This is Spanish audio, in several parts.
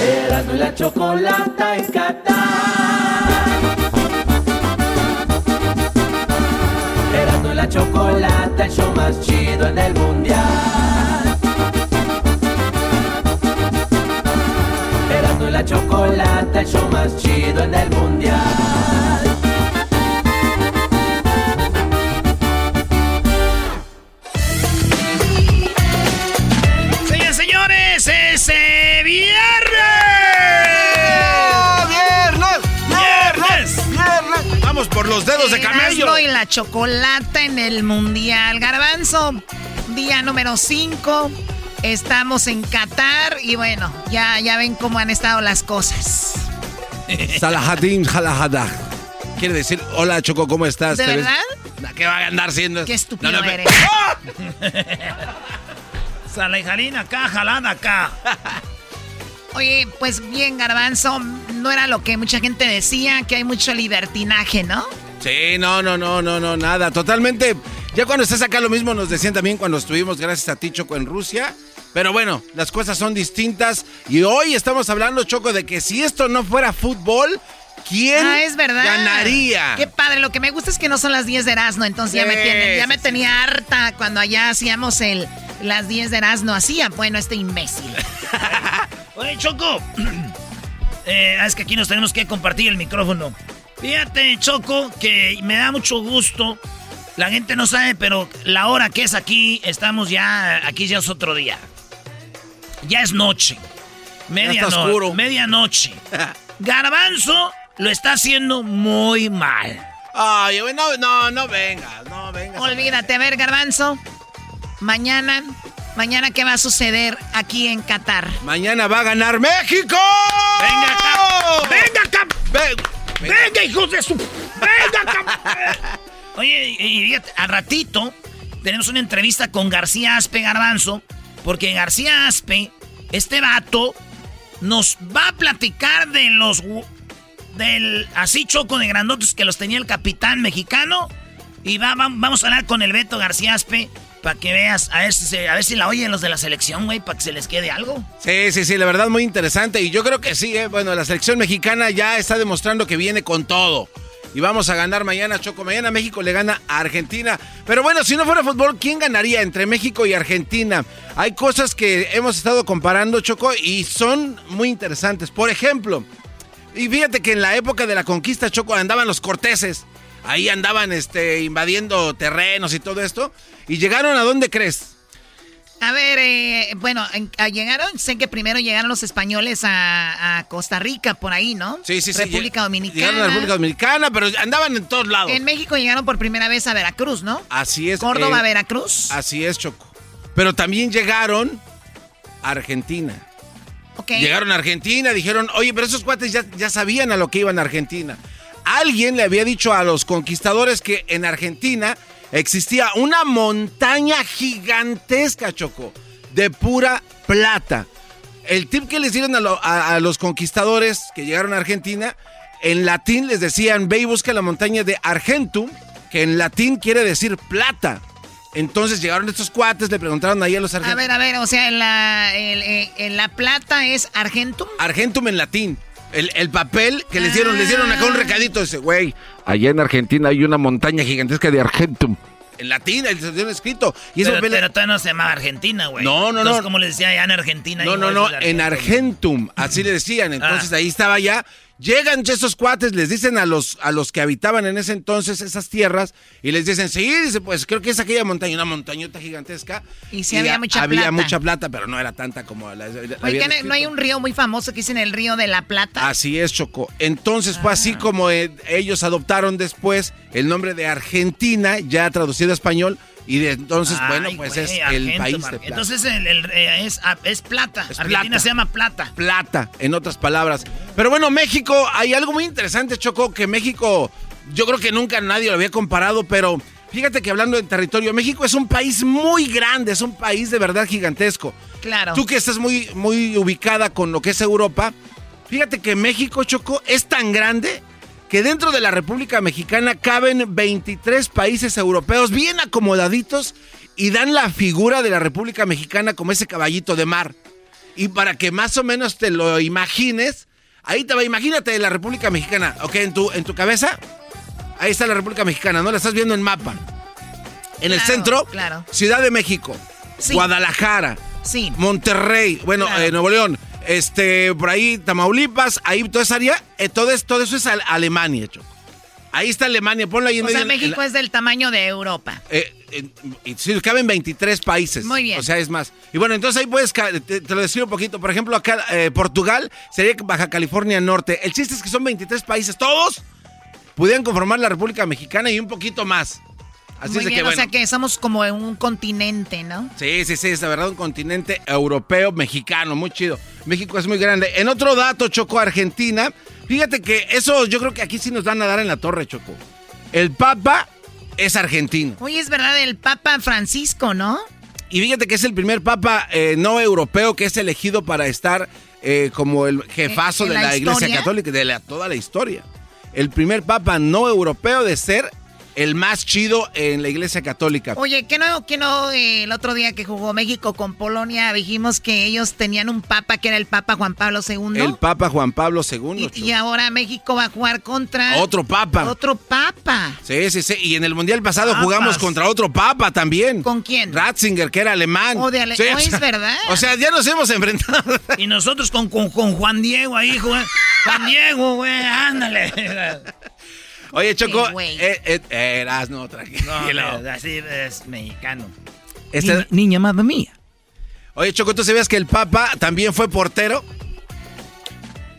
Erasmo y la chocolata en Qatar. Erasmo y la chocolata, el show más chido en el mundial. Erasmo y la chocolata, el show más chido en el mundial. Vamos por los dedos de camello. Erasmo y la chocolata en el mundial. Garbanzo, día número 5. Estamos en Qatar y bueno, ya, ya ven cómo han estado las cosas. Salahadin Jalahada. Quiere decir, hola Choco, ¿cómo estás? ¿De ¿Te ves- verdad? ¿Qué va a andar siendo? Qué estúpido No, no, eres. ¡Ah! Salejarín acá, jalada acá. Oye, pues bien, Garbanzo, no era lo que mucha gente decía, que hay mucho libertinaje, ¿no? Sí, no, no, no, no, no, nada. Totalmente. Ya cuando estás acá lo mismo nos decían también cuando estuvimos, gracias a ti, Choco, en Rusia. Pero bueno, las cosas son distintas. Y hoy estamos hablando, Choco, de que si esto no fuera fútbol, ¿quién Ah, es verdad. ganaría? Qué padre, lo que me gusta es que no son las 10 de Erasmo, entonces ya me tienen, ya sí, me sí. tenía harta cuando allá hacíamos el las 10 de Erasmo hacía, bueno, este imbécil. Oye, Choco. Eh, es que aquí nos tenemos que compartir el micrófono. Fíjate, Choco, que me da mucho gusto. La gente no sabe, pero la hora que es aquí, estamos ya. Aquí ya es otro día. Ya es noche. Medianoche. oscuro. Medianoche. Garbanzo lo está haciendo muy mal. Ay, no, no, no vengas, no vengas. Olvídate, a ver, Garbanzo. Mañana, mañana qué va a suceder aquí en Qatar. Mañana va a ganar México. Venga acá. Venga acá. Ven, Venga, hijos de su. Venga acá. Oye, y, y al ratito tenemos una entrevista con García Aspe Garbanzo. Porque García Aspe, este vato, nos va a platicar de los. Del así choco de grandotes que los tenía el capitán mexicano. Y va, va- vamos a hablar con el Beto García Aspe. Para que veas, a ver, si a ver si la oyen los de la selección, güey, para que se les quede algo. Sí, sí, sí, la verdad muy interesante. Y yo creo que sí, eh, bueno, la selección mexicana ya está demostrando que viene con todo. Y vamos a ganar mañana, Choco. Mañana México le gana a Argentina. Pero bueno, si no fuera fútbol, ¿quién ganaría entre México y Argentina? Hay cosas que hemos estado comparando, Choco, y son muy interesantes. Por ejemplo, y fíjate que en la época de la conquista, Choco, andaban los corteses. Ahí andaban este, invadiendo terrenos y todo esto. Y llegaron a dónde crees? A ver, eh, bueno, en- a- llegaron, sé que primero llegaron los españoles a, a Costa Rica, por ahí, ¿no? Sí, sí, sí. República Dominicana. Llegaron a la República Dominicana, pero andaban en todos lados. En México llegaron por primera vez a Veracruz, ¿no? Así es. Córdoba, eh, Veracruz. Así es, Choco. Pero también llegaron a Argentina. Ok. Llegaron a Argentina, dijeron, oye, pero esos cuates ya, ya sabían a lo que iban a Argentina. Alguien le había dicho a los conquistadores que en Argentina existía una montaña gigantesca, Choco, de pura plata. El tip que les dieron a, lo- a- a los conquistadores que llegaron a Argentina, en latín les decían, ve y busca la montaña de Argentum, que en latín quiere decir plata. Entonces llegaron estos cuates, le preguntaron ahí a los A argentinos. ver, a ver, o sea, la, en la plata es Argentum. Argentum en latín. El, el papel que les dieron, les dieron acá un Ah. recadito. Dice, güey, allá en Argentina hay una montaña gigantesca de Argentum. en latín, el dieron escrito. Y pero, pero todavía no se llamaba Argentina, güey. No, no, no. como le decía ya en Argentina. No, no, no, en Argentum, así le decían. Entonces ah. ahí estaba ya Llegan esos cuates, les dicen a los, a los que habitaban en ese entonces esas tierras y les dicen, sí, dice, pues creo que es aquella montaña, una montañota gigantesca. Y sí había mucha plata. Había mucha plata, pero no era tanta como la... Oye, no hay un río muy famoso que dicen el río de la Plata. Así es, Choco. Entonces fue así ah. como eh, ellos adoptaron después el nombre de Argentina, ya traducido a español, y de entonces, bueno, pues es el país de plata. Entonces eh, es, ah, es, plata. Argentina se llama plata. Plata, en otras palabras. Pero bueno, México, hay algo muy interesante, Choco, que México, yo creo que nunca nadie lo había comparado, pero fíjate que hablando de territorio, México es un país muy grande, es un país de verdad gigantesco. Claro. Tú que estás muy, muy ubicada con lo que es Europa, fíjate que México, Choco, es tan grande que dentro de la República Mexicana caben 23 países europeos bien acomodaditos y dan la figura de la República Mexicana como ese caballito de mar. Y para que más o menos te lo imagines, ahí te va, imagínate la República Mexicana, ¿ok? En tu, en tu cabeza, ahí está la República Mexicana, ¿no? La estás viendo en mapa. En el centro, claro. Ciudad de México, Guadalajara, sí. Monterrey, bueno, eh, Nuevo León, este, por ahí Tamaulipas, ahí toda esa área, eh, todo, es, todo eso es Alemania, Choco. Ahí está Alemania, ponlo ahí en O sea, México es del tamaño de Europa. Eh, y sí, caben 23 países. Muy bien. O sea, es más. Y bueno, entonces ahí puedes, te, lo describo un poquito. Por ejemplo, acá eh, Portugal sería Baja California Norte. El chiste es que son 23 países, todos pudieran conformar la República Mexicana y un poquito más. Así que, o sea que somos como en un continente, ¿no? Sí, sí, sí, es la verdad un continente europeo, mexicano, muy chido. México es muy grande. En otro dato, Choco, Argentina, fíjate que eso yo creo que aquí sí nos van a dar en la torre, Choco. El Papa es argentino. Oye, es verdad, el Papa Francisco, ¿no? Y fíjate que es el primer Papa eh, no europeo que es elegido para estar eh, como el jefazo de la, Iglesia Católica, de toda la historia. El primer Papa no europeo de ser el más chido en la iglesia católica. Oye, ¿qué no, que no eh, el otro día que jugó México con Polonia dijimos que ellos tenían un papa que era el Papa Juan Pablo II? El Papa Juan Pablo II. Y, ahora México va a jugar contra... Otro papa. Otro papa. Sí, sí, sí. Y en el Mundial pasado jugamos contra otro papa también. ¿Con quién? Ratzinger, que era alemán. O de alemán. es verdad. O sea, ya nos hemos enfrentado. Y nosotros con, con, Juan Diego ahí, Juan, Juan Diego, güey, ándale. Oye, Choco, eh, eh, eras no, tranquilo. No, así es mexicano. Este... niña madre mía. Oye, Choco, ¿tú sabías que el Papa también fue portero?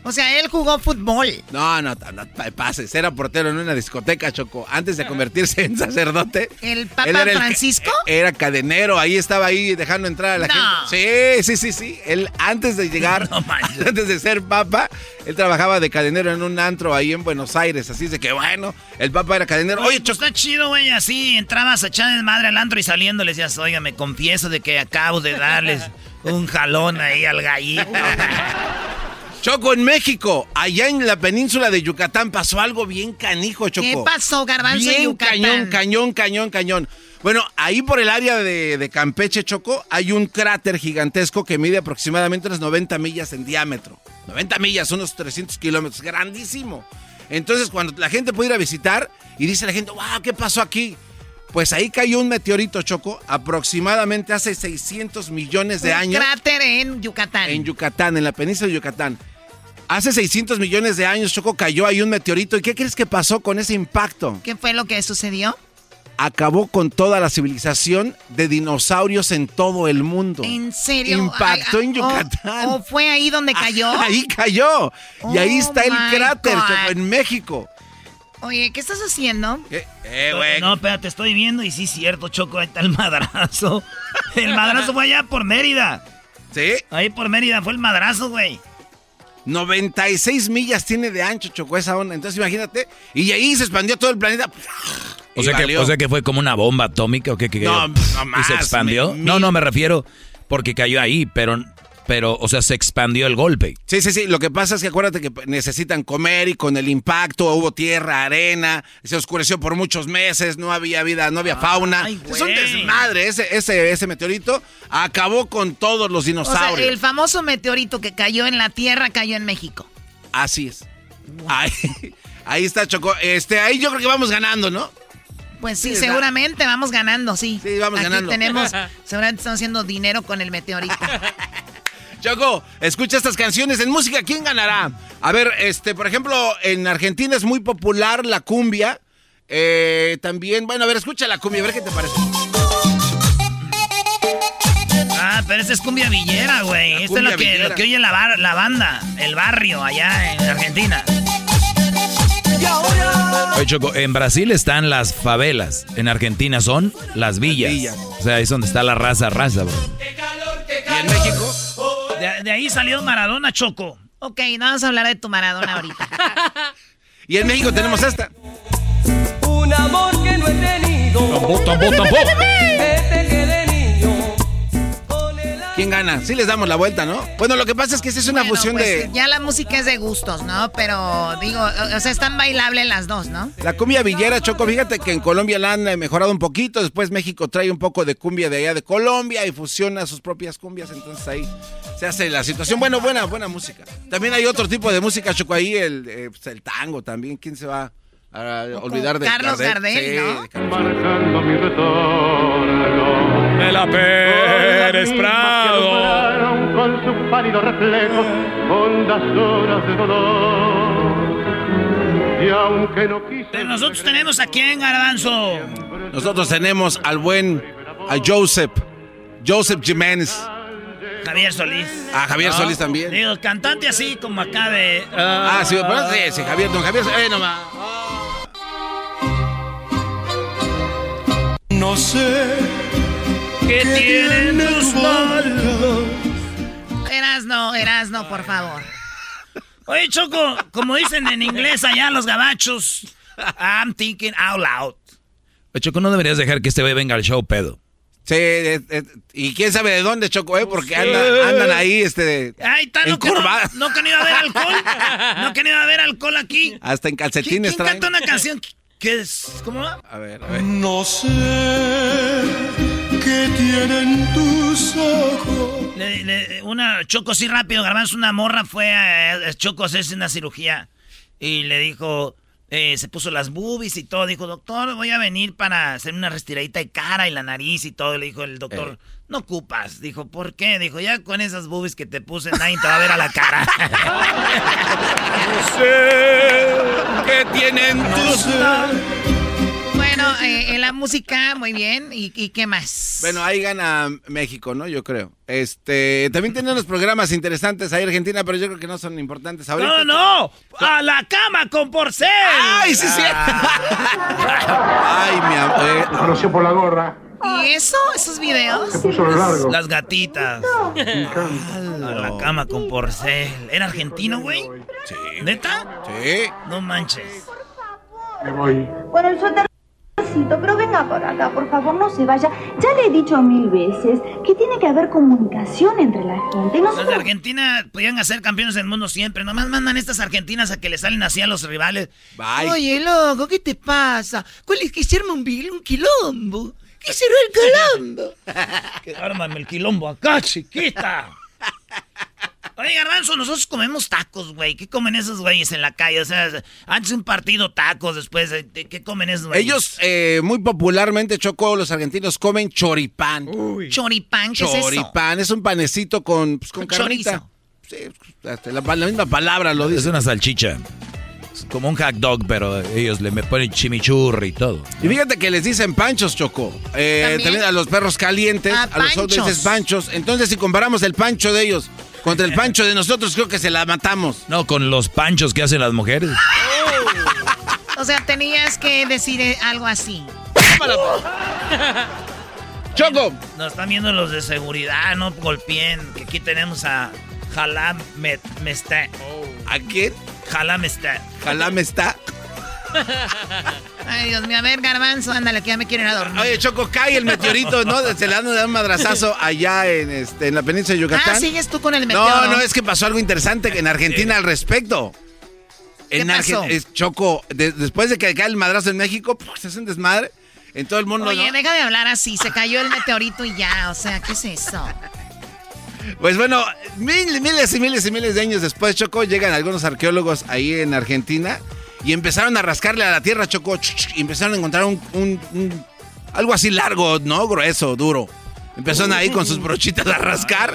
O sea, él jugó fútbol. No, no, no, pases. Era portero en una discoteca, Choco. Antes de convertirse en sacerdote. ¿El Papa Francisco? era cadenero. Ahí estaba ahí dejando entrar a la gente. Sí, sí, sí, sí. Él antes de llegar, antes de ser Papa, él trabajaba de cadenero en un antro ahí en Buenos Aires. Así de que, bueno, el Papa era cadenero. Oye, Choco. Está chido, güey. Así entrabas a echar de madre al antro y saliendo le decías, oiga, me confieso de que acabo de darles un jalón ahí al gallito. Choco, en México, allá en la península de Yucatán pasó algo bien canijo, Choco. ¿Qué pasó, Garbanzo bien Yucatán? cañón, cañón, cañón, cañón. Bueno, ahí por el área de, Campeche, Choco, hay un cráter gigantesco que mide aproximadamente unas 90 millas en diámetro. 90 millas, unos 300 kilómetros, grandísimo. Entonces, cuando la gente puede ir a visitar y dice la gente, wow, ¿qué pasó aquí? Pues ahí cayó un meteorito, Choco, aproximadamente hace 600 millones de años. Un cráter en Yucatán. En Yucatán, en la península de Yucatán. Hace 600 millones de años, Choco, cayó ahí un meteorito. ¿Y qué crees que pasó con ese impacto? ¿Qué fue lo que sucedió? Acabó con toda la civilización de dinosaurios en todo el mundo. ¿En serio? Impactó en Yucatán. ¿O fue ahí donde cayó? ahí cayó. y ahí oh está el cráter, Choco, en México. Oye, ¿qué estás haciendo? Eh, güey. No, espérate, estoy viendo y sí es cierto, Choco, ahí está el madrazo. El madrazo fue allá por Mérida. ¿Sí? Ahí por Mérida fue el madrazo, güey. 96 millas tiene de ancho, chocó esa onda. Entonces imagínate. Y ahí se expandió todo el planeta. O sea, que, o sea, que, fue como una bomba atómica o qué. no, no más. ¿Y se expandió? no, no, me refiero porque cayó ahí, pero pero, o sea, se expandió el golpe. Sí, sí, sí. Lo que pasa es que acuérdate que necesitan comer y con el impacto hubo tierra, arena, se oscureció por muchos meses, no había vida, no había fauna. es un desmadre. Ese, ese, ese meteorito acabó con todos los dinosaurios. O sea, el famoso meteorito que cayó en la tierra cayó en México. Así es. Ahí, ahí está, Choco. Este, ahí yo creo que vamos ganando, ¿no? Pues sí, seguramente vamos ganando, sí. Sí, vamos Aquí ganando. tenemos, seguramente estamos haciendo dinero con el meteorito. Choco, escucha estas canciones en música, ¿quién ganará? A ver, este, por ejemplo, en Argentina es muy popular la cumbia. Eh, también, bueno, a ver, escucha la cumbia, a ver qué te parece. Ah, pero esa es cumbia villera, güey. Esto es lo que, lo que oye la, la banda, el barrio allá en Argentina. Oye, Choco, en Brasil están las favelas, en Argentina son las villas. O sea, ahí es donde está la raza, raza, bro. ¿Y en México? De, ahí salió Maradona, Choco. Ok, no vamos a hablar de tu Maradona ahorita. y en México tenemos esta. Un amor que no he tenido. Tampoco, tampoco, tampoco. ¿Quién gana? Sí les damos la vuelta, ¿no? Bueno, lo que pasa es que esa es una fusión pues, de... Ya la música es de gustos, ¿no? Pero digo, o sea, están bailables las dos, ¿no? La cumbia villera, Choco, fíjate que en Colombia la han mejorado un poquito, después México trae un poco de cumbia de allá de Colombia y fusiona sus propias cumbias, entonces ahí se hace la situación. Bueno, buena, buena música. También hay otro tipo de música, Choco, ahí el, eh, pues, el tango también. ¿Quién se va a olvidar de Carlos Gardel, sí, ¿no? Marcando mi retorno. De la Pérez Prado. Con su pálido reflejo, hondas horas de dolor. Y aunque no quise. Pero nosotros tenemos a quién, Garbanzo. Nosotros tenemos al buen, a Joseph, Joseph Jiménez. Javier Solís. A Javier Solís también. Digo, cantante así como acá de. Ah, sí, pero, sí, sí, Javier, don Javier, eh, nomás. No sé ¿Qué tienen tus manos? Erasno, Erasno, por favor. Oye, Choco, como dicen en inglés allá los gabachos, I'm thinking out loud. Oye, Choco, no deberías dejar que este güey venga al show, pedo. Sí, eh, eh, y quién sabe de dónde, Choco, eh, porque andan, andan ahí, este, Ahí está, no, que no, no que no iba a haber alcohol. No que no iba a haber alcohol aquí. Hasta en ¿Quién, calcetines quién traen. canta una canción que es. ¿Cómo va? A ver, a ver. No sé qué tienen tus ojos. Le- le- una Choco, sí rápido, Garbanzo, una morra fue a, a Choco a hacerse una cirugía y le dijo, eh, se puso las boobies y todo, dijo, doctor, voy a venir para hacer una restiradita de cara y la nariz y todo, le dijo el doctor, Eh. no ocupas, dijo, ¿por qué? Dijo, ya con esas boobies que te puse nadie te va a ver a la cara. ¿Qué tienen tus Bueno, eh, en la música, muy bien. ¿Y, y qué más? Bueno, ahí gana México, ¿no? Yo creo. Este, también tienen unos programas interesantes ahí Argentina, pero yo creo que no son importantes ahorita. no, no, a la cama con porcel. ¡Ay, sí, sí! Ay, mi amor. eh, Conoció por la gorra. ¿Y eso? ¿Esos videos? Puso lo largo. Las gatitas. A la cama con porcel. ¿Era argentino, güey? Sí. ¿Neta? Sí. No manches. Me voy. Con el suétercito, pero venga por acá, por favor, no se vaya. Ya le he dicho mil veces que tiene que haber comunicación entre la gente. Y nosotros Argentina podían ser campeones del mundo siempre. Nomás mandan estas argentinas a que le salen así a los rivales. Bye. Oye, loco, ¿qué te pasa? ¿Cuál es que se arma un, un quilombo? ¿Qué será el quilombo? Que ármame el quilombo acá, chiquita. Oye, Garbanzo, nosotros comemos tacos, güey. ¿Qué comen esos güeyes en la calle? O sea, antes de un partido tacos, después, de- de- ¿qué comen esos güeyes? Ellos eh, muy popularmente, Choco, los argentinos comen choripán. Choripán, ¿qué es eso? Choripán, es un panecito con, pues, con Con carnita. chorizo. Sí, la, la misma palabra lo Es dice. una salchicha. Es como un hot dog, pero ellos le me ponen chimichurri y todo. Y fíjate que les dicen panchos, Choco. Eh, ¿También? ¿También? a los perros calientes, Ah, a los otros panchos. Entonces, si comparamos el pancho de ellos contra el pancho de nosotros, creo que se la matamos. No, con los panchos que hacen las mujeres. O sea, tenías que decir algo así. Choco, Nos están viendo los de seguridad, no golpeen. Que aquí tenemos a Jalam Met- Mesta. ¿a quién? Jalam Mesta. Jalame está. Ay, Dios mío, a ver, garbanzo, ándale, que ya me quieren ir a dormir. Oye, Choco, cae el meteorito, ¿no? Se le dan un madrazazo allá en, este, en la península de Yucatán. ah, sigues tú con el meteoro. No, no, es que pasó algo interesante en Argentina al respecto. ¿Qué En pasó? Argen- Choco, de- después de que cae el madrazo en México, ¡puf! se hace un desmadre en todo el mundo. Oye, ¿no? deja de hablar así, se cayó el meteorito y ya, o sea, ¿qué es eso? Pues bueno, mil- miles y miles y miles de años después, Choco, llegan algunos arqueólogos ahí en Argentina y empezaron a rascarle a la tierra, Choco, y empezaron a encontrar un, algo así largo, ¿no? Grueso, duro. Empezaron ahí con sus brochitas a rascar.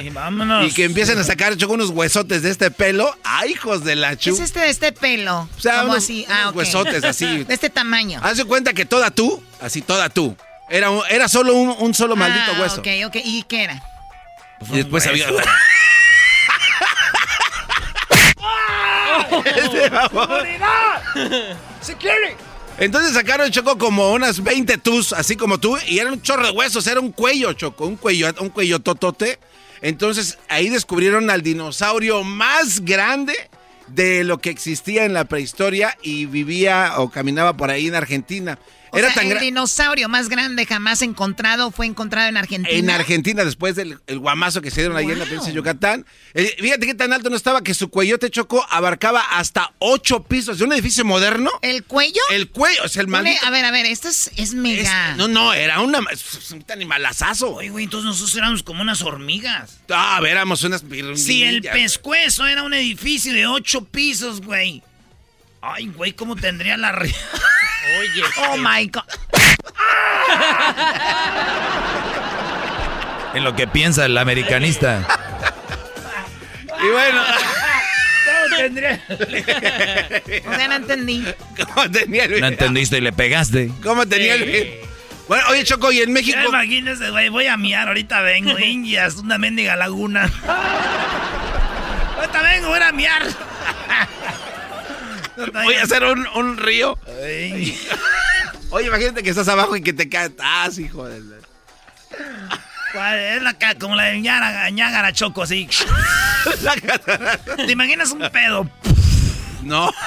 y que empiecen a sacar Choco unos huesotes de este pelo. ¡Ay, hijos de la chu! ¿Qué es este de este pelo? O sea, unos, así? Ah, huesotes así. De este tamaño. Haz de cuenta que toda tú, así toda tú. Era, era solo un, solo maldito ah, hueso. Ok, ok. ¿Y qué era? Y después había. Entonces sacaron Choco como unas 20 tus, así como tú, y era un chorro de huesos, era un cuello, Choco, un cuello, un cuello totote. Entonces ahí descubrieron al dinosaurio más grande de lo que existía en la prehistoria y vivía o caminaba por ahí en Argentina el dinosaurio más grande jamás encontrado fue encontrado en Argentina. En Argentina, después del guamazo que se dieron ahí en la provincia de Yucatán. Eh, fíjate qué tan alto no estaba que su cuello te chocó, abarcaba hasta ocho pisos de un edificio moderno. ¿El cuello? El cuello, es el maldito. A ver, a ver, esto es, es mega. no, no, era una, un animalazazo. Oye, güey, entonces nosotros éramos como unas hormigas. Ah, a ver, éramos unas Si el pescuezo era un edificio de ocho pisos, güey. Ay, güey, ¿cómo tendría la... Oye. Oh my God. en lo que piensa el americanista. y bueno. ¿Cómo tendría? o sea, no entendí. ¿Cómo tenía el No entendiste y le pegaste. ¿Cómo tenía el Bueno, oye, Choco, y en México. imagínese, güey, voy a miar, ahorita vengo, Indias, una mendiga laguna. ahorita vengo, voy a miar. Voy a hacer un, río. Oye, imagínate que estás abajo y que te caes. Ah, hijo de... Es la, como la de Ñágara Choco, así. ¿Te imaginas un pedo? No.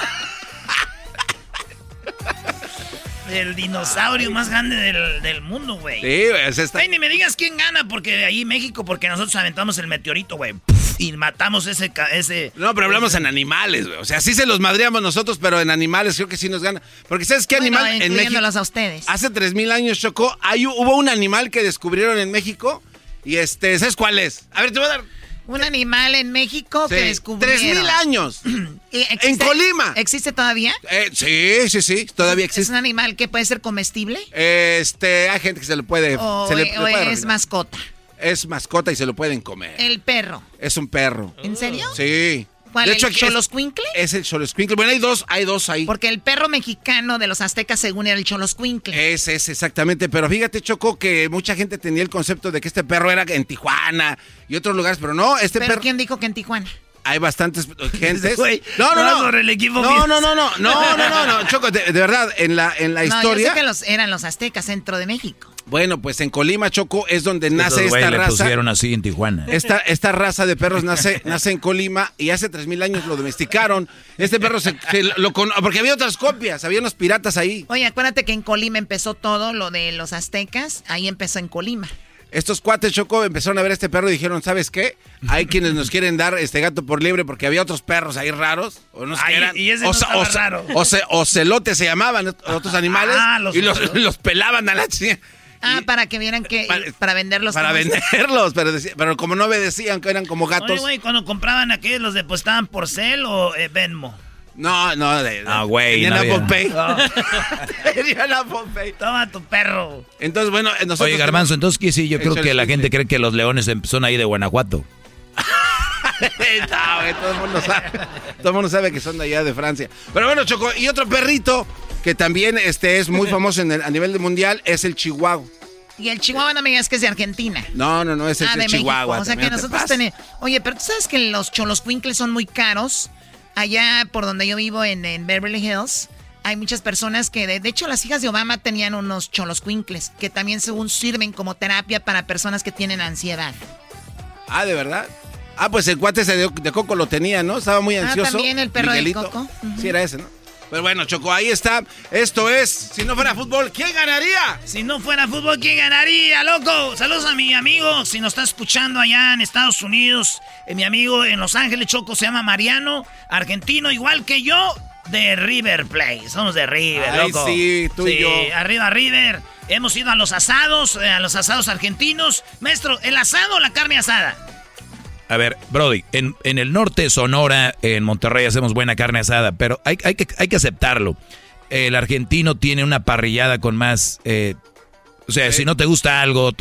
El dinosaurio más grande del, mundo, güey. Sí, güey. Está... Ay, ni me digas quién gana, porque ahí México, porque nosotros aventamos el meteorito, güey. Y matamos ese, ese... No, pero hablamos en animales, güey. O sea, sí se los madreamos nosotros, pero en animales creo que sí nos gana. Porque ¿sabes qué animal en México? a ustedes. Hace 3.000 años, Chocó, hay, hubo un animal que descubrieron en México. Y este, ¿sabes cuál es? A ver, te voy a dar... Un animal en México que descubrieron. Tres mil años. en Colima. ¿Existe todavía? Eh, sí, sí, sí, todavía existe. ¿Es un animal que puede ser comestible? Este, hay gente que se le puede... O, se le, es mascota. Es mascota y se lo pueden comer. El perro. Es un perro. ¿En serio? Sí. ¿Cuál, de hecho, el Choloscuincle? Es, el Choloscuincle. Bueno, hay dos, hay dos ahí. Porque el perro mexicano de los aztecas, según era el Choloscuincle. Ese es, exactamente. Pero fíjate, Choco, que mucha gente tenía el concepto de que este perro era en Tijuana y otros lugares, pero no, este ¿Pero perro... quién dijo que en Tijuana? hay bastantes gentes. no, no, no. el equipo no, no, no, no, no, no, no, Choco, de, verdad, en la, en la historia. Yo sé que los, eran los aztecas, centro de México. Bueno, pues en Colima, Choco, es donde nace esta raza. pusieron así en Tijuana. Esta, esta raza de perros nace, nace en Colima y hace tres mil años lo domesticaron. Este perro se, lo porque había otras copias, había unos piratas ahí. Oye, acuérdate que en Colima empezó todo lo de los aztecas, ahí empezó en Colima. Estos cuates Choco empezaron a ver a este perro y dijeron, ¿sabes qué? Hay quienes nos quieren dar este gato por libre porque había otros perros ahí raros. O no Y ese o, no raro. O, celotes se llamaban otros animales. Ah, y los, pelaban a la chica. Ah, para que vieran que. Para, venderlos. Para venderlos, pero, pero, como no obedecían, que eran como gatos. Oye, güey, cuando compraban aquellos, ¿los depositaban por Cel o eh, Venmo? No, no, de, ah, güey. Tenían Apple Pay. Tenían Apple Pay. Toma tu perro. Entonces, bueno, nosotros. Oye, Garbanzo, entonces que sí, yo creo que la gente cree que los leones son ahí de Guanajuato. no, güey, todo el mundo sabe. Todo el mundo sabe que son de allá de Francia. Pero bueno, Choco, y otro perrito que también este, es muy famoso en a nivel mundial es el chihuahua. Y el chihuahua no me digas que es de Argentina. No, no, no, es el ah, de chihuahua. O sea que nosotros tenemos... Oye, pero tú sabes que los cholos son muy caros. Allá por donde yo vivo en, Beverly Hills, hay muchas personas que, de, hecho, las hijas de Obama tenían unos cholos que también según sirven como terapia para personas que tienen ansiedad. Ah, ¿de verdad? Ah, pues el cuate ese de, Coco lo tenía, ¿no? Estaba muy ah, ansioso. Ah, también el perro de Coco. Sí, era ese, ¿no? Pero bueno, Choco, ahí está. Esto es, si no fuera fútbol, ¿quién ganaría? Si no fuera fútbol, ¿quién ganaría, loco? Saludos a mi amigo, si nos está escuchando allá en Estados Unidos. Eh, mi amigo en Los Ángeles, Choco, se llama Mariano, argentino, igual que yo, de River Plate. Somos de River, Ay, loco. sí, tú y yo. Arriba River. Hemos ido a los asados, eh, a los asados argentinos. Maestro, ¿el asado o la carne asada? A ver, Brody, en, el norte Sonora, en Monterrey hacemos buena carne asada, pero hay, hay, que, hay que aceptarlo. El argentino tiene una parrillada con más... Eh, o sea, si no te gusta algo,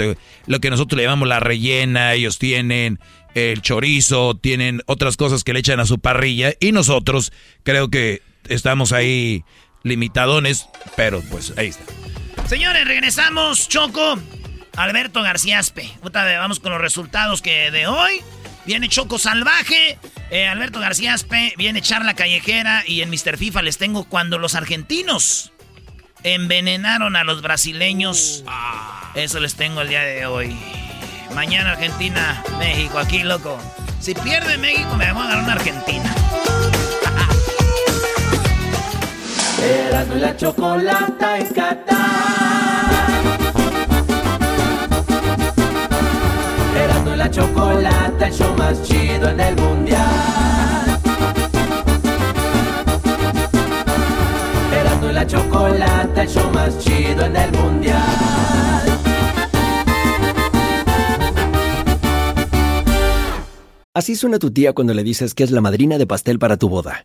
lo que nosotros le llamamos la rellena, ellos tienen el chorizo, tienen otras cosas que le echan a su parrilla y nosotros creo que estamos ahí limitadones, pero pues ahí está. Señores, regresamos, Choco. Alberto García Aspe. Vamos con los resultados que de hoy. Viene Choco Salvaje, eh, Alberto García Aspe, viene Charla Callejera y en Mr. FIFA les tengo cuando los argentinos envenenaron a los brasileños. Eso les tengo el día de hoy. Mañana Argentina, México, aquí loco. Si pierde México me vamos a dar una Argentina. Erasmo la chocolata en la chocolata, el show más chido en el mundial. Erasmo la chocolata, el show más chido en el mundial. Así suena tu tía cuando le dices que es la madrina de pastel para tu boda.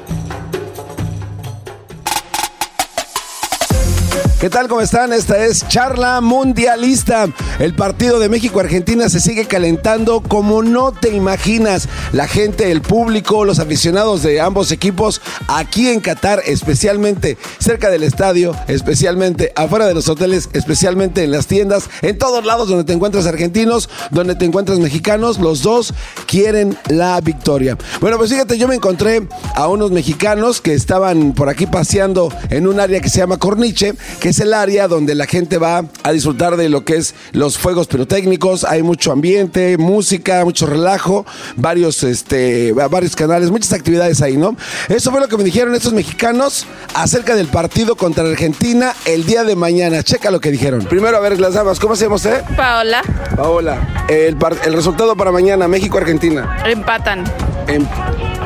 ¿Qué tal? ¿Cómo están? Esta es Charla Mundialista. El partido de México-Argentina se sigue calentando como no te imaginas. La gente, el público, los aficionados de ambos equipos aquí en Qatar, especialmente cerca del estadio, especialmente afuera de los hoteles, especialmente en las tiendas, en todos lados donde te encuentras argentinos, donde te encuentras mexicanos, los dos quieren la victoria. Bueno, pues fíjate, yo me encontré a unos mexicanos que estaban por aquí paseando en un área que se llama Corniche, que es el área donde la gente va a disfrutar de lo que es los fuegos pirotécnicos. Hay mucho ambiente, música, mucho relajo, varios, este, varios canales, muchas actividades ahí, ¿no? Eso fue lo que me dijeron estos mexicanos acerca del partido contra Argentina el día de mañana. Checa lo que dijeron. Primero, a ver, las damas, ¿cómo se llama usted? Paola. Paola. El, el resultado para mañana, México-Argentina. Empatan. Em,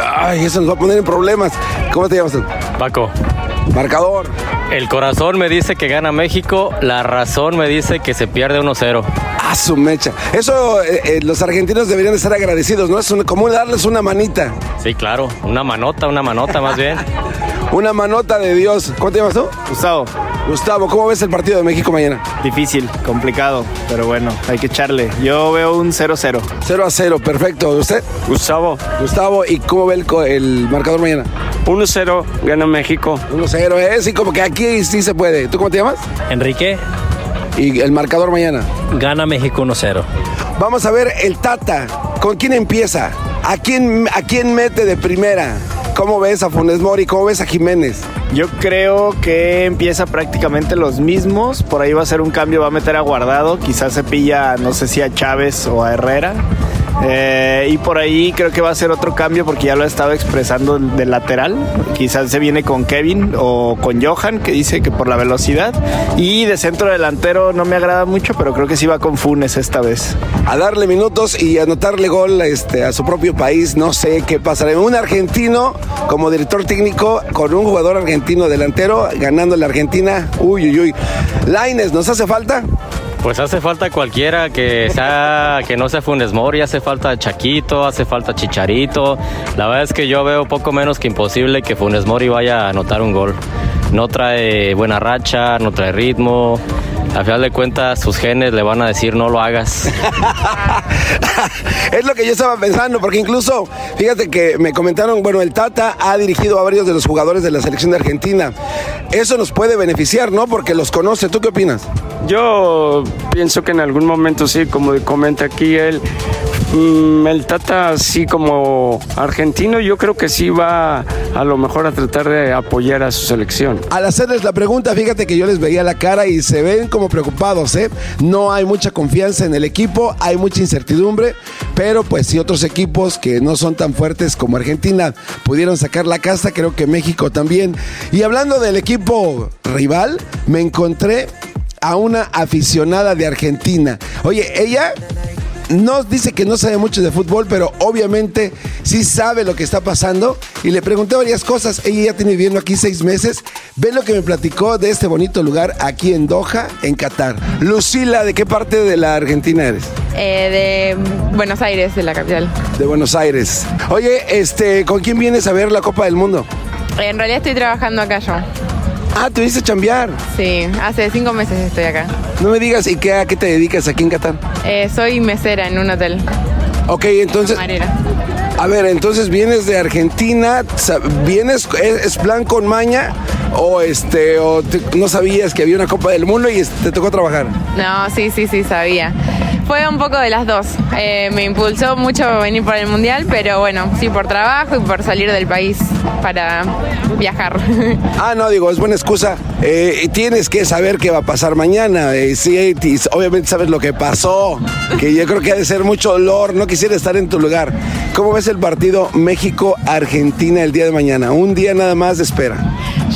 ay, eso nos va a poner en problemas. ¿Cómo te llamas? Paco. Marcador. El corazón me dice que gana México, la razón me dice que se pierde 1-0. Ah, su mecha. Eso eh, eh, los argentinos deberían estar agradecidos, ¿no? Es como darles una manita. Sí, claro, una manota, una manota más bien. una manota de Dios. ¿Cómo te llamas tú? Gustavo. Gustavo, ¿cómo ves el partido de México mañana? Difícil, complicado, pero bueno, hay que echarle. Yo veo un 0-0. 0 0, perfecto. ¿Usted? Gustavo. Gustavo, ¿y cómo ve el, el marcador mañana? 1-0, gana México. 1-0, ¿eh? Sí, como que aquí sí se puede. ¿Tú cómo te llamas? Enrique. ¿Y el marcador mañana? Gana México 1-0. Vamos a ver el Tata. ¿Con quién empieza? ¿A quién, ¿A quién mete de primera? ¿Cómo ves a Funes Mori? ¿Cómo ves a Jiménez? Yo creo que empieza prácticamente los mismos. Por ahí va a ser un cambio, va a meter a Guardado. Quizás se pilla, no sé si a Chávez o a Herrera. Eh, y por ahí creo que va a ser otro cambio porque ya lo ha estado expresando de lateral. Quizás se viene con Kevin o con Johan, que dice que por la velocidad. Y de centro delantero no me agrada mucho, pero creo que sí va con Funes esta vez. A darle minutos y anotarle gol este, a su propio país, no sé qué pasará. Un argentino como director técnico con un jugador argentino delantero ganando la Argentina. Uy, uy, uy. Laines, ¿nos hace falta? Pues hace falta cualquiera que sea que no sea Funes Mori, hace falta Chaquito, hace falta Chicharito. La verdad es que yo veo poco menos que imposible que Funes Mori vaya a anotar un gol. No trae buena racha, no trae ritmo. A final de cuentas, sus genes le van a decir no lo hagas. es lo que yo estaba pensando, porque incluso, fíjate que me comentaron, bueno, el Tata ha dirigido a varios de los jugadores de la selección de Argentina. Eso nos puede beneficiar, ¿no? Porque los conoce. ¿Tú qué opinas? Yo pienso que en algún momento sí, como comenta aquí él, mm, el Tata, así como argentino, yo creo que sí va a lo mejor a tratar de apoyar a su selección. Al hacerles la pregunta, fíjate que yo les veía la cara y se ven como preocupados, ¿eh? No hay mucha confianza en el equipo, hay mucha incertidumbre, pero pues si otros equipos que no son tan fuertes como Argentina pudieron sacar la casta, creo que México también. Y hablando del equipo rival, me encontré a una aficionada de Argentina. Oye, ella no dice que no sabe mucho de fútbol, pero obviamente sí sabe lo que está pasando. Y le pregunté varias cosas. Ella ya tiene viviendo aquí seis meses. Ve lo que me platicó de este bonito lugar aquí en Doha, en Qatar. Lucila, ¿de qué parte de la Argentina eres? Eh, de Buenos Aires, de la capital. De Buenos Aires. Oye, este, ¿con quién vienes a ver la Copa del Mundo? En realidad estoy trabajando acá yo. Ah, ¿te viniste a chambear? Sí, hace cinco meses estoy acá. No me digas, ¿y qué, a qué te dedicas aquí en Qatar? Eh, soy mesera en un hotel. Ok, entonces... A ver, entonces vienes de Argentina, vienes, es, plan con maña o este, o no sabías que había una Copa del Mundo y te tocó trabajar. No, sí, sí, sí, sabía. Fue un poco de las dos. Eh, me impulsó mucho venir por el mundial, pero bueno, sí por trabajo y por salir del país para viajar. Ah, no, digo, es buena excusa. Eh, tienes que saber qué va a pasar mañana. Eh, sí, obviamente sabes lo que pasó, que yo creo que ha de ser mucho dolor. No quisiera estar en tu lugar. ¿Cómo ves el partido México-Argentina el día de mañana? Un día nada más de espera.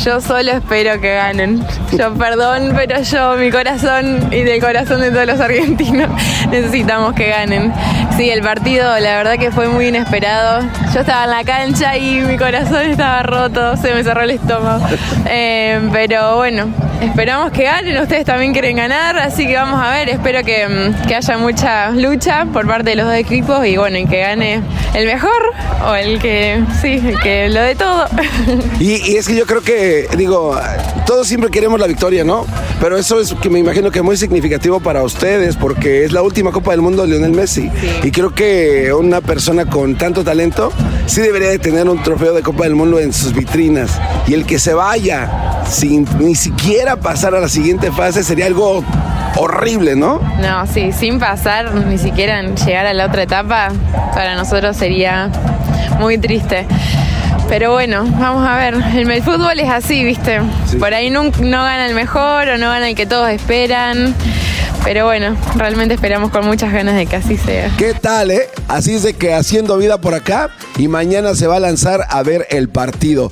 Yo solo espero que ganen. Yo perdón, pero yo, mi corazón y del corazón de todos los argentinos, necesitamos que ganen. Sí, el partido la verdad que fue muy inesperado. Yo estaba en la cancha y mi corazón estaba roto, se me cerró el estómago. Eh, pero bueno, esperamos que ganen. Ustedes también quieren ganar, así que vamos a ver. Espero que, mm, que haya mucha lucha por parte de los dos equipos y bueno, y que gane el mejor o el que, sí, el que lo de todo. y es que yo creo que digo, todos siempre queremos la victoria, ¿no? Pero eso es que me imagino que es muy significativo para ustedes porque es la última Copa del Mundo de Lionel Messi. Y creo que una persona con tanto talento sí debería de tener un trofeo de Copa del Mundo en sus vitrinas. Y el que se vaya sin ni siquiera pasar a la siguiente fase sería algo horrible, ¿no? No, sí, sin pasar ni siquiera llegar a la otra etapa, para nosotros sería muy triste. Pero bueno, vamos a ver. El, fútbol es así, ¿viste? Por ahí no, no gana el mejor o no gana el que todos esperan. Pero bueno, realmente esperamos con muchas ganas de que así sea. ¿Qué tal, eh? Así es de que haciendo vida por acá y mañana se va a lanzar a ver el partido.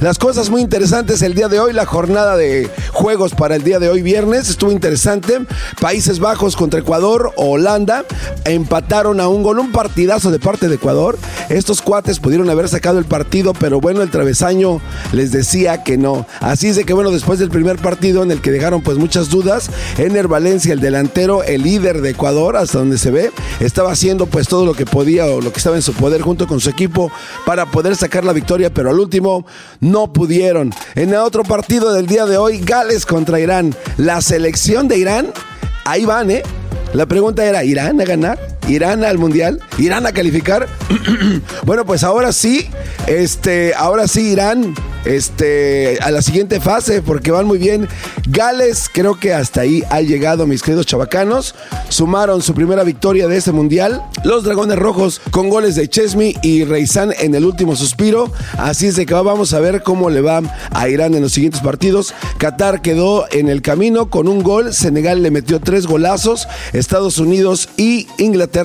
Las cosas muy interesantes el día de hoy, la jornada de juegos para el día de hoy viernes. Estuvo interesante. Países Bajos contra Ecuador, Holanda, empataron a un gol, un partidazo de parte de Ecuador. Estos cuates pudieron haber sacado el partido, pero bueno, el travesaño les decía que no. Así es de que bueno, después del primer partido en el que dejaron pues muchas dudas, Ener Valencia, el delantero, el líder de Ecuador, hasta donde se ve, estaba haciendo pues todo lo que podía o lo que estaba en su poder junto con su equipo para poder sacar la victoria, pero al último no pudieron. En el otro partido del día de hoy, Gales contra Irán. La selección de Irán, ahí van, ¿eh? La pregunta era, ¿Irán a ganar? ¿Irán al mundial? ¿Irán a calificar? bueno, pues ahora sí, este, ahora sí Irán este, a la siguiente fase porque van muy bien. Gales, creo que hasta ahí ha llegado, mis queridos chavacanos. Sumaron su primera victoria de este mundial. Los Dragones Rojos con goles de Chesney y Reizán en el último suspiro. Así es de que vamos a ver cómo le va a Irán en los siguientes partidos. Qatar quedó en el camino con un gol. Senegal le metió tres golazos. Estados Unidos y Inglaterra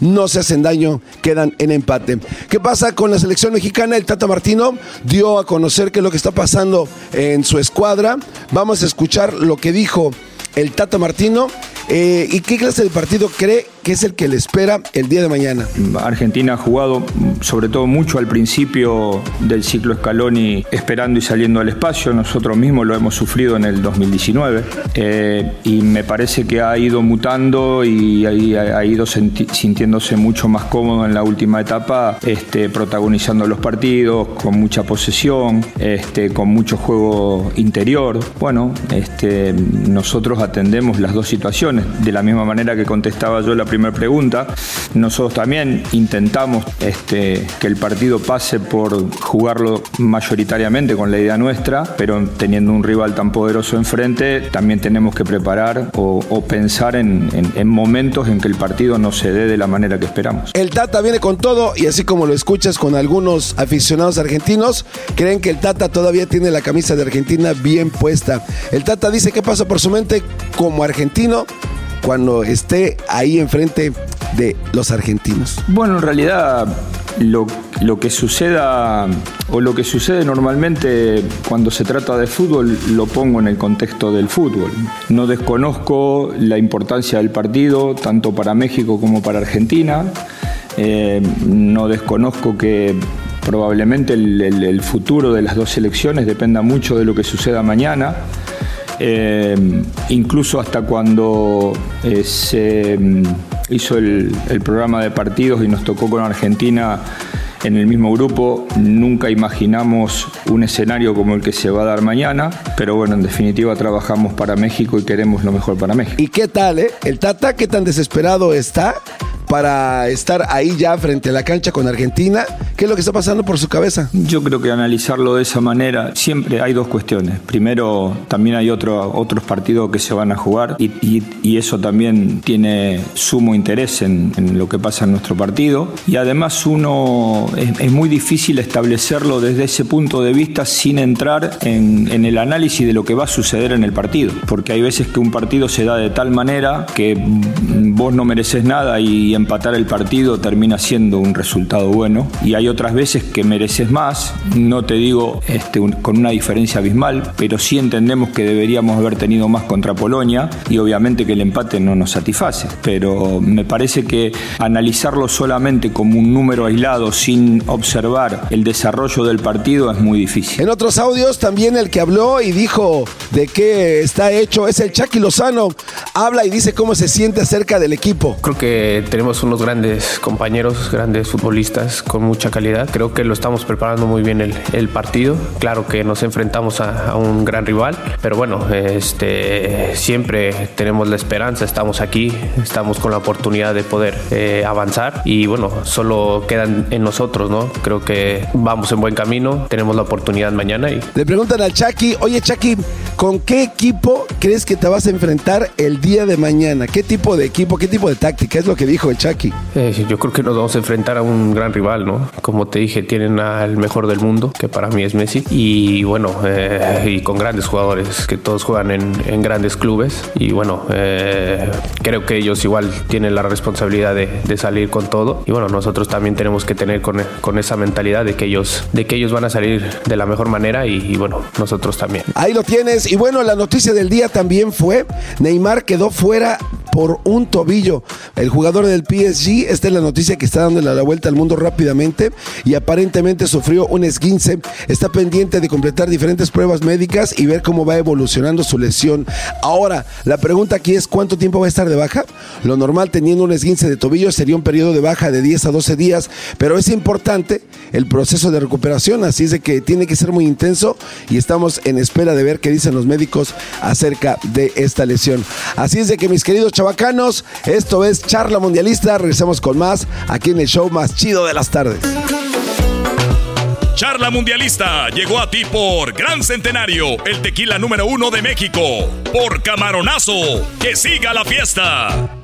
no se hacen daño, quedan en empate. ¿Qué pasa con la selección mexicana? El Tata Martino dio a conocer qué es lo que está pasando en su escuadra. Vamos a escuchar lo que dijo el Tata Martino eh, y qué clase de partido cree que es el que le espera el día de mañana. Argentina ha jugado sobre todo mucho al principio del ciclo Scaloni esperando y saliendo al espacio. Nosotros mismos lo hemos sufrido en el 2019 eh, y me parece que ha ido mutando y ha, ido sintiéndose mucho más cómodo en la última etapa, este, protagonizando los partidos con mucha posesión, este, con mucho juego interior. Bueno, este, nosotros atendemos las dos situaciones de la misma manera que contestaba yo la primera pregunta. Nosotros también intentamos este, que el partido pase por jugarlo mayoritariamente con la idea nuestra, pero teniendo un rival tan poderoso enfrente, también tenemos que preparar o, pensar en, en, momentos en que el partido no se dé de la manera que esperamos. El Tata viene con todo y así como lo escuchas con algunos aficionados argentinos, creen que el Tata todavía tiene la camisa de Argentina bien puesta. El Tata dice qué pasa por su mente como argentino cuando esté ahí enfrente de los argentinos? Bueno, en realidad lo, lo, que suceda o lo que sucede normalmente cuando se trata de fútbol lo pongo en el contexto del fútbol. No desconozco la importancia del partido tanto para México como para Argentina. Eh, no desconozco que probablemente el futuro de las dos selecciones dependa mucho de lo que suceda mañana. Eh, incluso hasta cuando eh, se mm, hizo el, programa de partidos y nos tocó con Argentina en el mismo grupo, nunca imaginamos un escenario como el que se va a dar mañana, pero bueno, en definitiva trabajamos para México y queremos lo mejor para México. ¿Y qué tal, eh? ¿El Tata qué tan desesperado está para estar ahí ya frente a la cancha con Argentina? ¿Qué es lo que está pasando por su cabeza? Yo creo que analizarlo de esa manera, siempre hay dos cuestiones. Primero, también hay otro, otros partidos que se van a jugar y, y, eso también tiene sumo interés en, en, lo que pasa en nuestro partido. Y además uno es, es, muy difícil establecerlo desde ese punto de vista sin entrar en, en el análisis de lo que va a suceder en el partido. Porque hay veces que un partido se da de tal manera que vos no mereces nada y empatar el partido termina siendo un resultado bueno. Y hay otras veces que mereces más, no te digo este, con una diferencia abismal, pero sí entendemos que deberíamos haber tenido más contra Polonia y obviamente que el empate no nos satisface. Pero me parece que analizarlo solamente como un número aislado sin observar el desarrollo del partido es muy difícil. En otros audios también el que habló y dijo de qué está hecho es el Chucky Lozano. Habla y dice cómo se siente acerca del equipo. Creo que tenemos unos grandes compañeros, grandes futbolistas con mucha calidad. Creo que lo estamos preparando muy bien el, el partido. Claro que nos enfrentamos a, a, un gran rival, pero bueno, este, siempre tenemos la esperanza, estamos aquí, estamos con la oportunidad de poder eh, avanzar y bueno, solo quedan en nosotros, ¿no? Creo que vamos en buen camino, tenemos la oportunidad mañana y... Le preguntan al Chucky, oye Chucky, ¿con qué equipo crees que te vas a enfrentar el día de mañana? ¿Qué tipo de equipo, qué tipo de táctica? Es lo que dijo el Chucky. Eh, yo creo que nos vamos a enfrentar a un gran rival, ¿no? Como te dije, tienen al mejor del mundo, que para mí es Messi, y bueno, eh, y con grandes jugadores, que todos juegan en, en grandes clubes, y bueno, eh, creo que ellos igual tienen la responsabilidad de, de, salir con todo, y bueno, nosotros también tenemos que tener con, con, esa mentalidad de que ellos, de que ellos van a salir de la mejor manera, y, y bueno, nosotros también. Ahí lo tienes, y bueno, la noticia del día también fue, Neymar quedó fuera por un tobillo. El jugador del PSG, esta es la noticia que está dándole la vuelta al mundo rápidamente y aparentemente sufrió un esguince. Está pendiente de completar diferentes pruebas médicas y ver cómo va evolucionando su lesión. Ahora, la pregunta aquí es ¿cuánto tiempo va a estar de baja? Lo normal teniendo un esguince de tobillo sería un periodo de baja de 10 a 12 días, pero es importante el proceso de recuperación, así es de que tiene que ser muy intenso y estamos en espera de ver qué dicen los médicos acerca de esta lesión. Así es de que mis queridos chavacanos, esto es Charla Mundialista, regresamos con más aquí en el show más chido de las tardes. Charla Mundialista llegó a ti por Gran Centenario, el tequila número uno de México. Por Camaronazo, que siga la fiesta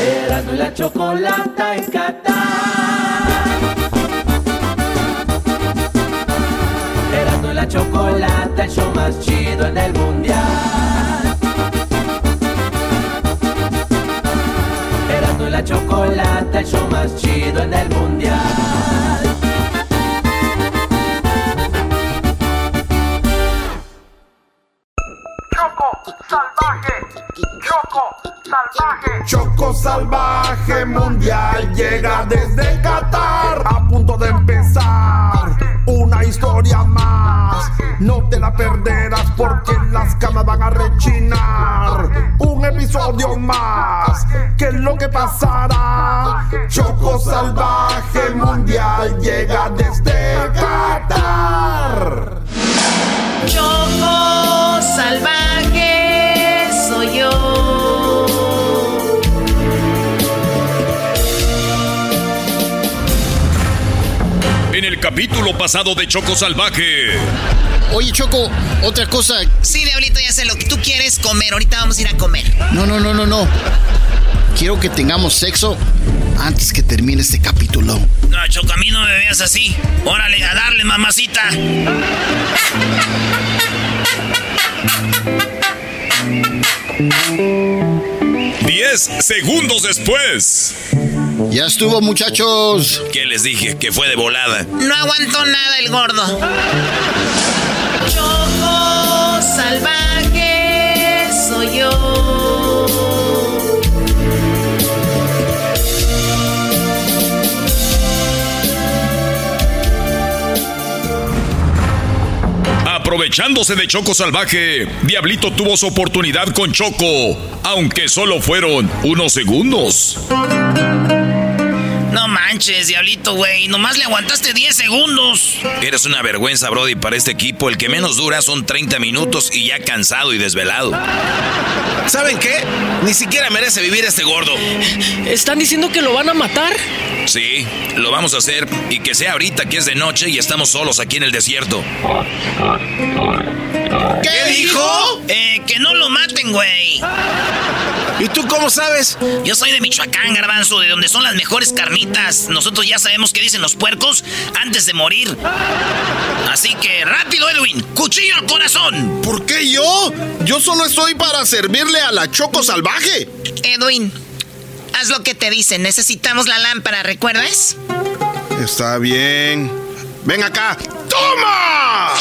Erasmo y la chocolata en Qatar. La chocolata, el show más chido en el mundial. Erasmo y la chocolata, el show más chido en el mundial. Choco salvaje, Choco salvaje. Choco salvaje mundial llega desde Qatar. A punto de empezar una historia más. No te la perderás porque las camas van a rechinar. Un episodio más. ¿Qué es lo que pasará? Choco salvaje mundial llega desde Qatar. Choco salvaje capítulo pasado de Choco Salvaje. Oye, Choco, otra cosa. Sí, Diablito, ya sé lo que tú quieres comer. Ahorita vamos a ir a comer. No, no, no, no, no. Quiero que tengamos sexo antes que termine este capítulo. No, Choco, a mí no me veas así. Órale, a darle, mamacita. Diez segundos después. Ya estuvo, muchachos. ¿Qué les dije? Que fue de volada. No aguantó nada el gordo. Choco salvaje soy yo. Aprovechándose de Choco Salvaje, Diablito tuvo su oportunidad con Choco, aunque solo fueron unos segundos. No manches, Diablito, güey. Nomás le aguantaste 10 segundos. Eres una vergüenza, Brody, para este equipo. El que menos dura son 30 minutos y ya cansado y desvelado. ¿Saben qué? Ni siquiera merece vivir este gordo. ¿Están diciendo que lo van a matar? Sí, lo vamos a hacer. Y que sea ahorita que es de noche y estamos solos aquí en el desierto. ¿Qué dijo? Eh, que no lo maten, güey. ¿Y tú cómo sabes? Yo soy de Michoacán, garbanzo, de donde son las mejores carnitas. Nosotros ya sabemos qué dicen los puercos antes de morir. Así que rápido, Edwin, cuchillo al corazón. ¿Por qué yo? Yo solo estoy para servirle a la Choco Salvaje. Edwin, haz lo que te dicen. Necesitamos la lámpara, ¿recuerdas? Está bien. Ven acá. ¡Toma!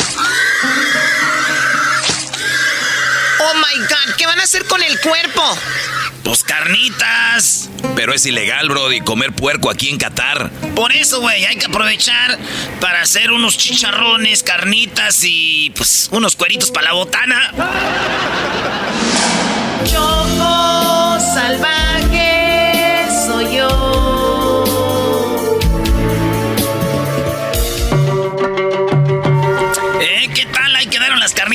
Oh my god, ¿qué van a hacer con el cuerpo? Pues carnitas. Pero es ilegal, Brody, comer puerco aquí en Qatar. Por eso, güey, hay que aprovechar para hacer unos chicharrones, carnitas y pues unos cueritos para la botana. Choco salvaje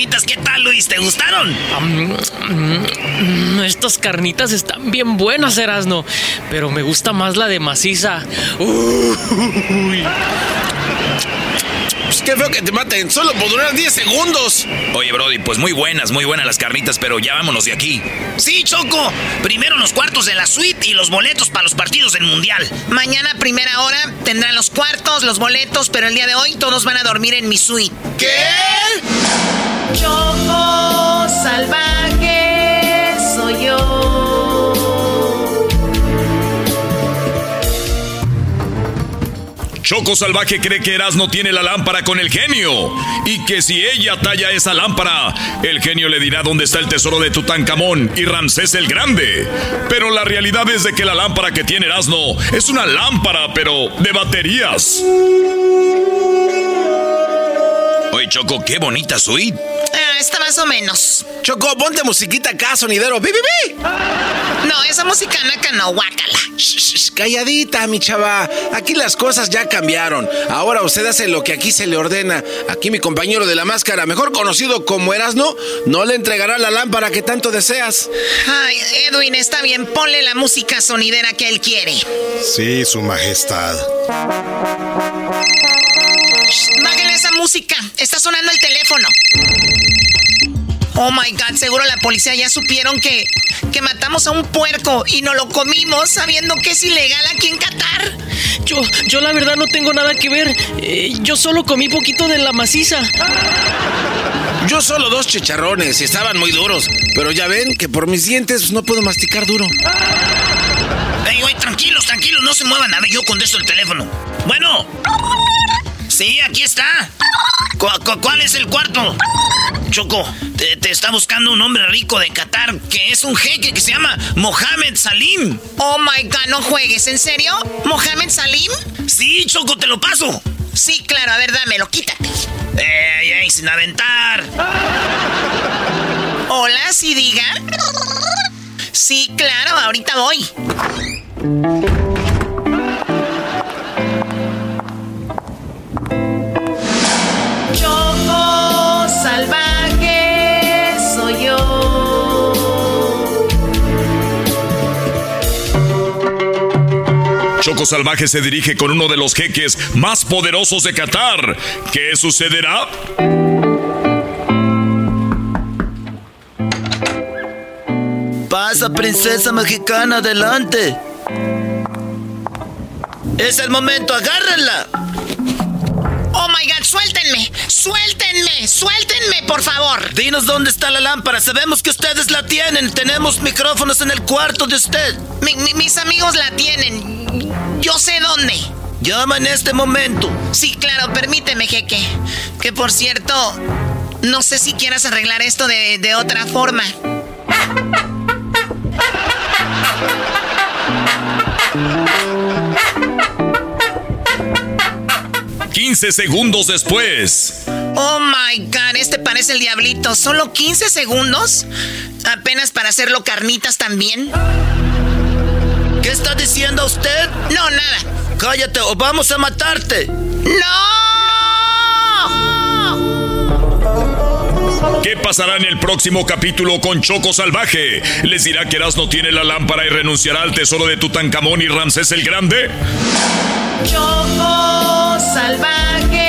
carnitas. ¿Qué tal, Luis? ¿Te gustaron? Mm, Estas carnitas están bien buenas, Erasno. Pero me gusta más la de maciza. Uy. Pues qué feo que te maten. Solo por durar 10 segundos. Oye, Brody, pues muy buenas, muy buenas las carnitas, pero ya vámonos de aquí. Sí, Choco. Primero los cuartos de la suite y los boletos para los partidos del Mundial. Mañana, primera hora, tendrán los cuartos, los boletos, pero el día de hoy todos van a dormir en mi suite. ¿Qué? Choco salvaje Choco Salvaje cree que Erasmo tiene la lámpara con el genio y que si ella talla esa lámpara, el genio le dirá dónde está el tesoro de Tutankamón y Ramsés el Grande. Pero la realidad es de que la lámpara que tiene Erasmo es una lámpara, pero de baterías. Choco, qué bonita suite. Ah, está más o menos. Choco, ponte musiquita acá, sonidero. ¡Bi, bi, bi! No, esa música naca no, guácala. Shh, shh, calladita, mi chava. Aquí las cosas ya cambiaron. Ahora usted hace lo que aquí se le ordena. Aquí mi compañero de la máscara, mejor conocido como Erasno, no le entregará la lámpara que tanto deseas. Ay, Edwin, está bien, ponle la música sonidera que él quiere. Sí, su majestad. Música, está sonando el teléfono. Oh my god, seguro la policía ya supieron que, que matamos a un puerco y no lo comimos sabiendo que es ilegal aquí en Qatar. Yo, yo la verdad no tengo nada que ver. Eh, yo solo comí poquito de la maciza. Yo solo dos chicharrones y estaban muy duros. Pero ya ven que por mis dientes no puedo masticar duro. Ey, güey, tranquilos, tranquilos, no se muevan. A ver, yo contesto el teléfono. Bueno. Sí, aquí está. ¿Cu- cu- cuál es el cuarto? Choco, te, te está buscando un hombre rico de Qatar que es un jeque que se llama Mohamed Salim. Oh my god, no juegues, ¿en serio? ¿Mohamed Salim? Sí, Choco, te lo paso. Sí, claro, a ver, dámelo, quítate. Ey, ey, sin aventar. Hola, sí diga. Sí, claro, ahorita voy. Salvaje se dirige con uno de los jeques más poderosos de Qatar. ¿Qué sucederá? Pasa, princesa mexicana, adelante. Es el momento, agárrenla. Oh my god, suéltenme, suéltenme, suéltenme, por favor. Dinos dónde está la lámpara. Sabemos que ustedes la tienen. Tenemos micrófonos en el cuarto de usted. Mi- mi- mis amigos la tienen. Yo sé dónde. Llama en este momento. Sí, claro, permíteme, jeque. Que por cierto, no sé si quieras arreglar esto de, de otra forma. 15 segundos después. Oh my god, este parece el diablito. ¿Solo 15 segundos? ¿Apenas para hacerlo carnitas también? ¿Qué está diciendo usted? No, nada. Cállate o vamos a matarte. ¡No! ¿Qué pasará en el próximo capítulo con Choco Salvaje? ¿Les dirá que Erasmo tiene la lámpara y renunciará al tesoro de Tutankamón y Ramsés el Grande? Choco salvaje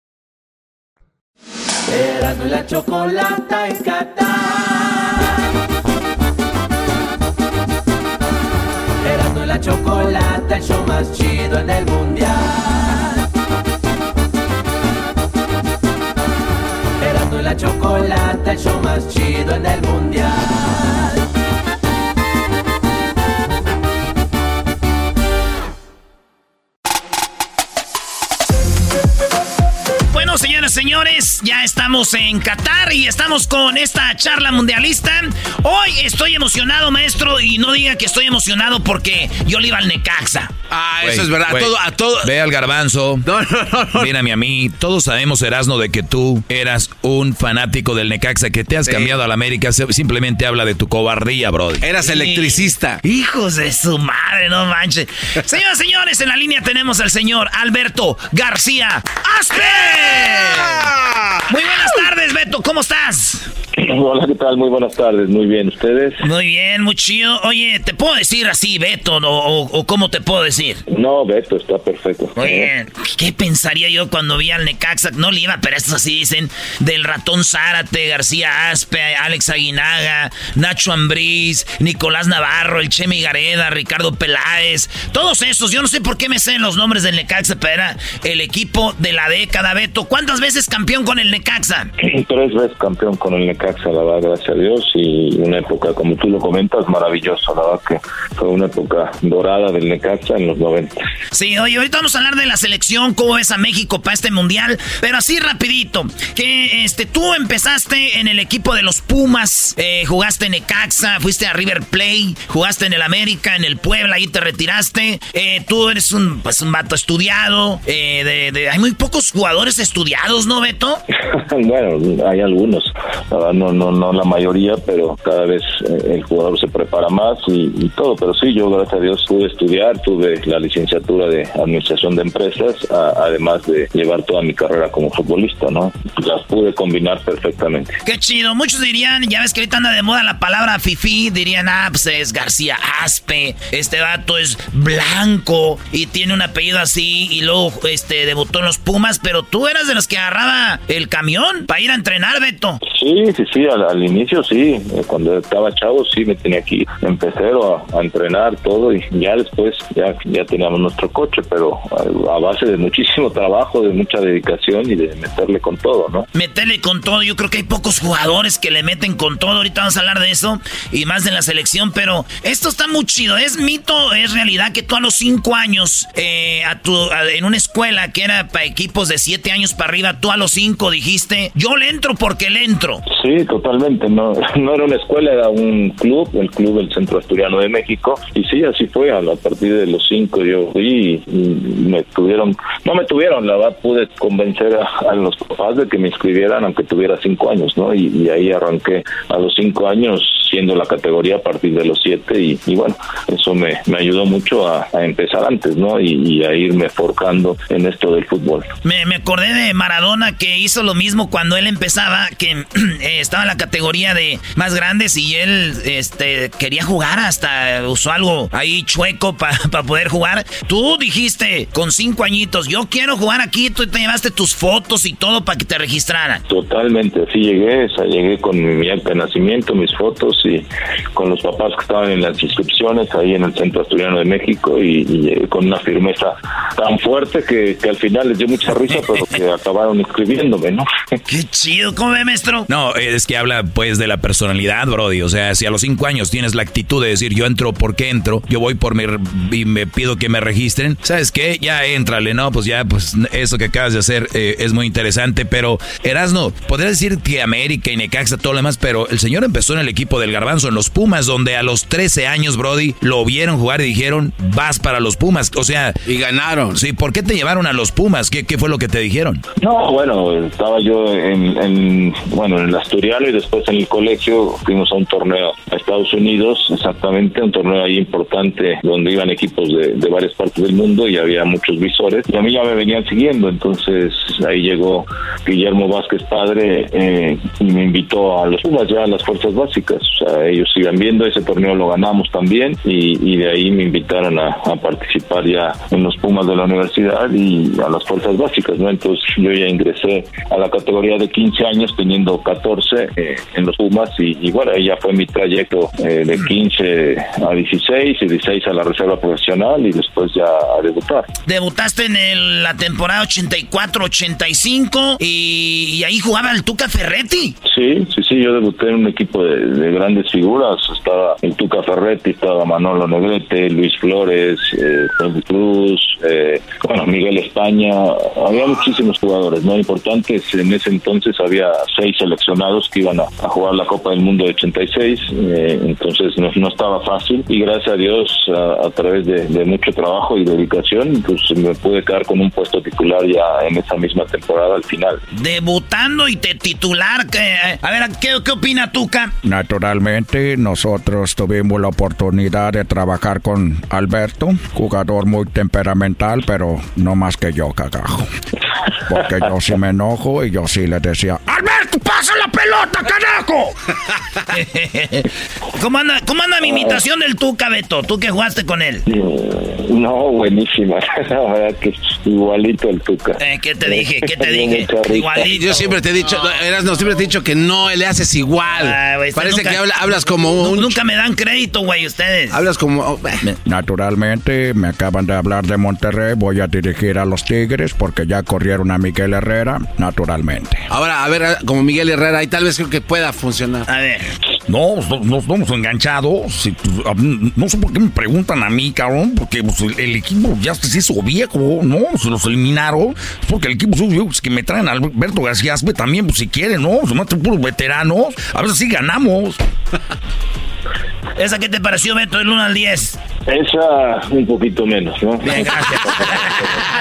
Erasmo y la chocolata en Qatar. Erasmo y la chocolata, el show más chido en el mundial. Erasmo y la chocolata, el show más chido en el mundial. Bueno, señoras y señores, ya estamos en Qatar y estamos con esta charla mundialista. Hoy estoy emocionado, maestro, y no diga que estoy emocionado porque yo le iba al Necaxa. Ah, eso es verdad. güey, Todo, a todo. Ve al garbanzo. Mírame a mí. Todos sabemos, Erasno, de que tú eras un fanático del Necaxa, que te has Sí. cambiado a la América. Simplemente habla de tu cobardía, brody. Eras electricista. Hijos de su madre, no manches. Señoras y señores, en la línea tenemos al señor Alberto García Aspe. Muy buenas tardes, Beto, ¿cómo estás? Hola, ¿qué tal? Muy buenas tardes. Muy bien, ¿ustedes? Muy bien, muy chido. Oye, ¿te puedo decir así, Beto, o, cómo te puedo decir? No, Beto, está perfecto. Oye, ¿qué pensaría yo cuando vi al Necaxa? No le iba, pero estos así dicen, del ratón Zárate, García Aspe, Alex Aguinaga, Nacho Ambriz, Nicolás Navarro, el Chemi Gareda, Ricardo Peláez, todos esos. Yo no sé por qué me sé los nombres del Necaxa, pero era el equipo de la década, Beto. ¿Cuántas veces campeón con el Necaxa? Tres veces campeón con el Necaxa, la verdad, gracias a Dios. Y una época, como tú lo comentas, maravillosa. La verdad que fue una época dorada del Necaxa en los 90. Sí, oye, ahorita vamos a hablar de la selección, cómo ves a México para este mundial, pero así rapidito, que este tú empezaste en el equipo de los Pumas, eh, jugaste en Necaxa, fuiste a River Plate, jugaste en el América, en el Puebla, ahí te retiraste, eh, tú eres un, pues, un vato estudiado, eh, de, de- hay muy pocos jugadores estudiados, ¿no, Beto? bueno, hay algunos, la verdad, no, no, no la mayoría, pero cada vez eh, el jugador se prepara más y, y todo. Pero sí, yo, gracias a Dios, pude estudiar, tuve la licenciatura de Administración de Empresas, a- además de llevar toda mi carrera como futbolista, ¿no? Las pude combinar perfectamente. Qué chido. Muchos dirían, ya ves que ahorita anda de moda la palabra fifi, dirían, ah, pues es García Aspe, este vato es blanco y tiene un apellido así y luego este debutó en los Pumas, pero tú eras de los que agarraba el camión para ir a entrenar, Beto. Sí, sí, sí, al, al inicio sí, eh, cuando estaba chavo sí me tenía que ir en pecero a, a entrenar todo y ya después ya, ya teníamos nuestro coche, pero a, a base de muchísimo trabajo, de mucha dedicación y de meterle con todo, ¿no? Meterle con todo, yo creo que hay pocos jugadores que le meten con todo, ahorita vamos a hablar de eso y más de la selección, pero esto está muy chido, es mito, es realidad que tú a los cinco años, eh, a tu, a- en una escuela que era para equipos de siete años para arriba, tú a los cinco dijiste, yo le entro porque le entro. Sí, totalmente. No, no era una escuela, era un club, el club del Centro Asturiano de México. Y sí, así fue. A partir de los cinco yo fui y me tuvieron, no me tuvieron, la verdad pude convencer a, a los papás de que me inscribieran aunque tuviera cinco años, ¿no? Y, y ahí arranqué a los cinco años siendo la categoría a partir de los siete y, y bueno, eso me, me ayudó mucho a, a empezar antes, ¿no? Y, y a irme forjando en esto del fútbol. Me, me acordé de Maradona que hizo lo mismo cuando él empezaba, que eh, estaba en la categoría de más grandes y él este, quería jugar hasta usó algo ahí chueco para poder jugar. Tú dijiste con cinco añitos, yo quiero jugar aquí, tú te llevaste tus fotos y todo para que te registraran. Totalmente, así llegué, o sea, llegué con mi acta de nacimiento, mis fotos y con los papás que estaban en las inscripciones ahí en el Centro Asturiano de México y, y llegué con una firmeza tan fuerte que, que al final les dio mucha risa, pero que acabaron inscribiéndome, ¿no? Qué chido, ¿cómo ve, maestro? No, es que habla pues de la personalidad, Brody. O sea, si a los cinco años tienes la actitud de decir yo entro porque entro, yo voy por mi y me pido que me registren, ¿sabes qué? Ya éntrale, ¿no? Pues ya, pues eso que acabas de hacer eh, es muy interesante, pero Erasno, podría decir que América y Necaxa, todo lo demás, pero el señor empezó en el equipo del Garbanzo, en los Pumas, donde a los 13 años, Brody, lo vieron jugar y dijeron, vas para los Pumas. O sea... Y ganaron. Sí, ¿por qué te llevaron a los Pumas? ¿Qué, qué fue lo que te dijeron? No, bueno, estaba yo en, bueno, en el Y después en el colegio fuimos a un torneo a Estados Unidos, exactamente, un torneo ahí importante donde iban equipos de, de varias partes del mundo y había muchos visores y a mí ya me venían siguiendo, entonces ahí llegó Guillermo Vázquez padre eh, y me invitó a los Pumas ya a las fuerzas básicas, ellos iban viendo, ese torneo lo ganamos también y, de ahí me invitaron a, participar ya en los Pumas de la universidad y a las fuerzas básicas, ¿no? Entonces yo ya ingresé a la categoría de 15 años teniendo 14 eh, en los Pumas y, bueno, ahí ya fue mi trayecto eh, de 15 a 16 y 16 a la reserva profesional y después ya a debutar. Debutaste en la temporada 84-85 y, ahí jugaba el Tuca Ferretti. Sí, sí, sí, yo debuté en un equipo de, grandes figuras. Estaba el Tuca Ferretti, estaba Manolo Negrete, Luis Flores, eh, Cruz, eh, bueno, Miguel España. Había muchísimos jugadores, ¿no? Importantes. En ese entonces había seis seleccionados que iban a, jugar la Copa del Mundo de 86. Eh, entonces no, no, estaba fácil y gracias a Dios a, través de, mucho trabajo y dedicación pues me pude quedar con un puesto titular ya en esa misma temporada al final. Debutando y te titular, a ver, ¿qué, qué opina Tuca? Naturalmente nosotros tuvimos la oportunidad de trabajar con Alberto, jugador muy temperamental, pero no más que yo, cagajo. Porque yo sí me enojo y yo sí le decía, ¡Alberto, pasa la pelota, carajo! ¿Cómo anda, ¿Cómo anda mi imitación del Tuca, Beto? ¿Tú que jugaste con él? No, buenísima. La verdad que igualito el Tuca. Eh, ¿Qué te dije? ¿Qué te dije? Igualito. Yo siempre te he dicho, eras, no, siempre te he dicho que no le haces igual. Ah, Parece que hablas como un... Nunca me dan crédito, güey, ustedes. Hablas como... Oh, Naturalmente, me acaban de hablar de Monterrey, voy a dirigir a los Tigres porque ya corrieron a Miguel Herrera, naturalmente. Ahora, a ver, como Miguel Herrera, ahí tal vez creo que pueda funcionar. A ver. No, nos vamos enganchados. Pues, no sé por qué me preguntan a mí, cabrón, porque pues, el equipo ya se hizo viejo, ¿no? Se los eliminaron. Porque el equipo suyo, pues, que me traen a Alberto García también, pues si quieren, ¿no? Se matan puros veteranos. A ver si ganamos. ¿Esa qué te pareció, Beto, del 1 al 10? Esa un poquito menos, ¿no? Bien, gracias.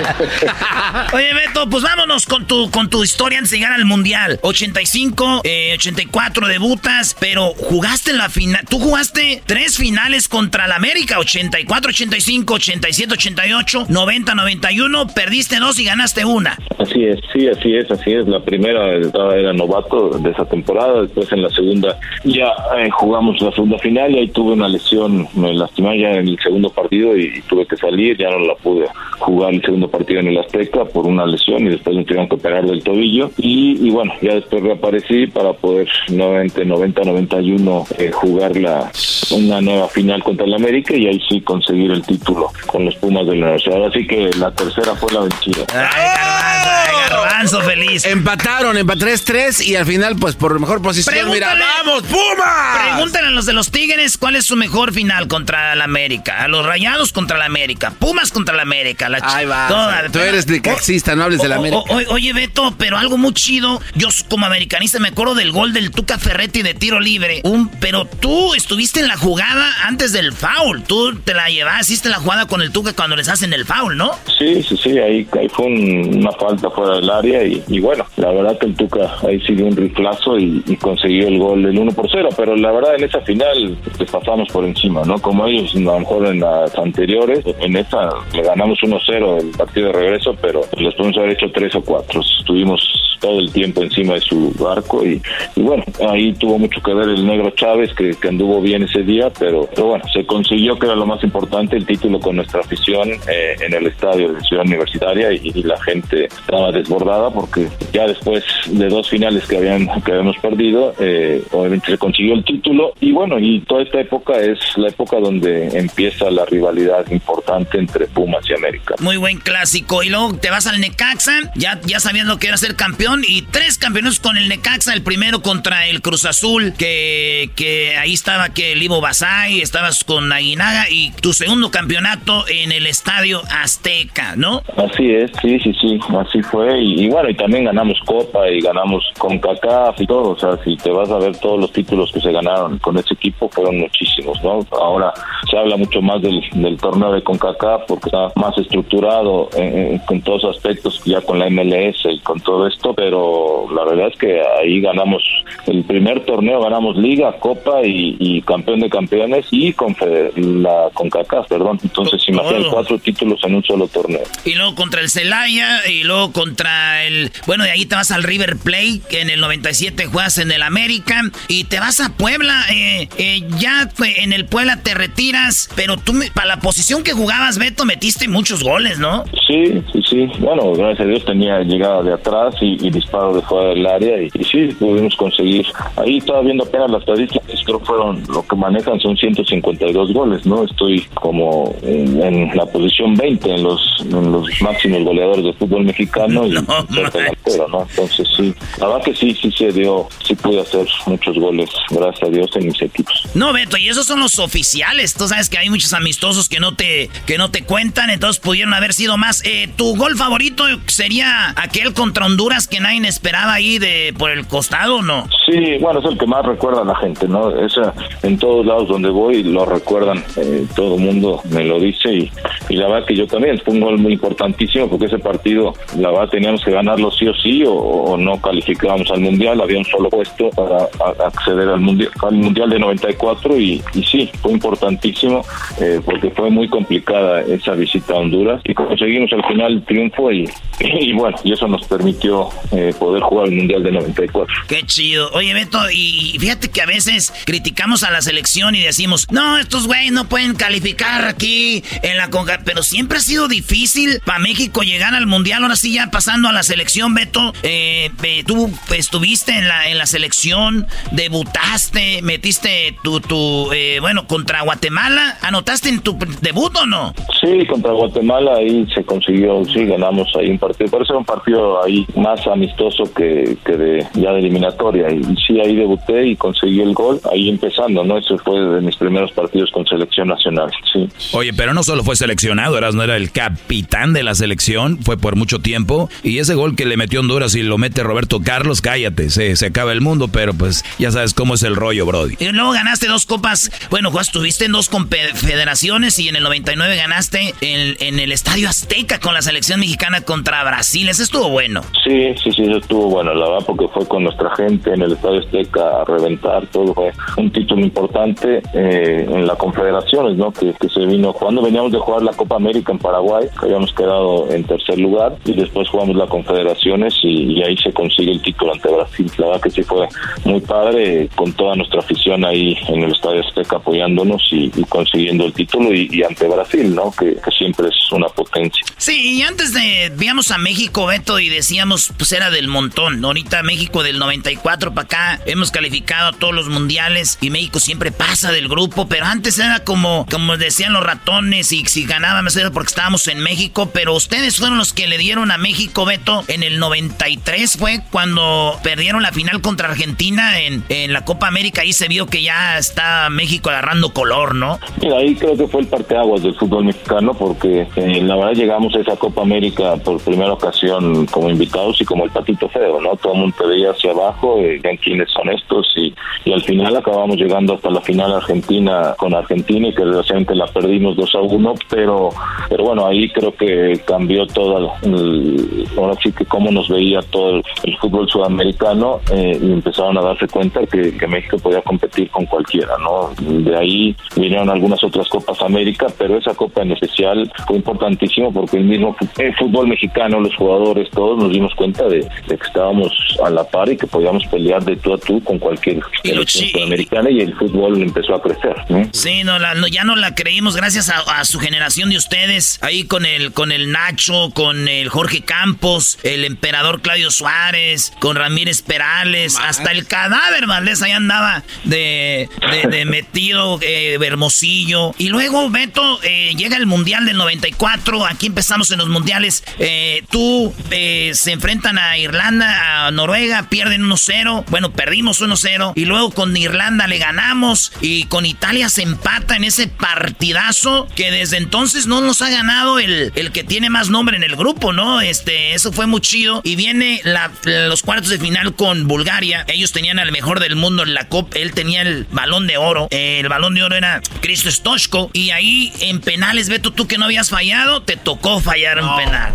Oye, Beto, pues vámonos con tu, con tu historia antes de llegar al Mundial. 85, 84 eh, debutas, pero jugaste en la final. Tú jugaste tres finales contra el América: 84, 85, 87, 88, 90, 91. Perdiste dos y ganaste una. Así es, sí, así es, así es. La primera era novato de esa temporada, después en la segunda ya eh, jugamos la segunda final y ahí tuve una lesión, me lastimé ya en el segundo partido y, tuve que salir, ya no la pude jugar el segundo partido en el Azteca por una lesión y después me tuvieron que operar del tobillo y, bueno, ya después reaparecí para poder nuevamente 90-91 eh, jugar la, una nueva final contra el América y ahí sí conseguir el título con los Pumas de la Universidad. Así que la tercera fue la vencida. Ay, garbanzo, feliz. Empataron, empataron 3-3 y al final, pues por mejor posición, mira, ¡vamos, Pumas! Pregúntale a los de los Tigres cuál es su mejor final contra el América. A los Rayados contra el América. Pumas contra el América. La Ahí va. tú eres de caxista, no hables de la América. oye, Beto, pero algo muy chido. Yo como americanista me acuerdo del gol del Tuca Ferretti de tiro libre. Un, pero tú estuviste en la jugada antes del foul. Tú te la llevaste, hiciste la jugada con el Tuca cuando les hacen el foul, ¿no? Sí, sí, sí. Ahí, fue una falta fuera del área y, bueno, la verdad que el Tuca ahí siguió un riflazo y, consiguió el gol del 1 por 0. Pero la verdad en esa final pues, pasamos por encima, ¿no? Como ellos a lo mejor en las anteriores, en esta le ganamos 1-0 el partido de regreso, pero les podemos haber hecho 3 o 4. Estuvimos todo el tiempo encima de su barco y, y bueno, ahí tuvo mucho que ver el negro Chávez que, que anduvo bien ese día, pero, pero, bueno, se consiguió que era lo más importante, el título con nuestra afición eh, en el estadio de Ciudad Universitaria y, y, la gente estaba desbordada porque ya después de dos finales que habían que habíamos perdido, eh, obviamente se consiguió el título y bueno, y toda esta época es la época donde empieza la rivalidad importante entre Pumas y América. Muy buen clásico y luego te vas al Necaxa, ya, ya sabiendo que era ser campeón y tres campeones con el Necaxa, el primero contra el Cruz Azul, que, que ahí estaba que el Ivo Basay, estabas con Aguinaga y tu segundo campeonato en el Estadio Azteca, ¿no? Así es, sí, sí, sí, así fue y, y bueno, y también ganamos Copa y ganamos con CACAF y todo, o sea, si te vas a ver todos los títulos que se ganaron con ese equipo fueron muchísimos, ¿no? Ahora se habla mucho más del, del torneo de CONCACAF porque está más estructurado en, en, con todos aspectos, ya con la MLS y con todo esto, pero la verdad es que ahí ganamos el primer torneo, ganamos Liga, Copa y, y campeón de campeones y con la CONCACAF, perdón. Entonces, imagínate cuatro títulos en un solo torneo. Y luego contra el Celaya y luego contra el... Bueno, de ahí te vas al River Plate, que en el 97 juegas en el América y te vas a Puebla. Eh, eh, ya en el Puebla te retiras, pero tú para la posición que jugabas, Beto, metiste muchos goles, ¿no? Sí, sí, sí. Bueno, gracias a Dios tenía llegada de atrás y, y disparo de fuera del área y, y, sí, pudimos conseguir. Ahí estaba viendo apenas las estadísticas, creo que fueron lo que manejan son 152 goles, ¿no? Estoy como en, en la posición 20 en los, en los máximos goleadores del fútbol mexicano y No, delantero, ¿no? Entonces sí, la verdad que sí, sí se dio, sí pude hacer muchos goles, gracias a Dios, en mis equipos. No, Beto, y esos son los oficiales. Tú sabes que hay muchos amistosos que no te, que no te cuentan, entonces pudieron haber sido más. Eh, ¿Tu gol favorito sería aquel contra Honduras que nadie esperaba ahí de por el costado o no? Sí, bueno, es el que más recuerda a la gente, ¿no? Esa, en todos lados donde voy lo recuerdan, eh, todo el mundo me lo dice y, y, la verdad que yo también, fue un gol muy importantísimo porque ese partido, la verdad teníamos que ganarlo sí o sí o, o no calificábamos al Mundial, había un solo puesto para a, acceder al mundial, al mundial de 94 y, sí, fue importantísimo eh, porque fue muy complicada esa visita a Honduras y conseguimos al final el triunfo y, bueno, y eso nos permitió eh, poder jugar el Mundial de 94. Qué chido. Oye, Beto, y fíjate que a veces criticamos a la selección y decimos, no, estos güeyes no pueden calificar aquí en la Conca, pero siempre ha sido difícil para México llegar al Mundial. Ahora sí, ya pasando a la selección, Beto, eh, eh, tú estuviste en la, en la selección, debutaste, metiste tu, tu eh, bueno, contra Guatemala, ¿anotaste en tu debut o no? Sí, contra Guatemala ahí se consiguió, sí, ganamos ahí un partido, pero ese era un partido ahí más amistoso que, que de ya de eliminatoria, y, sí, ahí debuté y conseguí el gol, ahí empezando, ¿no? Ese fue de mis primeros partidos con selección nacional, sí. Oye, pero no solo fue seleccionado, eras no era el capitán de la selección, fue por mucho tiempo, y ese gol que le metió Honduras y lo mete Roberto Carlos, cállate, se, se acaba el mundo, pero pues ya sabes cómo es el rollo, Brody. Y ganaste dos copas, bueno, Juan, estuviste en dos confederaciones y en el 99 ganaste en, el Estadio Azteca con la selección mexicana contra Brasil, eso estuvo bueno. Sí, sí, sí, eso estuvo bueno, la verdad, porque fue con nuestra gente en el Estadio Azteca a reventar, todo fue un título importante eh, en la confederaciones, ¿no? Que, se vino, cuando veníamos de jugar la Copa América en Paraguay, habíamos quedado en tercer lugar, y después jugamos la confederaciones y ahí se consigue el título ante Brasil. La verdad que sí fue muy padre, con toda nuestra afición ahí en el Estadio Azteca apoyándonos y, consiguiendo el título y, ante Brasil, ¿no? Que, que, siempre es una potencia. Sí, y antes de, veíamos a México, Beto, y decíamos, pues era del montón. Ahorita México del 94 para acá, hemos calificado a todos los mundiales y México siempre pasa del grupo, pero antes era como, como decían los ratones y si ganábamos era porque estábamos en México, pero ustedes fueron los que le dieron a México, Beto, en el 93 fue cuando perdieron la final contra Argentina en, en la Copa América, ahí se vio que ya está México agarrando color, ¿no? Mira, ahí creo que fue el parteaguas del fútbol mexicano porque eh, la verdad llegamos a esa Copa América por primera ocasión como invitados y como el patito feo, ¿no? Todo el mundo veía hacia abajo, eh, quiénes son estos y, y al final acabamos llegando hasta la final argentina con Argentina y que desgraciadamente la perdimos 2 a 1, pero, pero bueno, ahí creo que cambió todo el, ahora sí que cómo nos veía todo el, el fútbol sudamericano eh, y empezaron a darse cuenta que, que, México podía competir con cualquiera, ¿no? De ahí vinieron algunas otras Copas América, pero esa Copa en especial fue importantísima porque el mismo el fútbol mexicano, los jugadores, todos nos dimos cuenta de, de que estábamos a la par y que podíamos pelear de tú a tú con cualquier selección sudamericana y el fútbol empezó a crecer. ¿no? Sí, no, la- no, ya no la creímos gracias a, a su generación de ustedes, ahí con el, con el Nacho, con el Jorge Campos, el emperador Claudio Suárez, con Ramírez Perales, hasta el cadáver Valdés ahí andaba de, de, de metido, eh, Hermosillo. Y luego, Beto, eh, llega el Mundial del 94, aquí empezamos en los Mundiales. Eh, tú, eh, se enfrentan a Irlanda, a Noruega, pierden 1-0, bueno, perdimos 1-0, y luego con Irlanda le ganamos, y con Italia se empata en ese partidazo que desde entonces no nos ha ganado el, el que tiene más nombre en el grupo, ¿no? Este, eso fue muy chido. Y viene la- los cuartos de final con Bulgaria. Ellos tenían al mejor del mundo en la Copa. Él tenía el balón de oro. Eh, el balón de oro era Cristo Stoshko. Y ahí en penales, Beto, tú que no habías fallado, te tocó fallar un penal.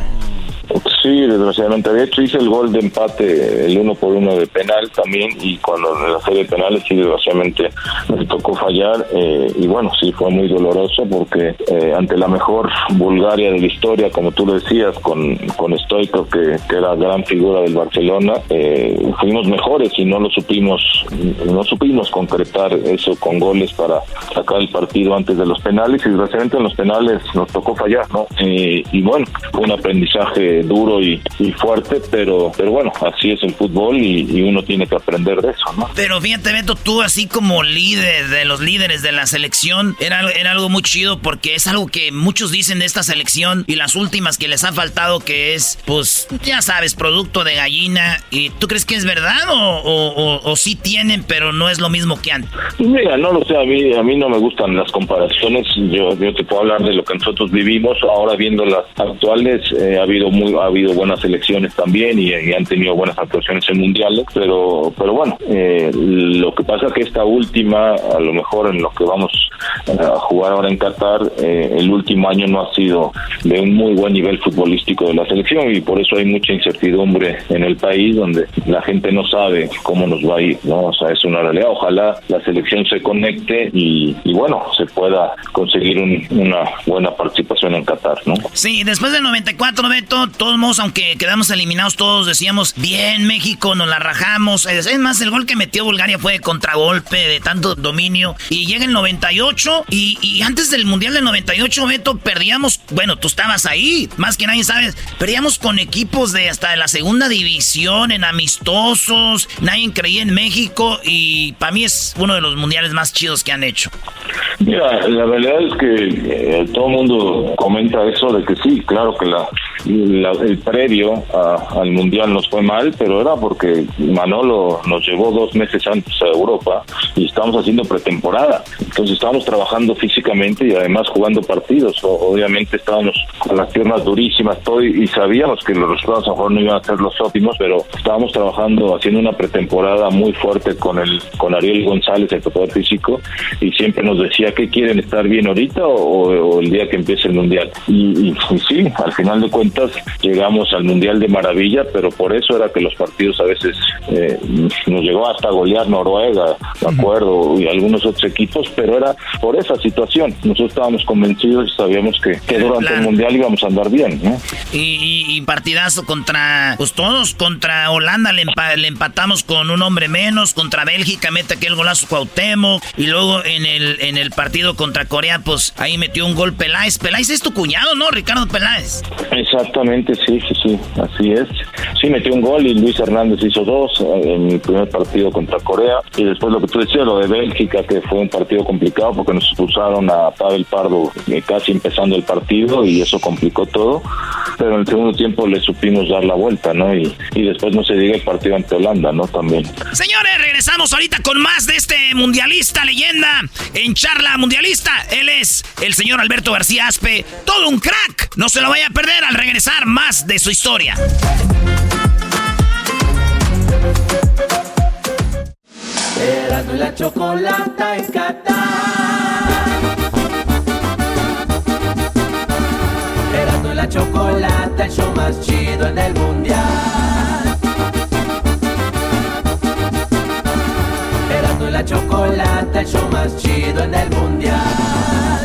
Sí, desgraciadamente. De hecho, hice el gol de empate, el uno por uno de penal también, y cuando en la serie de penales, sí, desgraciadamente me tocó fallar. eh, y bueno, sí, fue muy doloroso porque eh, ante la mejor Bulgaria de la historia, como tú lo decías, con, con Stoico, que, que era gran figura del Barcelona, eh, fuimos mejores y no lo supimos, no supimos concretar eso con goles para sacar el partido antes de los penales, y desgraciadamente en los penales nos tocó fallar, ¿no? Eh, y bueno, fue un aprendizaje duro y, y fuerte, pero, pero bueno, así es el fútbol y, y uno tiene que aprender de eso, ¿no? Pero fíjate, Beto, tú así como líder de los líderes de la selección, era, era algo muy chido porque es algo que muchos dicen de esta selección y las últimas que les ha faltado que es, pues, ya sabes, producto de gallina. ¿Y tú crees que es verdad o, o, o- o sí tienen, pero no es lo mismo que antes? Pues Mira, no lo sé, a mí, a mí no me gustan las comparaciones, yo, yo te puedo hablar de lo que nosotros vivimos, ahora viendo las actuales, eh, ha habido muy, ha habido buenas selecciones también y, han tenido buenas actuaciones en mundiales, pero, pero bueno, eh, lo que pasa que esta última, a lo mejor en lo que vamos eh, a jugar ahora en Qatar, eh, el último año no ha sido de un muy buen nivel futbolístico de la selección y por eso hay mucha incertidumbre en el país donde la gente no sabe cómo nos va a ir, ¿no? O sea, es una realidad. Ojalá la selección se conecte y, y bueno, se pueda conseguir un- una buena participación en Qatar, ¿no? Sí, después del 94, Beto, todos aunque quedamos eliminados todos, decíamos, bien, México, nos la rajamos. Es más, el gol que metió Bulgaria fue de contragolpe, de tanto dominio. Y llega el 98, y, y antes del Mundial del 98, Beto, perdíamos, bueno, tú estabas ahí, más que nadie sabes, perdíamos con equipos de hasta de la segunda división, en amistosos, nadie creía en México, y para mí es uno de los mundiales más chidos que han hecho. Mira, la realidad es que eh, todo el mundo comenta eso de que sí, claro que la, previo a- al mundial nos fue mal, pero era porque Manolo nos llevó dos meses antes a Europa y estábamos haciendo pretemporada. Entonces estábamos trabajando físicamente y además jugando partidos. Obviamente estábamos con las piernas durísimas todo y sabíamos que los resultados a lo mejor no iban a ser los óptimos, pero estábamos trabajando haciendo una pretemporada muy fuerte con el con Ariel González, el preparador físico, y siempre nos decía que quieren estar bien ahorita o, o el día que empiece el mundial. Y, y- y sí, al final de cuentas llegamos al mundial de maravilla, pero por eso era que los partidos a veces eh, nos llegó hasta golear Noruega, de acuerdo, y algunos otros equipos, pero era por esa situación. Nosotros estábamos convencidos y sabíamos que, que durante el mundial íbamos a andar bien, ¿no? Y, y- y partidazo contra, pues todos, contra Holanda le, empa- le empatamos con un hombre menos, contra Bélgica mete aquel golazo Cuauhtémoc, y luego en el, en el partido contra Corea, pues ahí metió un gol Peláez. Peláez es tu cuñado, ¿no? Ricardo Peláez. Exactamente, sí, sí, sí, así es. Sí, metió un gol y Luis Hernández hizo dos eh, en el primer partido contra Corea. Y después lo que tú decías, lo de Bélgica, que fue un partido complicado porque nos expulsaron a Pavel Pardo eh, casi empezando el partido y eso complicó todo. Pero en el segundo tiempo le supimos dar la vuelta, ¿no? Y, y después no se diga el partido ante Holanda, ¿no? También. Señores, regresamos ahorita con más de este mundialista leyenda en charla mundialista. Él es el señor Alberto García Aspe, todo un crack. No se lo vaya a perder al regresar más de su historia. Erasmo y la chocolata en Qatar. Erasmo y la chocolata, el show más chido en el mundial. Erasmo y la chocolata, el show más chido en el mundial.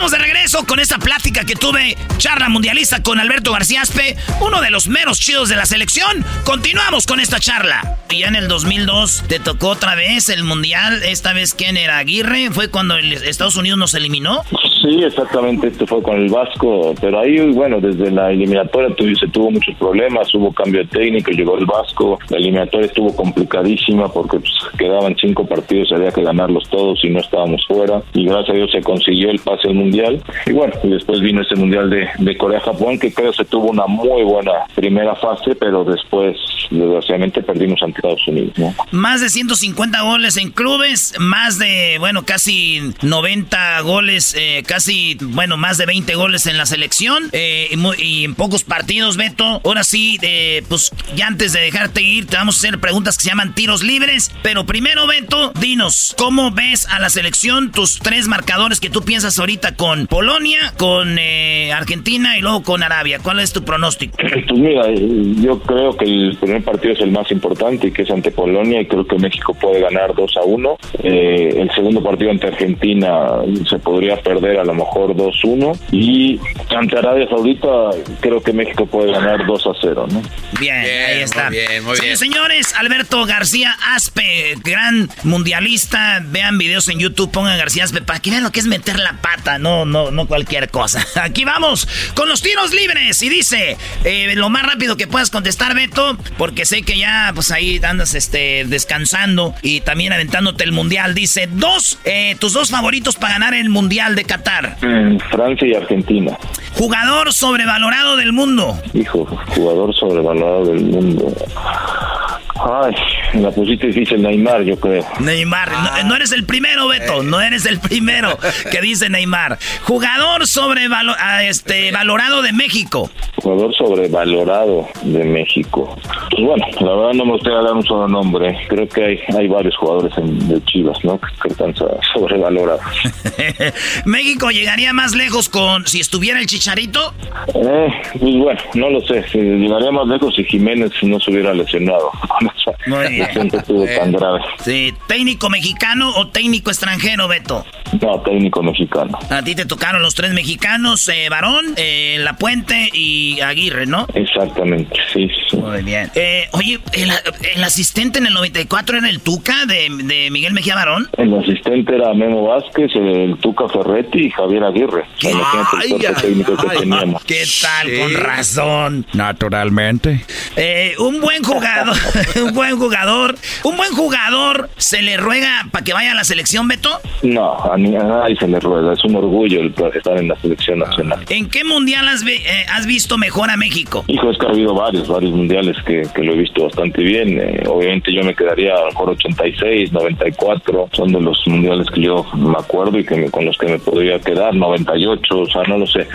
Estamos de regreso con esta plática que tuve, charla mundialista con Alberto García Aspe, uno de los meros chidos de la selección. Continuamos con esta charla. Ya en el 2002 te tocó otra vez el mundial, esta vez quién era Aguirre, fue cuando el Estados Unidos nos eliminó. Sí, exactamente, esto fue con el Vasco, pero ahí, bueno, desde la eliminatoria tu- se tuvo muchos problemas, hubo cambio de técnico, llegó el Vasco, la eliminatoria estuvo complicadísima porque pues, quedaban cinco partidos, había que ganarlos todos y no estábamos fuera, y gracias a Dios se consiguió el pase al Mundial, y bueno, y después vino ese Mundial de, Corea-Japón, que creo se tuvo una muy buena primera fase, pero después, desgraciadamente, perdimos ante Estados Unidos, ¿no? Más de 150 goles en clubes, más de, bueno, casi 90 goles, eh, casi, bueno, más de 20 goles en la selección eh, y, y en pocos partidos, Beto. Ahora sí, eh, pues ya antes de dejarte ir, te vamos a hacer preguntas que se llaman tiros libres. Pero primero, Beto, dinos, ¿cómo ves a la selección tus tres marcadores que tú piensas ahorita con Polonia, con eh, Argentina y luego con Arabia? ¿Cuál es tu pronóstico? Pues mira, eh, yo creo que el primer partido es el más importante y que es ante Polonia y creo que México puede ganar 2 a 1. Eh, el segundo partido ante Argentina se podría perder a lo mejor 2-1 y ante Arabia Saudita creo que México puede ganar 2 a 0, ¿no? Bien, ahí está. muy bien, muy Sí, bien. señores, Alberto García Aspe, gran mundialista. Vean videos en YouTube, pongan García Aspe para que vean lo que es meter la pata, no, no, no cualquier cosa. Aquí vamos con los tiros libres. Y dice, eh, lo más rápido que puedas contestar, Beto, porque sé que ya, pues ahí andas este, descansando y también aventándote el mundial. Dice, dos, eh, tus dos favoritos para ganar el mundial de Qatar. Mm, Francia y Argentina. Jugador sobrevalorado del mundo. Hijo, jugador sobrevalorado del mundo. Ay, me la pusiste difícil Neymar, yo creo. Neymar, no, no eres el primero, Beto, no eres el primero que dice Neymar. Jugador sobrevalo- ah, este, valorado de México. Jugador sobrevalorado de México. Pues bueno, la verdad no me gustaría dar un solo nombre. Creo que hay, hay varios jugadores en, de Chivas, ¿no? Que, están so- sobrevalorados. México llegaría más lejos con si estuviera el Chicharito. Eh, pues bueno, no lo sé. Llegaría más lejos si Jiménez no se hubiera lesionado. Muy bien. lesión que tuvo tan grave. Sí, técnico mexicano o técnico extranjero, Beto. No, técnico mexicano. A ti te tocaron los tres mexicanos, eh, Varón, eh, La Puente y Aguirre, ¿no? Exactamente, sí, sí. Muy bien. Eh, oye, el, el asistente en el 94 era el Tuca de, de Miguel Mejía Barón. El asistente era Memo Vázquez, el Tuca Ferretti y Javier Aguirre. Técnico que teníamos. ¿Qué tal? Con razón. Naturalmente. Eh, un buen jugador, un buen jugador, un buen jugador se le ruega para que vaya a la selección, Beto. No, a, ni- a nadie se le rueda. Es un orgullo el estar en la selección nacional. ¿En qué mundial has, eh, has visto mejor a México? Hijo, es que ha habido varios, varios mundiales que, que lo he visto bastante bien. Eh, obviamente yo me quedaría a lo mejor 86, 94. Son de los mundiales que yo me acuerdo y que me- con los que me podría quedar. 98, o sea, no lo sé.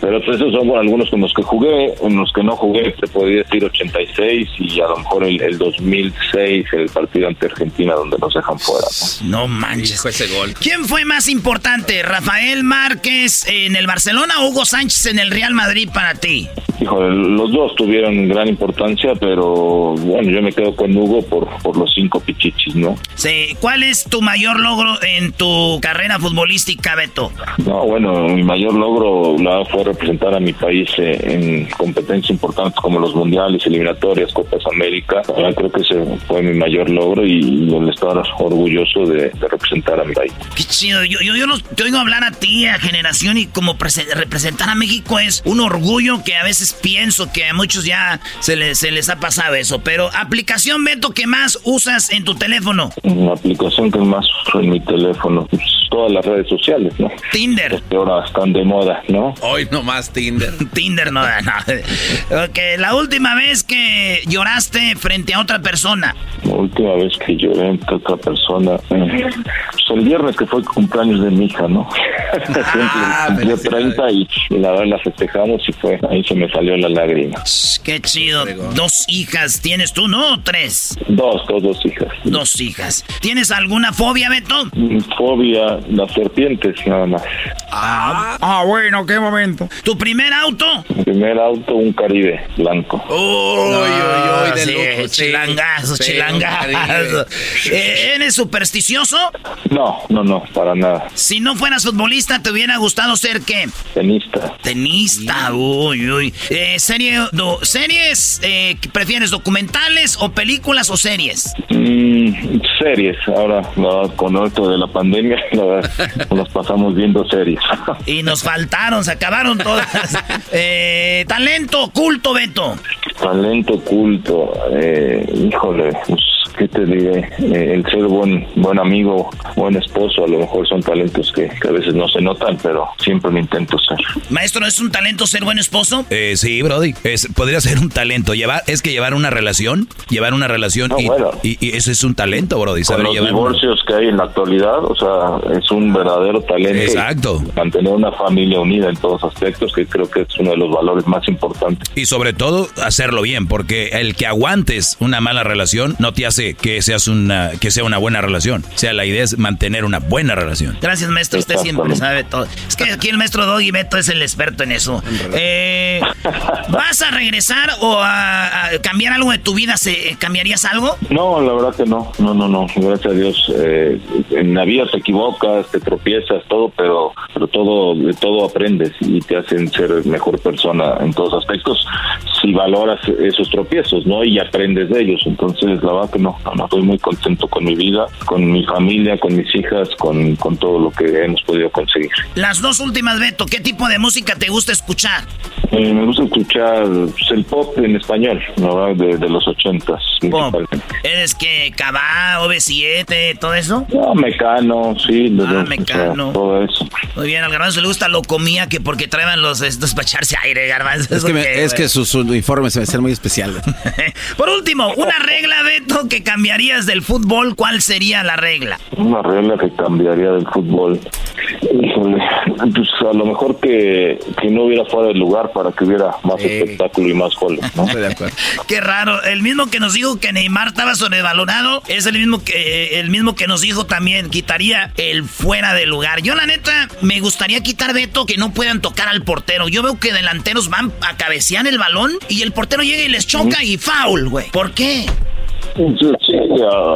Pero pues, esos son bueno, algunos con los que jugué. En los que no jugué, te podría decir 86 y a lo mejor el, el 2006, el partido ante Argentina, donde nos dejan fuera. ¿no? No manches. ese gol. ¿Quién fue más importante, Rafael Márquez en el Barcelona o Hugo Sánchez en el Real Madrid para ti? Híjole, los dos tuvieron gran importancia, pero bueno, yo me quedo con Hugo por, por los cinco pichichis, ¿no? Sí, ¿Cuál es tu mayor logro en tu carrera futbolística, Beto? No, bueno, mi mayor logro la fue representar a mi país eh, en competencias importantes como los mundiales, eliminatorias, Copas América. Verdad, creo que ese fue mi mayor logro y, el estar orgulloso de, de representar a mi país. Qué chido. yo, yo, yo no te oigo hablar a ti, a generación, y como representar a México es un orgullo que a veces pienso que a muchos ya se les, se les ha pasado eso. Pero aplicación, Beto, que más usas en tu teléfono? La aplicación que más uso en mi teléfono, pues, todas las redes sociales, ¿no? Tinder. Que ahora están de moda, ¿no? Hoy no más Tinder. Tinder no, no. Ok, la última vez que lloraste frente a otra persona. La última vez que lloré frente a otra persona, eh, pues el viernes que fue el cumpleaños de mi hija, ¿no? Ah, Cumplió 30 y, y la verdad la festejamos y fue, ahí se me salió la lágrima. Qué chido. Dos hijas tienes tú, ¿no? ¿O tres? Dos, dos, dos hijas. Dos hijas. ¿Tienes alguna fobia, Beto? Fobia, las serpientes, nada más. Ah, ah, bueno, qué momento. ¿Tu primer auto? Mi primer auto, un Caribe blanco. Uy, uy, uy, de sí, lujo, sí. Chilangazo, Sí, chilangazo. Eh, ¿Eres supersticioso? No, no, no, para nada. Si no fueras futbolista, ¿te hubiera gustado ser qué? Tenista. Tenista, uy, uy. Eh, serie, do- ¿Series? Eh, ¿Prefieres documentales o películas o series? Mm, series, ahora con esto de la pandemia, la verdad, nos pasamos viendo series. Y nos faltaron, se acabaron todas. Eh, talento, culto, Beto. Talento culto, eh, híjole, pues, ¿qué te diré? Eh, el ser buen, buen amigo, buen esposo, a lo mejor son talentos que, que a veces no se notan, pero siempre lo intento ser. Maestro, ¿es un talento ser buen esposo? Eh, sí, Brody. Es, podría ser un talento. Llevar, es que llevar una relación, llevar una relación y, y- y eso es un talento, Brody. Con Saber los llevar una- divorcios que hay en la actualidad, o sea, es un verdadero talento. Exacto. Mantener una familia unida en todos aspectos, que creo que es uno de los valores más importantes. Y sobre todo hacerlo bien, porque el que aguantes una mala relación no te hace que seas una que sea una buena relación. O sea, la idea es mantener una buena relación. Gracias, maestro. Usted siempre sabe todo. Es que aquí el maestro Doggy Beto es el experto en eso. Eh, ¿Vas a regresar o a, a cambiar algo de tu vida? ¿Se, ¿Cambiarías algo? No, la verdad que no, no, no, no, gracias a Dios. eh, en la vida te equivocas, te tropiezas, todo, pero, pero todo, de todo aprendes y te hacen ser mejor persona en todos aspectos si valoras esos tropiezos, ¿no? Y aprendes de ellos. Entonces, la verdad que no, no, no, estoy muy contento con mi vida, con mi familia, con mis hijas, con, con todo lo que hemos podido conseguir. Las dos últimas, Beto. ¿Qué tipo de música te gusta escuchar? Eh, me gusta escuchar pues, el pop en español, verdad, de, de los ochentas. principalmente. ¿Eres que Cabá, OV7, todo eso? No, Mecano, sí, de- Ah, de- o sea, Mecano. todo eso. Muy bien, al garbanzo le gusta lo comía que porque traen los estos para echarse aire, garbanzo. Es que, me- es que sus uniformes se me hacen muy especiales. Por último, una regla, Beto, que cambiarías del fútbol, ¿cuál sería la regla? Una regla que cambiaría del fútbol. Híjole, pues a lo mejor que, que no hubiera fuera de lugar para que hubiera más espectáculo y más goles, ¿no? Qué raro, el mismo que nos dijo que Neymar estaba sobrevalorado es el mismo que el mismo que nos dijo también quitaría el fuera de lugar. Yo la neta me gustaría quitar Beto que no puedan tocar al portero. Yo veo que delanteros van a cabecear el balón y el portero llega y les choca y foul, güey. ¿Por qué? Sí,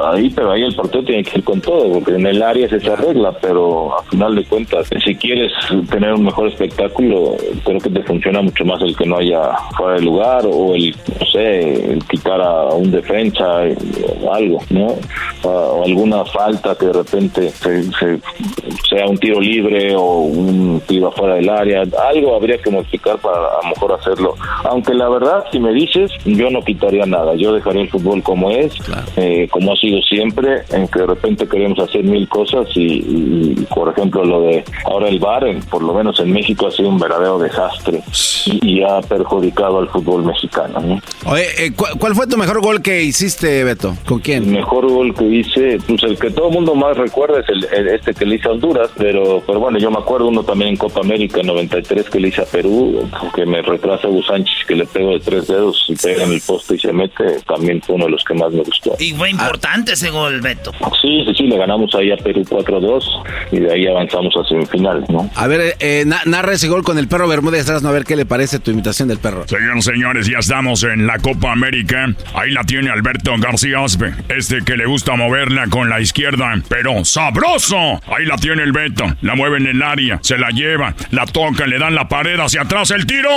ahí, pero ahí el portero tiene que ir con todo, porque en el área es esa regla, pero a final de cuentas, si quieres tener un mejor espectáculo, creo que te funciona mucho más el que no haya fuera de lugar o el, no sé, el quitar a un defensa eh, o algo, ¿no? O alguna falta que de repente se- se- sea un tiro libre o un tiro afuera del área, algo habría que modificar para a lo mejor hacerlo. Aunque la verdad, si me dices, yo no quitaría nada, yo dejaría el fútbol como es, eh, como ha sido siempre, en que de repente queremos hacer mil cosas y, y, por ejemplo, lo de ahora el VAR, en- por lo menos en México, ha sido un verdadero desastre y, y ha perjudicado al fútbol mexicano. ¿no? Oye, eh, ¿cu- ¿cuál fue tu mejor gol que hiciste, Beto? ¿Con quién? El mejor gol que hice, pues el que todo el mundo más recuerda es el, el- este que le hice a Honduras, pero, pero bueno, yo me acuerdo uno también en Copa América en 93 que le hice a Perú, que me retrasa Hugo Sánchez, que le pego de tres dedos y pega en el poste y se mete, también fue uno de los que más me gustó. Y fue importante ese gol, Beto. Sí, sí, sí, le ganamos ahí a Perú 4-2 y de ahí avanzamos a semifinales, ¿no? A ver, eh, na- narra ese gol con el perro Bermúdez atrás, no a ver qué le parece tu imitación del perro. Señoras señores, ya estamos en la Copa América. Ahí la tiene Alberto García Aspe. Este que le gusta moverla con la izquierda, pero sabroso. Ahí la tiene el Beto. La mueve en el área, se la lleva, la toca, le dan la pared hacia atrás, el tiro.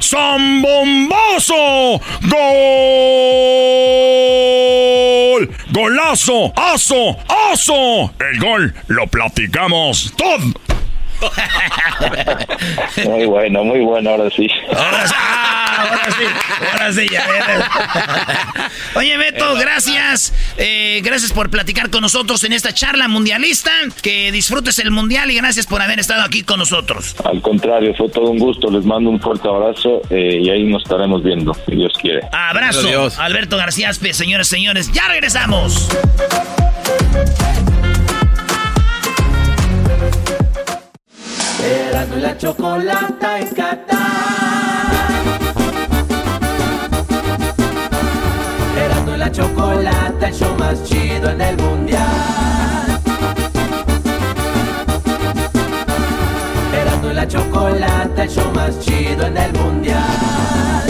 ¡Zambombazo! ¡Gol! ¡Gol! ¡Golazo! ¡Aso! ¡Aso! El gol lo platicamos todo. Muy bueno, muy bueno, ahora sí. Ahora sí, ah, ahora sí, ahora sí, ya. Oye, Beto, gracias. Eh, gracias por platicar con nosotros en esta charla mundialista. Que disfrutes el mundial y gracias por haber estado aquí con nosotros. Al contrario, fue todo un gusto. Les mando un fuerte abrazo eh, y ahí nos estaremos viendo, si Dios quiere. Abrazo. Alberto García Aspe, señores, señores. Ya regresamos. Erasmo y la chocolata en Qatar. Erasmo y la chocolata, el show más chido en el mundial. Erasmo y la chocolata, el show más chido en el mundial.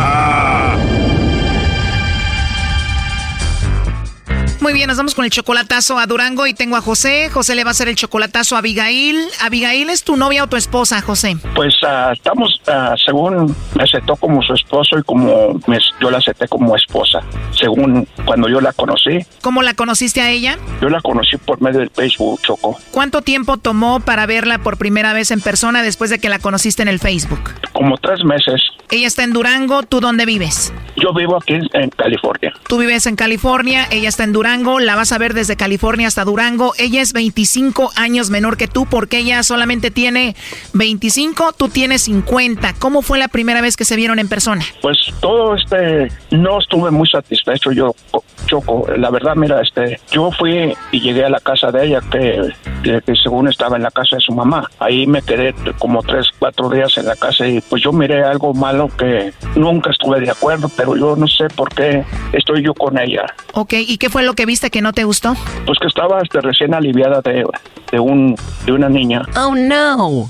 Muy bien, nos vamos con el chocolatazo a Durango y tengo a José. José le va a hacer el chocolatazo a Abigail. Abigail es tu novia o tu esposa, José. Pues ah, estamos, ah, según me aceptó como su esposo y como me- yo la acepté como esposa. Según cuando yo la conocí, ¿Cómo la conociste a ella? yo la conocí por medio del Facebook, Choco. ¿Cuánto tiempo tomó para verla por primera vez en persona después de que la conociste en el Facebook? Como tres meses. Ella está en Durango, ¿tú dónde vives? Yo vivo aquí en, en California. Tú vives en California, ella está en Durango, la vas a ver desde California hasta Durango. Ella es 25 años menor que tú porque ella solamente tiene 25, tú tienes 50. ¿Cómo fue la primera vez que se vieron en persona? Pues todo este, no estuve muy satisfecho yo, Choco. La verdad, mira, este, yo fui y llegué a la casa de ella, que, que- que según estaba en la casa de su mamá. Ahí me quedé como tres, cuatro días en la casa y pues yo miré algo malo que nunca estuve de acuerdo, pero yo no sé por qué estoy yo con ella. Ok, ¿y qué fue lo que viste que no te gustó? Pues que estaba este, recién aliviada de, de, un, de una niña. Oh no.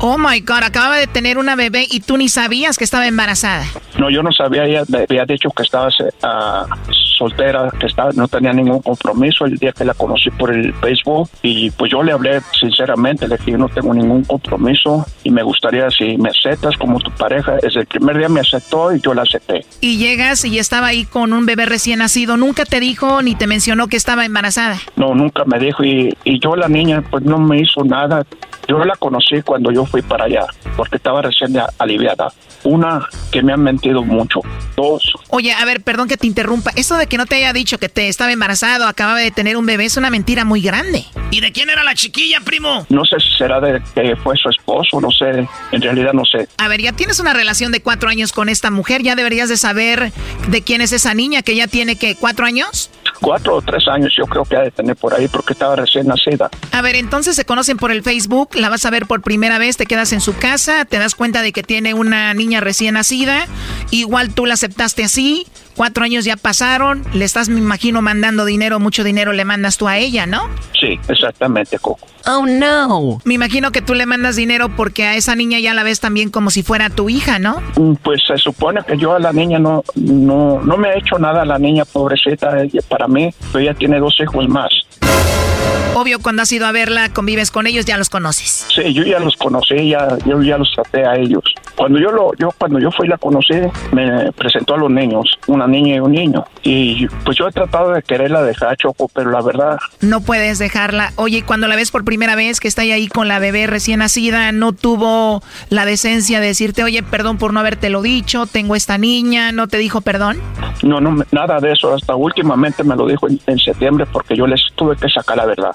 Oh my god, acababa de tener una bebé y tú ni sabías que estaba embarazada. No, yo no sabía, ella me había dicho que estaba ah, soltera, que estaba, no tenía ningún compromiso el día que la conocí por el Facebook y pues yo le hablé sinceramente, le dije yo no tengo ningún compromiso y me gustaría si me aceptas como tu pareja. Desde el primer día me aceptó y yo la acepté. Y llegas y estaba ahí con un bebé recién nacido. Nunca te dijo ni te mencionó que estaba embarazada. No, nunca me dijo y, y yo la niña pues no me hizo nada. Yo la conocí cuando yo fui para allá, porque estaba recién aliviada. Una, que me han mentido mucho. Dos, Oye, a ver, perdón que te interrumpa. Eso de que no te haya dicho que te estaba embarazado, acababa de tener un bebé, es una mentira muy grande. ¿Y de quién era la chiquilla, primo? no sé si será de que fue su esposo, no sé, en realidad no sé. A ver, ya tienes una relación de cuatro años con esta mujer, ya deberías de saber de quién es esa niña que ya tiene que cuatro años. Cuatro o tres años yo creo que ha de tener por ahí porque estaba recién nacida. A ver, entonces se conocen por el Facebook, la vas a ver por primera vez, te quedas en su casa, te das cuenta de que tiene una niña recién nacida, igual tú la aceptaste así, cuatro años ya pasaron, le estás, me imagino, mandando dinero, mucho dinero le mandas tú a ella, ¿no? Sí, exactamente, Coco. Oh, no. Me imagino que tú le mandas dinero porque a esa niña ya la ves también como si fuera tu hija, ¿no? Mm, Pues se supone que yo a la niña no, no, no me ha hecho nada la niña pobrecita para mí, pero ella tiene dos hijos más. Obvio, cuando has ido a verla, convives con ellos, ya los conoces. Sí, yo ya los conocí, ya, yo ya los traté a ellos. Cuando yo lo, yo cuando yo fui y la conocí, me presentó a los niños, una niña y un niño. Y pues yo he tratado de quererla dejar choco, pero la verdad, No puedes dejarla. Oye, cuando la ves por primera vez que está ahí con la bebé recién nacida, no tuvo la decencia de decirte, oye, perdón por no habértelo dicho, tengo esta niña, no te dijo perdón. no, no, nada de eso. Hasta últimamente me lo dijo en, en septiembre porque yo les tuve que sacar la verdad.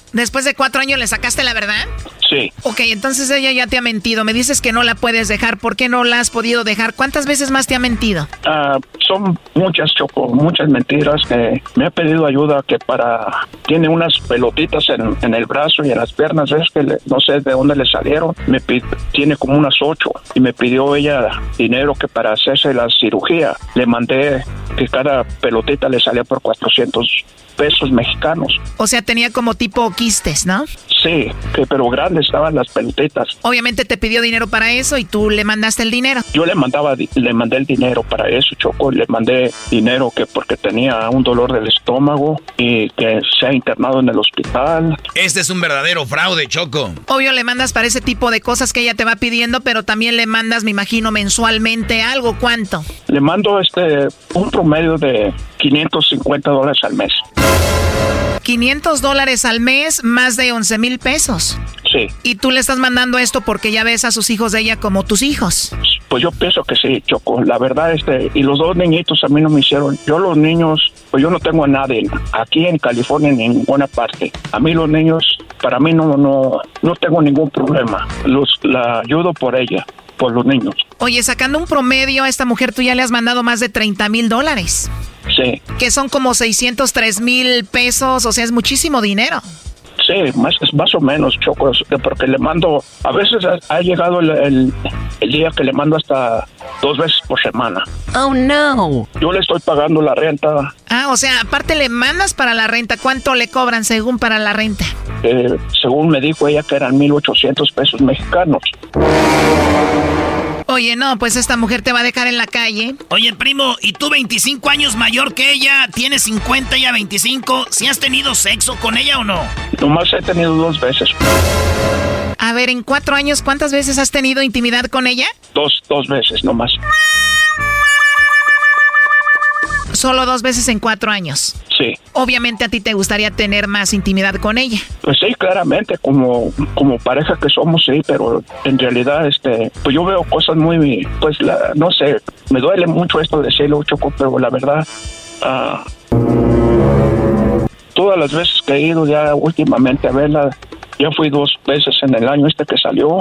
Después de cuatro años le sacaste la verdad. Sí. Ok, entonces ella ya te ha mentido. Me dices que no la puedes dejar. ¿Por qué no la has podido dejar? ¿Cuántas veces más te ha mentido? Ah, son muchas, Choco, muchas mentiras que me ha pedido ayuda que para... Tiene unas pelotitas en, en el brazo y en las piernas, es que le- no sé de dónde le salieron. Me pi- tiene como unas ocho y me pidió ella dinero que para hacerse la cirugía le mandé que cada pelotita le salía por 400 pesos mexicanos. O sea, tenía como tipo quistes, ¿no? Sí, que pero grandes estaban las pelotitas. Obviamente te pidió dinero para eso y tú le mandaste el dinero. Yo le mandaba, le mandé el dinero para eso, Choco, le mandé dinero que porque tenía un dolor del estómago y que se ha internado en el hospital. Este es un verdadero fraude, Choco. Obvio le mandas para ese tipo de cosas que ella te va pidiendo, pero también le mandas, me imagino, mensualmente algo. ¿Cuánto? Le mando este un promedio de 550 dólares al mes. 500 dólares al mes, más de 11 mil pesos. Sí, Y tú le estás mandando esto porque ya ves a sus hijos de ella como tus hijos. pues yo pienso que sí, Choco. La verdad, este, y los dos niñitos a mí no me hicieron. Yo los niños, pues yo no tengo a nadie aquí en California ni en ninguna parte. A mí los niños, para mí no, no, no tengo ningún problema. Los, la ayudo por ella, por los niños. Oye, sacando un promedio a esta mujer, tú ya le has mandado más de 30 mil dólares. Sí, Que son como 603 mil pesos, o sea, es muchísimo dinero. Sí, más, más o menos, Choco, es que porque le mando, a veces ha, ha llegado el, el- el día que le mando hasta dos veces por semana. Oh, no. Yo le estoy pagando la renta, Ah, o sea, aparte le mandas para la renta. ¿Cuánto le cobran según para la renta? eh, según me dijo ella que eran 1.800 pesos mexicanos. Oye, no, pues esta mujer te va a dejar en la calle. Oye, primo, ¿y tú 25 años mayor que ella? ¿Tienes 50 y 25? ¿Si has tenido sexo con ella o no? Nomás he tenido dos veces, A ver, en cuatro años, ¿cuántas veces has tenido intimidad con ella? dos, dos veces nomás. Solo dos veces en cuatro años. Sí, Obviamente a ti te gustaría tener más intimidad con ella. pues sí, claramente, como, como pareja que somos, sí, pero en realidad, este, pues yo veo cosas muy, pues, la, no sé, me duele mucho esto de decirlo, Choco, pero la verdad, ah, todas las veces que he ido ya últimamente a verla, ya fui dos veces en el año este que salió,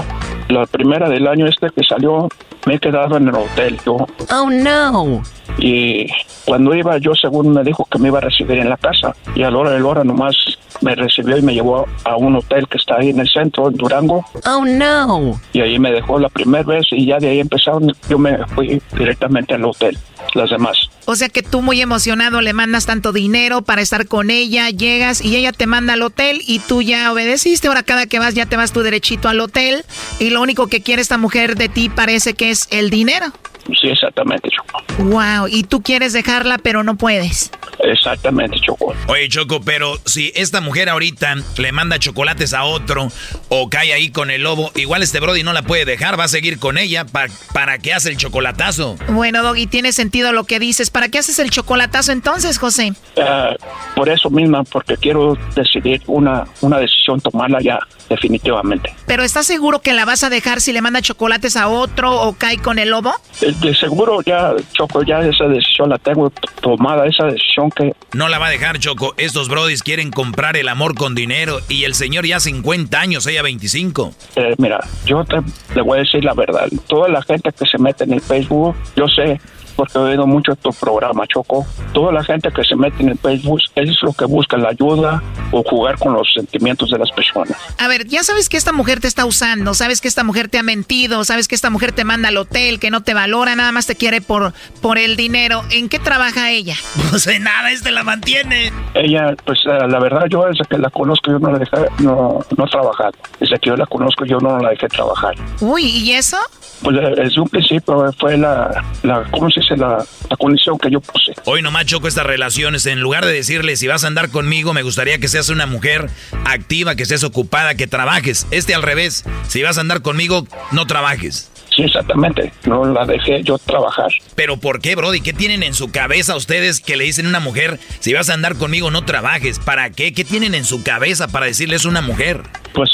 la primera del año este que salió, me he quedado en el hotel, yo, Oh, no. y cuando iba yo según me dijo que me iba a recibir en la casa y a la hora de la hora nomás me recibió y me llevó a un hotel que está ahí en el centro en Durango Oh, no. y ahí me dejó la primera vez y ya de ahí empezaron yo me fui directamente al hotel las demás O sea que tú muy emocionado le mandas tanto dinero para estar con ella, llegas y ella te manda al hotel y tú ya obedeciste. Ahora cada que vas ya te vas tú derechito al hotel y lo único que quiere esta mujer de ti parece que es el dinero. Sí exactamente Choco Wow, y tú quieres dejarla pero no puedes. exactamente Choco Oye, Choco, pero si esta mujer ahorita le manda chocolates a otro o cae ahí con el lobo, igual este Brody no la puede dejar, va a seguir con ella. ¿Para, para qué hace el chocolatazo? Bueno, Doggy, tiene sentido lo que dices. ¿Para qué haces el chocolatazo entonces, José? Ah, por eso misma porque quiero decidir una una decisión tomarla ya definitivamente ¿Pero estás seguro que la vas a dejar si le manda chocolates a otro o cae con el lobo? De, seguro ya Choco ya esa decisión la tengo tomada esa decisión que No la va a dejar, Choco. Estos Brodis quieren comprar el amor con dinero y el señor ya 50 años, ella 25. Eh, mira, yo te, le voy a decir la verdad. Toda la gente que se mete en el Facebook, yo sé, porque he oído mucho tu programa, Choco. Toda la gente que se mete en el Facebook es lo que busca, la ayuda o jugar con los sentimientos de las personas. A ver, ya sabes que esta mujer te está usando, sabes que esta mujer te ha mentido, sabes que esta mujer te manda al hotel, que no te valora, nada más te quiere por, por el dinero. ¿En qué trabaja ella? Pues en nada, este la mantiene. Ella, pues eh, la verdad, yo desde que la conozco, yo no la dejé, no, no he trabajado. Desde que yo la conozco, yo no la dejé trabajar. Uy, ¿y eso? Pues eh, desde un principio fue la, la ¿cómo se dice? La, la condición que yo puse. Hoy nomás choco estas relaciones. En lugar de decirle si vas a andar conmigo, me gustaría que seas una mujer activa, que seas ocupada, que trabajes. Este al revés. Si vas a andar conmigo, no trabajes. Sí, exactamente. No la dejé yo trabajar. Pero ¿por qué, Brody? ¿Qué tienen en su cabeza ustedes que le dicen a una mujer, si vas a andar conmigo, no trabajes? ¿Para qué? ¿Qué tienen en su cabeza para decirles a una mujer? Pues,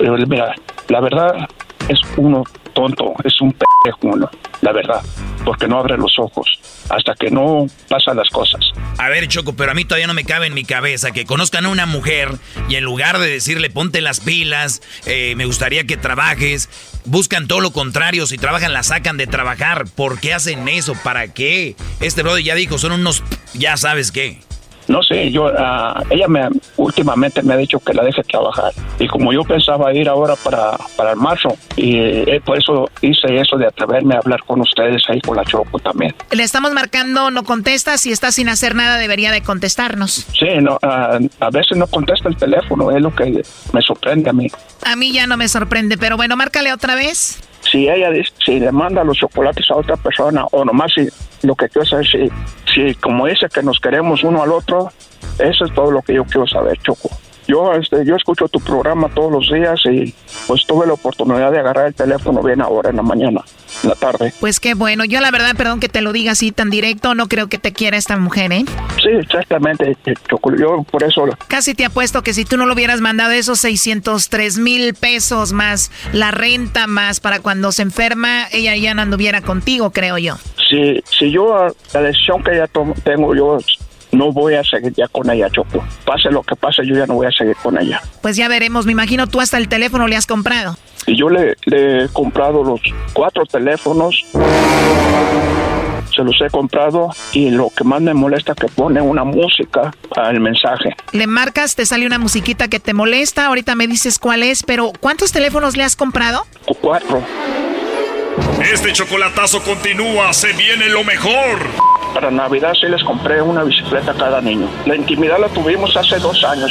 eh, mira, la verdad es uno tonto, es un p uno, la verdad, porque no abre los ojos hasta que no pasan las cosas. A ver, Choco, pero a mí todavía no me cabe en mi cabeza que conozcan a una mujer y en lugar de decirle ponte las pilas, eh, me gustaría que trabajes, buscan todo lo contrario. Si trabajan, la sacan de trabajar. ¿Por qué hacen eso? ¿Para qué? Este brother ya dijo, son unos. Ya sabes qué. No sé, yo, ah, ella me últimamente me ha dicho que la deje trabajar. Y como yo pensaba ir ahora para, para el marzo, y eh, por eso hice eso de atreverme a hablar con ustedes ahí con la Choco también. Le estamos marcando, no contesta. Si está sin hacer nada, debería de contestarnos. Sí, no, ah, a veces no contesta el teléfono, es lo que me sorprende a mí. A mí ya no me sorprende, pero bueno, márcale otra vez. Si ella dice- si le manda los chocolates a otra persona, o nomás si lo que quiero saber, si, si como dice que nos queremos uno al otro, eso es todo lo que yo quiero saber, Choco. Yo, este, yo escucho tu programa todos los días y pues tuve la oportunidad de agarrar el teléfono bien ahora en la mañana, en la tarde. Pues qué bueno. Yo la verdad, perdón que te lo diga así tan directo, no creo que te quiera esta mujer, ¿eh? Sí, exactamente, Choco. Yo por eso Casi te apuesto que si tú no lo hubieras mandado esos 603 mil pesos más la renta más para cuando se enferma, ella ya no anduviera contigo, creo yo. si, si yo la decisión que ya tengo, yo no voy a seguir ya con ella, Choco. Pase lo que pase, yo ya no voy a seguir con ella. Pues ya veremos, me imagino tú hasta el teléfono le has comprado. Y yo le, le he comprado los cuatro teléfonos, se los he comprado y lo que más me molesta es que pone una música al mensaje. Le marcas, te sale una musiquita que te molesta, ahorita me dices cuál es, pero ¿cuántos teléfonos le has comprado? Cu- Cuatro. Este chocolatazo continúa, se viene lo mejor. Para Navidad sí les compré una bicicleta a cada niño. La intimidad la tuvimos hace dos años.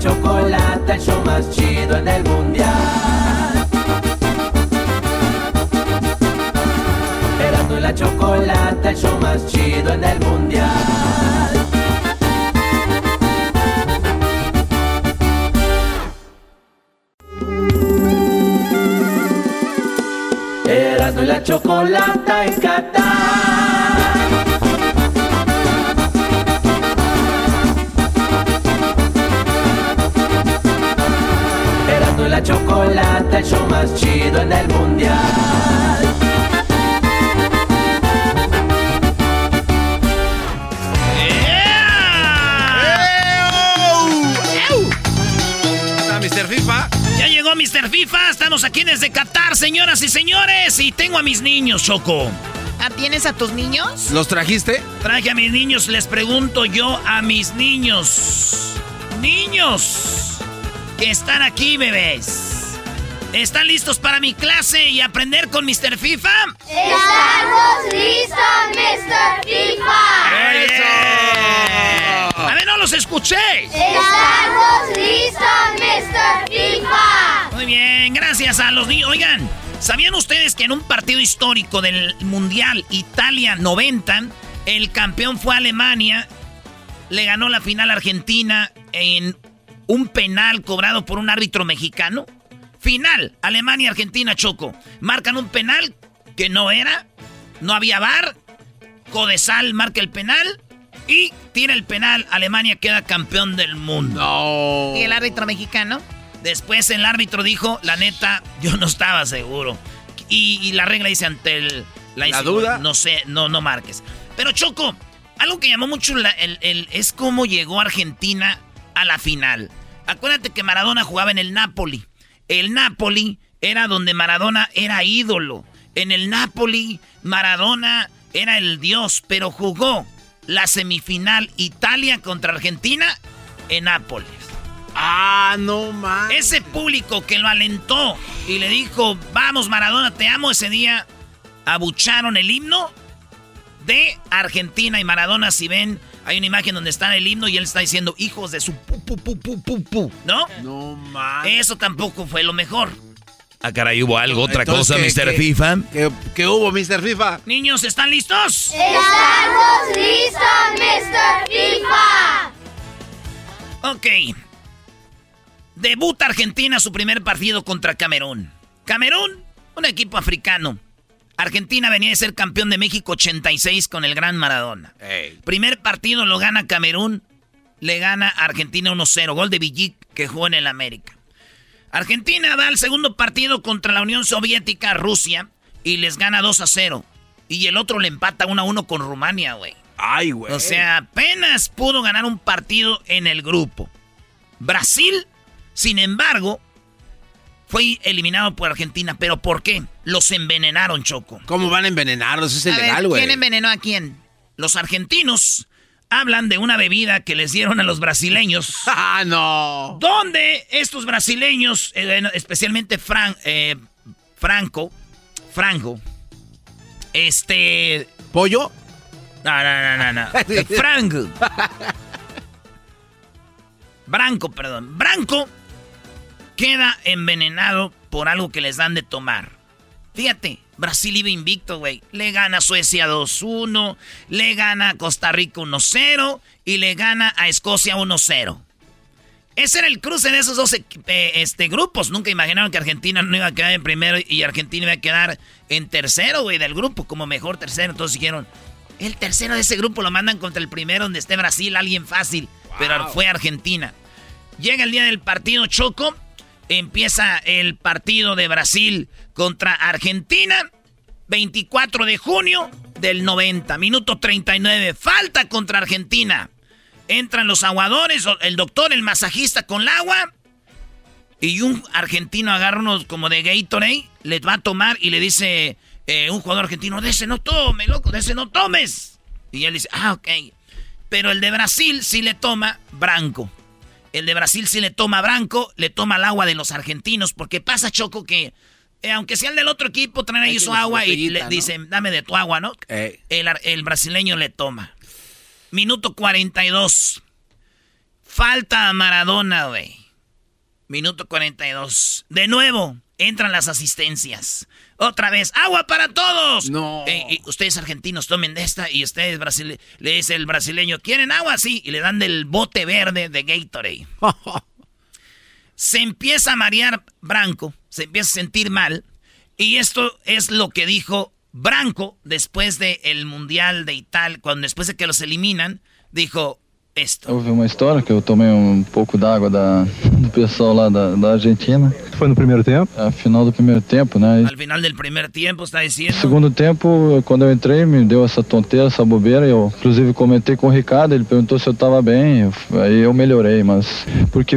Chocolata, el show más chido en el mundial. Erasmo y la chocolata, el show más chido en el mundial. Erasmo y la chocolata en Qatar. La chocolata, el show más chido en el mundial. Está Mr. FIFA. Ya llegó Mr. FIFA, estamos aquí desde Qatar, señoras y señores, y tengo a mis niños, Choco. ¿Ah, tienes a tus niños? ¿Los trajiste? Traje a mis niños, les pregunto yo a mis niños. Niños que están aquí, bebés. ¿Están listos para mi clase y aprender con Mr. FIFA? ¡Estamos listos, Mr. FIFA! ¡Eso! A ver, no los escuché. ¡Estamos listos, Mr. FIFA! Muy bien, gracias a los niños. Oigan, ¿sabían ustedes que en un partido histórico del Mundial Italia 90, el campeón fue Alemania, le ganó la final a Argentina en un penal cobrado por un árbitro mexicano? Final, Alemania-Argentina Choco. Marcan un penal que no era, no había bar, Codesal marca el penal y tira el penal, Alemania queda campeón del mundo. ¿Y el árbitro mexicano? Después el árbitro dijo, la neta, yo no estaba seguro. Y, y la regla dice ante el, la, ¿La duda? No sé, no, no marques. Pero Choco, algo que llamó mucho la- el, el- es cómo llegó Argentina a la final. Acuérdate que Maradona jugaba en el Napoli. El Napoli era donde Maradona era ídolo. En el Napoli, Maradona era el dios, pero jugó la semifinal Italia contra Argentina en Nápoles. Ah, no más. Ese público que lo alentó y le dijo, vamos Maradona, te amo ese día, abucharon el himno de Argentina y Maradona, si ven, hay una imagen donde está el himno y él está diciendo, hijos de su pu, pu, pu, pu, pu, pu", ¿no? No más. Eso tampoco fue lo mejor. Ah, caray, ¿hubo algo, otra Entonces, cosa, ¿qué- Mr. qué- FIFA? ¿Qué, qué hubo, Mr. FIFA? Niños, ¿están listos? Estamos listos, Mr. FIFA. Ok. Debuta Argentina su primer partido contra Camerún. Camerún, un equipo africano. Argentina venía de ser campeón de México 86 con el gran Maradona. Primer partido lo gana Camerún, le gana a Argentina 1-0, gol de Villic que jugó en el América. Argentina va al segundo partido contra la Unión Soviética, Rusia, y les gana 2-0. Y el otro le empata 1-1 con Rumania, güey. Ay, güey. O sea, apenas pudo ganar un partido en el grupo. Brasil, sin embargo, fue eliminado por Argentina. ¿Pero por qué? Los envenenaron, Choco. ¿Cómo van a envenenarlos? Es ilegal, güey. ¿quién envenenó a quién? Los argentinos hablan de una bebida que les dieron a los brasileños. ¡Ah, no! Donde estos brasileños, eh, especialmente Fran- eh, Franco, Franco, este... ¿Pollo? No, no, no, no, no. Franco. Branco, perdón. Branco queda envenenado por algo que les dan de tomar. Fíjate, Brasil iba invicto, güey. Le gana a Suecia 2-1, le gana a Costa Rica 1-0 y le gana a Escocia 1-0. Ese era el cruce de esos dos eh, este, grupos. Nunca imaginaron que Argentina no iba a quedar en primero y Argentina iba a quedar en tercero, güey, del grupo, como mejor tercero. Entonces dijeron, el tercero de ese grupo lo mandan contra el primero donde esté Brasil, alguien fácil. Pero fue Argentina. Llega el día del partido Choco. Empieza el partido de Brasil contra Argentina. 24 de junio del 90. Minuto 39. Falta contra Argentina. Entran los aguadores, el doctor, el masajista con el agua. Y un argentino agarra unos como de Gatorade, le va a tomar y le dice eh, un jugador argentino, de ese no tome, loco, de ese no tomes. Y él dice, ah, ok. Pero el de Brasil sí le toma Branco. El de Brasil sí le toma Branco, le toma el agua de los argentinos, porque pasa, Choco, que eh, aunque sea el del otro equipo, traen ahí su agua y le ¿no? dicen, dame de tu agua, ¿no? Eh. El, el brasileño le toma. Minuto 42. Falta a Maradona, güey. Minuto 42. De nuevo, entran las asistencias. Otra vez, agua para todos. No. Eh, ustedes argentinos tomen de esta y ustedes brasile le dice el brasileño, ¿quieren agua? Sí, y le dan del bote verde de Gatorade. se empieza a marear Branco, se empieza a sentir mal. Y esto es lo que dijo Branco después del Mundial de Italia, cuando después de que los eliminan, dijo esto. Houve uma história que eu tomei um pouco d'água da, do pessoal lá da, da Argentina. Foi no primeiro tempo? A final do primeiro tempo, né? Al final del primer tiempo está No diciendo... segundo tempo, quando eu entrei, me deu essa tonteira, essa bobeira. Eu, inclusive, comentei com o Ricardo, ele perguntou se eu estava bem. eu- aí eu melhorei, mas. Porque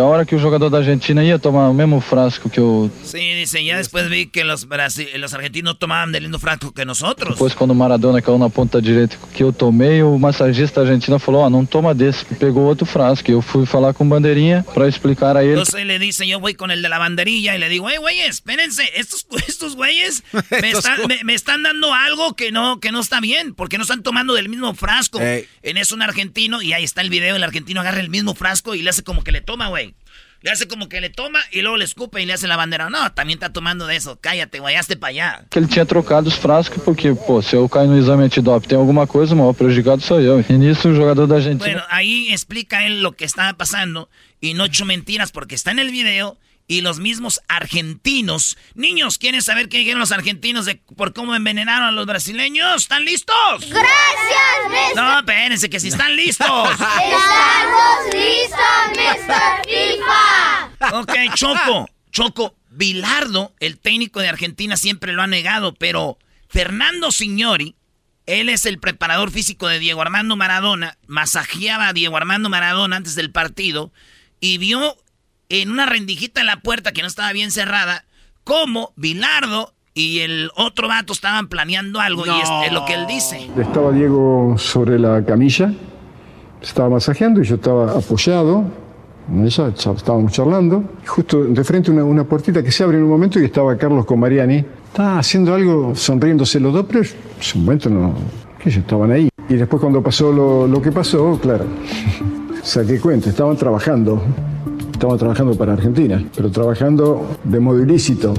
a hora que o jogador da Argentina ia tomar o mesmo frasco que eu. Sí, dice, ya después vi que los, brasi- los argentinos tomaban del mismo frasco que nosotros. Depois, quando o Maradona caiu na ponta direita que eu tomei, o massagista argentino falou: Ó, não toma desse. Pegou outro frasco. Eu fui falar com o Bandeirinha para explicar a ele. Entonces le dice, yo voy con el de la banderilla y le digo, hey, güeyes, espérense, estos, estos güeyes me, güey- me- me están dando algo que no, que no está bien, porque no están tomando del mismo frasco. Ey. En eso un argentino, y ahí está el video, el argentino agarra el mismo frasco y le hace como que le toma, güey. Le hace como que le toma y luego le escupe y le hace la bandera. No, también está tomando de eso. Cállate, güey, hazte para allá. que ele tinha trocado os frascos, porque, pô, se eu cair no exame antidoping tem alguma coisa, o maior prejudicado sou eu. E nisso o jogador da Argentina. Bueno, ahí explica él lo que estaba pasando y no echó mentiras porque está en el video y los mismos argentinos. Niños, ¿quieren saber qué dijeron los argentinos de por cómo envenenaron a los brasileños? ¿Están listos? Gracias, Mr. No, espérense, que si están listos. Estamos listos, Mr. Choco, Choco, Bilardo, el técnico de Argentina, siempre lo ha negado, pero Fernando Signori, él es el preparador físico de Diego Armando Maradona, masajeaba a Diego Armando Maradona antes del partido y vio en una rendijita en la puerta que no estaba bien cerrada cómo Bilardo y el otro vato estaban planeando algo y es, es lo que él dice. Estaba Diego sobre la camilla, estaba masajeando y yo estaba apoyado ella, cha- estábamos charlando. Y justo de frente una, una puertita que se abre en un momento y estaba Carlos con Mariani. Estaba haciendo algo, sonriéndose los dos, pero en ese momento no, que ellos estaban ahí. Y después cuando pasó lo, lo que pasó, claro, saqué cuenta, estaban trabajando. estaba trabajando para Argentina, pero trabajando de modo ilícito.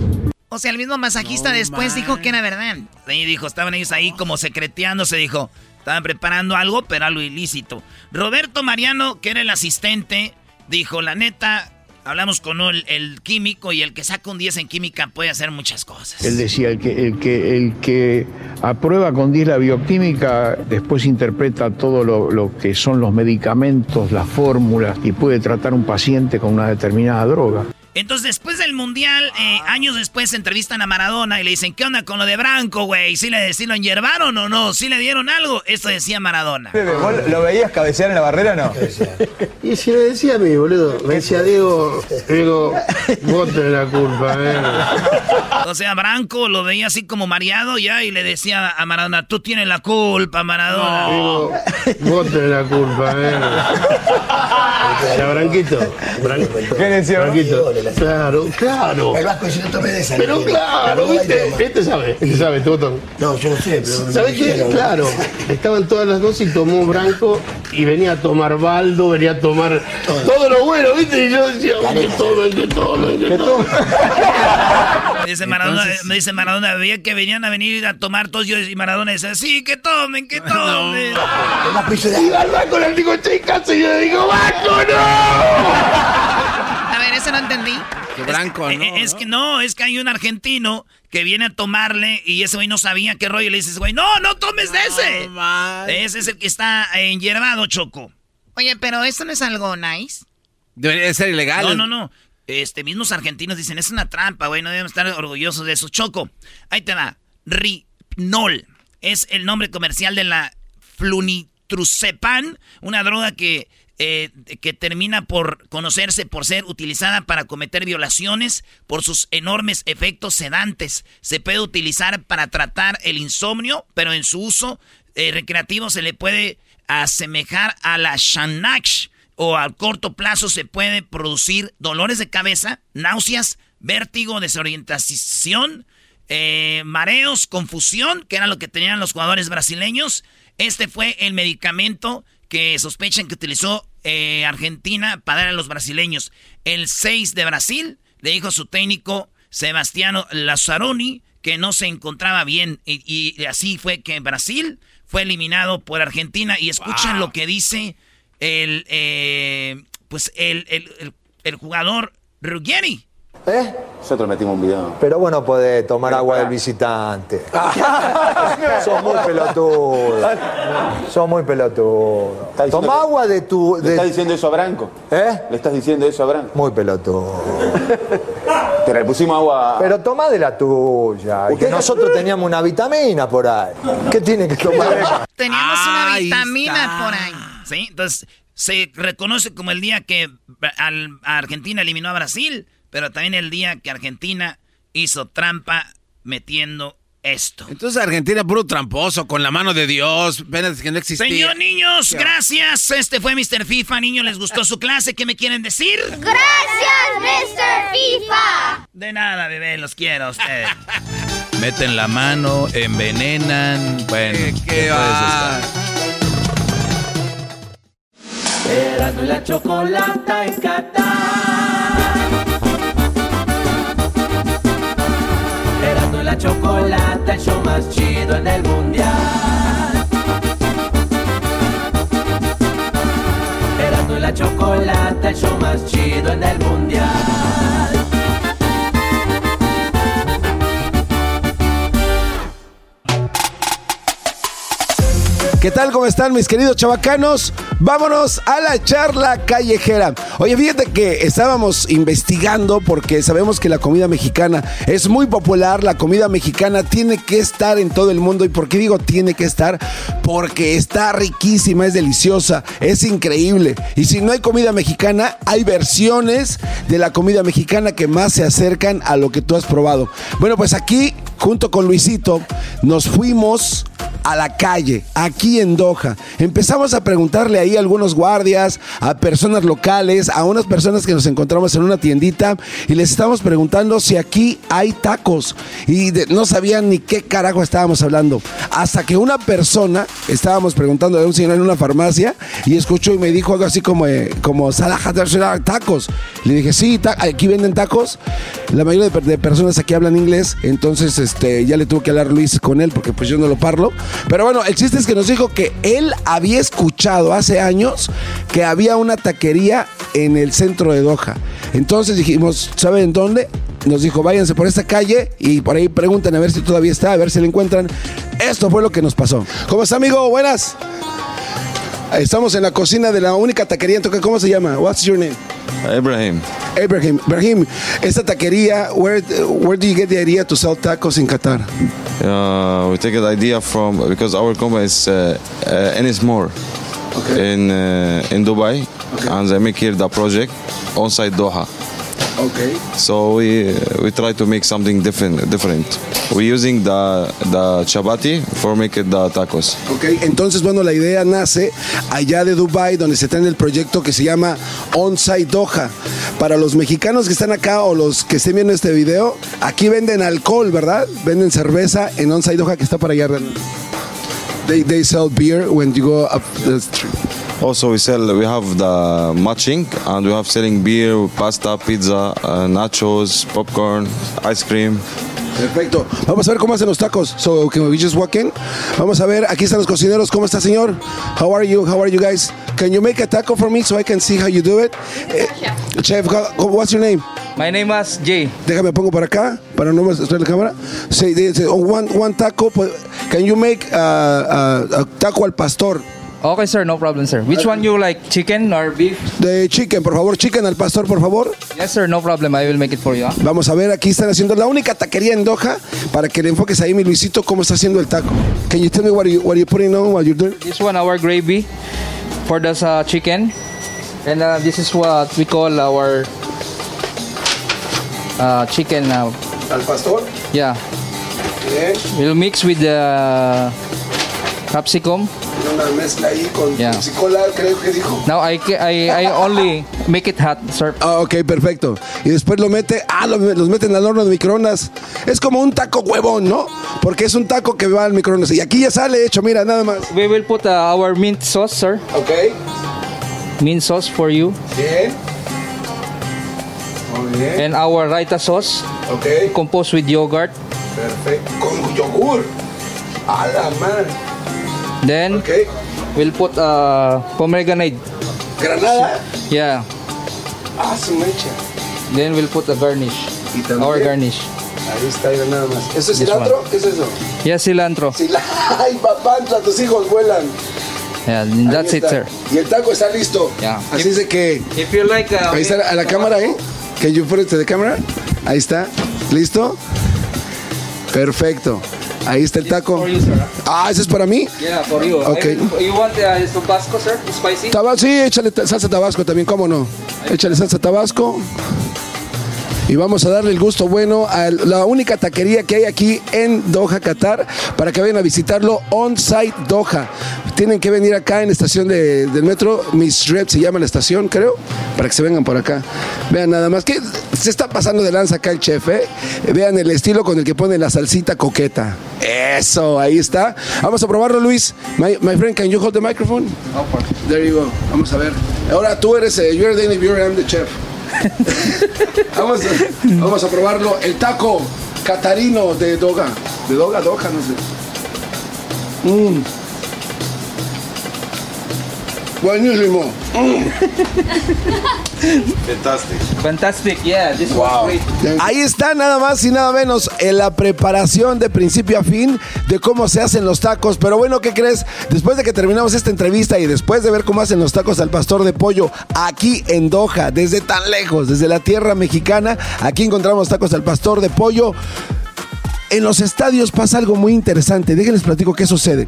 O sea, el mismo masajista después dijo que era verdad. Sí, dijo, estaban ellos ahí como secreteándose, dijo. Estaban preparando algo, pero algo ilícito. Roberto Mariano, que era el asistente, dijo, la neta, hablamos con el, el químico y el que saca un 10 en química puede hacer muchas cosas. Él decía, el que, el que, el que aprueba con 10 la bioquímica, después interpreta todo lo, lo que son los medicamentos, las fórmulas y puede tratar un paciente con una determinada droga. Entonces, después del Mundial, eh, años después, entrevistan a Maradona y le dicen, ¿qué onda con lo de Branco, güey? ¿Sí, le, ¿Sí lo enyerbaron o no? ¿Sí le dieron algo? Esto decía Maradona. ¿Vos lo veías cabecear en la barrera o no? Y si me decía a mí, boludo, me decía Diego, Diego, vos tenés la culpa, eh. O sea, Branco lo veía así como mareado ya y le decía a Maradona, tú tienes la culpa, Maradona. Diego, vos tenés la culpa, eh. Era Branquito. Bran- ¿Qué decía? Branquito. Claro, claro. El vasco si no tomé de esa. Pero claro, ¿viste? Este sabe, este sabe, Toto. No, yo no sé, pero. ¿Sabes qué? Claro, estaban todas las dos y tomó Branco y venía a tomar Baldo, venía a tomar todo, lo bueno, ¿viste? Y yo decía, que tomen, que tomen, que tomen. Me dice Maradona, me dice Maradona, veía que venían a venir a tomar todos yo y Maradona dice, sí, que tomen, que tomen. Y va al banco, le digo, chicas, y yo le digo, ¡Banco, A ver, eso no entendí. Que Branco, Eh, eh, Es que no, es que hay un argentino que viene a tomarle y ese güey no sabía qué rollo. Y le dices, güey, no, no tomes de ese. ese es el que está enyerbado, Choco. Oye, pero esto no es algo nice. Debería ser ilegal. No, no, no. Este, mismos argentinos dicen, es una trampa, güey, no debemos estar orgullosos de eso. Choco, ahí te va. Rinol es el nombre comercial de la flunitrucepan, una droga que, eh, que termina por conocerse por ser utilizada para cometer violaciones por sus enormes efectos sedantes. Se puede utilizar para tratar el insomnio, pero en su uso eh, recreativo se le puede asemejar a la Xanax o a corto plazo se puede producir dolores de cabeza, náuseas, vértigo, desorientación, eh, mareos, confusión, que era lo que tenían los jugadores brasileños. Este fue el medicamento que sospechan que utilizó eh, Argentina para dar a los brasileños. El 6 de Brasil le dijo a su técnico Sebastiano Lazzaroni que no se encontraba bien y, y así fue que Brasil fue eliminado por Argentina y escuchen lo que dice el eh, pues el, el, el- el jugador Ruggeri. ¿Eh? Nosotros metimos un video. Pero vos no podés tomar agua del visitante. Sos muy pelotudo. Sos muy pelotudo. Toma agua de tu. ¿Le estás diciendo eso a Branco? ¿Eh? ¿Le estás diciendo eso a Branco? Muy pelotudo. Te le pusimos agua. Pero toma de la tuya. Que nosotros teníamos una vitamina por ahí. ¿Qué tiene que tomar? Teníamos una Ahí vitamina está. por ahí. Sí, entonces se reconoce como el día que a Argentina eliminó a Brasil, pero también el día que Argentina hizo trampa metiendo esto. Entonces Argentina puro tramposo, con la mano de Dios, penas que no existía. Señor niños, gracias. Este fue Mr. FIFA. Niños, ¿les gustó su clase? ¿Qué me quieren decir? Gracias, Mr. FIFA. De nada, bebé, los quiero a ustedes. Meten la mano, envenenan. Bueno, ¿Qué puedes va? y la chocolata en Qatar. La chocolata, el show más chido en el mundial. Erasmo y la chocolata, el show más chido en el mundial. ¿Qué tal? ¿Cómo están mis queridos chavacanos? Vámonos a la charla callejera. Oye, fíjate que estábamos investigando porque sabemos que la comida mexicana es muy popular, la comida mexicana tiene que estar en todo el mundo. ¿Y por qué digo tiene que estar? Porque está riquísima, es deliciosa, es increíble. Y si no hay comida mexicana, hay versiones de la comida mexicana que más se acercan a lo que tú has probado. Bueno, pues aquí, junto con Luisito, nos fuimos a la calle, aquí en Doha. Empezamos a preguntarle ahí a algunos guardias, a personas locales, a unas personas que nos encontramos en una tiendita y les estamos preguntando si aquí hay tacos. Y no sabían ni qué carajo estábamos hablando. Hasta que una persona, estábamos preguntando a un señor en una farmacia y escuchó y me dijo algo así como, eh, como "Salah Hadar Salah, tacos. Le dije, sí, aquí venden tacos. La mayoría de, de personas aquí hablan inglés, entonces este, ya le tuvo que hablar Luis con él porque pues yo no lo parlo. Pero bueno, el chiste es que nos dijo que él había escuchado hace años que había una taquería en el centro de Doha. Entonces dijimos, ¿saben dónde? Nos dijo, váyanse por esta calle y por ahí pregunten a ver si todavía está, a ver si la encuentran. Esto fue lo que nos pasó. ¿Cómo está, amigo? Buenas. Estamos en la cocina de la única taquería en Toca. ¿Cómo se llama? What's your name? Ibrahim. Abraham. Ibrahim, esta taquería, where, where do you get the idea to sell tacos in Qatar? Uh, we take the idea from because our company is uh, uh, Enismore in uh, in Dubai, and they make here the project on site Doha. Okay. So we we try to make something different. Different. We're using the the chapati for making the tacos. Ok, entonces bueno, la idea nace allá de Dubai donde se trae el proyecto que se llama Onsite Doha. Para los mexicanos que están acá o los que estén viendo este video, aquí venden alcohol, ¿verdad? Venden cerveza en Onsite Doha que está para allá. They, they sell beer when you go up the street. Also, we sell. We have the matching, and we have selling beer, pasta, pizza, uh, nachos, popcorn, ice cream. Perfecto. Vamos a ver cómo hacen los tacos. So, can we just walk in? Vamos a ver, aquí están los cocineros. ¿Cómo está, señor? How are you? How are you guys? Can you make a taco for me so I can see how you do it? Eh, chef, how- what's your name? My name is Jay. Déjame pongo para acá para no mostrar la cámara. Say, they say, oh, one, one taco. pues, Can you make uh, uh, a taco al pastor? Okay, sir, no problem, sir. Which one you like, chicken or beef? De chicken, por favor. Chicken al pastor, por favor. Yes, sir, no problem. I will make it for you. huh? Vamos a ver, aquí están haciendo la única taquería en Doha para que le enfoques ahí, mi Luisito, cómo está haciendo el taco. Can you tell me what you what you putting on, what you're doing? This one, our gravy for the uh, chicken. And uh, this is what we call our uh, chicken. Uh, Al pastor. yeah. Bien. We'll mix with the capsicum. Una mezcla ahí con Yeah. psicola, creo que dijo. Now I, ca- I, I only make it hot, sir. Ah, ok, perfecto. Y después lo mete, ah, lo- los meten al horno de microondas. Es como un taco huevón, ¿no? Porque es un taco que va al microondas. Y aquí ya sale hecho, mira, nada más. We will put uh, our mint sauce, sir. Okay. Mint sauce for you. Bien. Muy bien. And our raita sauce. Okay. Composed with yogurt. Perfecto. Con yogur. A la madre. Then we'll put uh, pomegranate. Granada. Yeah. Ah, su mecha. Then we'll put a garnish. también? Our garnish. Ahí está, mira, nada más. ¿Eso es This cilantro? one. ¿Qué es eso? Yeah, cilantro. Cila- Ay, papantla, tus hijos vuelan. Yeah, and that's it, sir. Y el taco está listo. Yeah. Así es de que. If you like, uh, Ahí está a la cámara, ¿eh? Can you put it to the camera? Ahí está. ¿Listo? Perfecto. Ahí está el taco. Ah, ¿ese es para mí? Yeah, for you. Ok. I will- you want uh, Tabasco, sir? Spicy? Tabasco, sí, échale salsa tabasco también, ¿cómo no? Échale salsa tabasco. Y vamos a darle el gusto bueno a la única taquería que hay aquí en Doha, Qatar, para que vayan a visitarlo on-site Doha. Tienen que venir acá en la estación de- del metro, Miss Red se llama la estación, creo, para que se vengan por acá. Vean nada más que se está pasando de lanza acá el chef, ¿eh? Vean el estilo con el que pone la salsita coqueta. Eso, ahí está. Vamos a probarlo, Luis. My, my friend, can you hold the microphone? There you go. Vamos a ver. Ahora tú eres, eh, you're the interviewer, I'm the chef. vamos, a, vamos a probarlo. El taco catarino de Doga. De Doga, Doga, no sé. Mm. Buenísimo. Fantastic. Fantastic, yeah. This was great. Ahí está nada más y nada menos en la preparación de principio a fin de cómo se hacen los tacos. Pero bueno, ¿qué crees? Después de que terminamos esta entrevista y después de ver cómo hacen los tacos al pastor de pollo aquí en Doha, desde tan lejos, desde la tierra mexicana, aquí encontramos tacos al pastor de pollo. En los estadios pasa algo muy interesante. Déjenles platico qué sucede.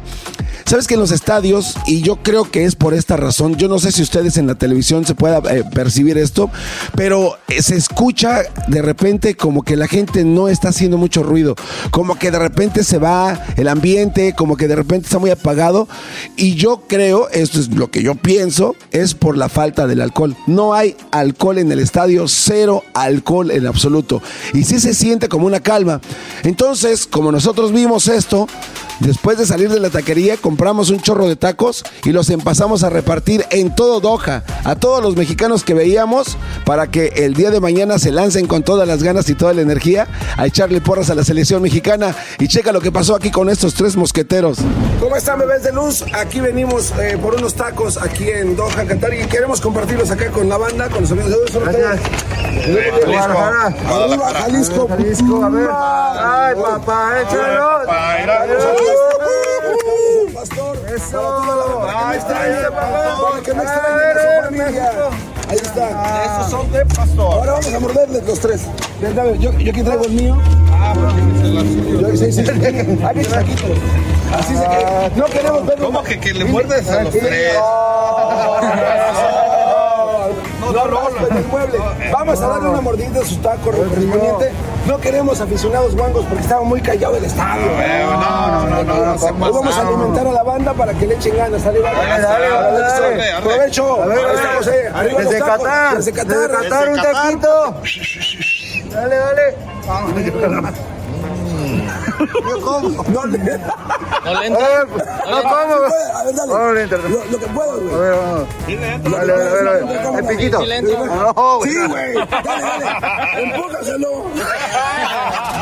Sabes que en los estadios, y yo creo que es por esta razón, yo no sé si ustedes en la televisión se pueda eh, percibir esto, pero eh, se escucha de repente como que la gente no está haciendo mucho ruido, como que de repente se va el ambiente, como que de repente está muy apagado, y yo creo, esto es lo que yo pienso, es por la falta del alcohol. No hay alcohol en el estadio, cero alcohol en absoluto, y sí se siente como una calma. Entonces, como nosotros vimos esto, Después de salir de la taquería, compramos un chorro de tacos y los empezamos a repartir en todo Doha a todos los mexicanos que veíamos para que el día de mañana se lancen con todas las ganas y toda la energía a echarle porras a la selección mexicana. Y checa lo que pasó aquí con estos tres mosqueteros. ¿Cómo están, bebés de luz? Aquí venimos eh, por unos tacos aquí en Doha, Qatar, y queremos compartirlos acá con la banda, con los amigos de Jalisco. Arriba, Jalisco. Jalisco, a ver. Papá, échalo. Pastor. Eso. Ahí está, que. Ahí está. Esos son de pastor. Ahora vamos a morderles los tres. Yo, yo aquí traigo el mío. Ah, pero sí, sí. Aquí taquitos. Así se que no queremos ver. ¿Cómo que, que le muerdes a los tres? No, no, no, el mueble. Vamos a darle una mordida a sus tacos correspondiente. No queremos aficionados guangos porque estaba muy callado el estadio. No, no, no, no, Hoy vamos a alimentar a la banda para que le echen ganas. Dale, dale. Provecho. A ver, Ahí estamos. Arriba Desde. Qatar. Desde Qatar. Desde Qatar, un taquito. Dale, dale. Yo como. No, le... No le entra. No como. A ver, dale. No le entra. Lo, lo que puedo, güey. A ver, vamos. Dale, dale, dale. El piquito. No, Sí, güey. Dale, dale. Empújaselo.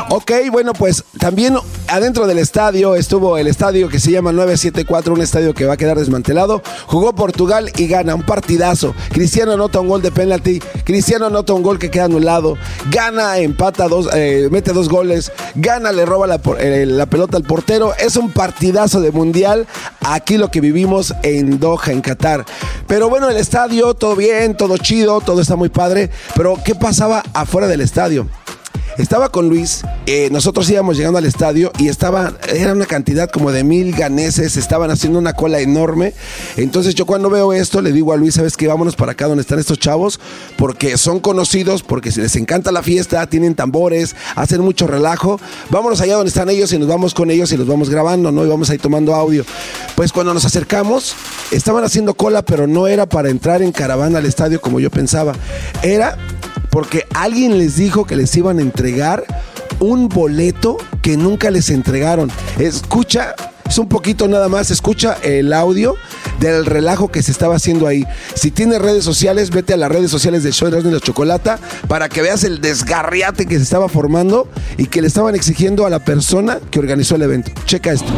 Ok, bueno, pues también adentro del estadio estuvo el estadio que se llama 974, un estadio que va a quedar desmantelado. Jugó Portugal y gana un partidazo. Cristiano anota un gol de penalti. Cristiano anota un gol que queda anulado. Gana, empata dos, eh, mete dos goles. Gana, le roba la, eh, la pelota al portero. Es un partidazo de mundial. Aquí lo que vivimos en Doha, en Qatar. Pero bueno, el estadio, todo bien, todo chido, todo está muy padre. Pero ¿qué pasaba afuera del estadio? Estaba con Luis, eh, nosotros íbamos llegando al estadio y estaba, era una cantidad como de mil ganeses, estaban haciendo una cola enorme. Entonces yo cuando veo esto le digo a Luis, ¿sabes qué? Vámonos para acá donde están estos chavos, porque son conocidos, porque les encanta la fiesta, tienen tambores, hacen mucho relajo. Vámonos allá donde están ellos y nos vamos con ellos y los vamos grabando, ¿no? Y vamos ahí tomando audio. Pues cuando nos acercamos, estaban haciendo cola, pero no era para entrar en caravana al estadio como yo pensaba. Era porque alguien les dijo que les iban a entregar un boleto que nunca les entregaron. Escucha, es un poquito nada más, escucha el audio del relajo que se estaba haciendo ahí. Si tienes redes sociales, vete a las redes sociales de Show de la Chocolata para que veas el desgarriate que se estaba formando y que le estaban exigiendo a la persona que organizó el evento. Checa esto.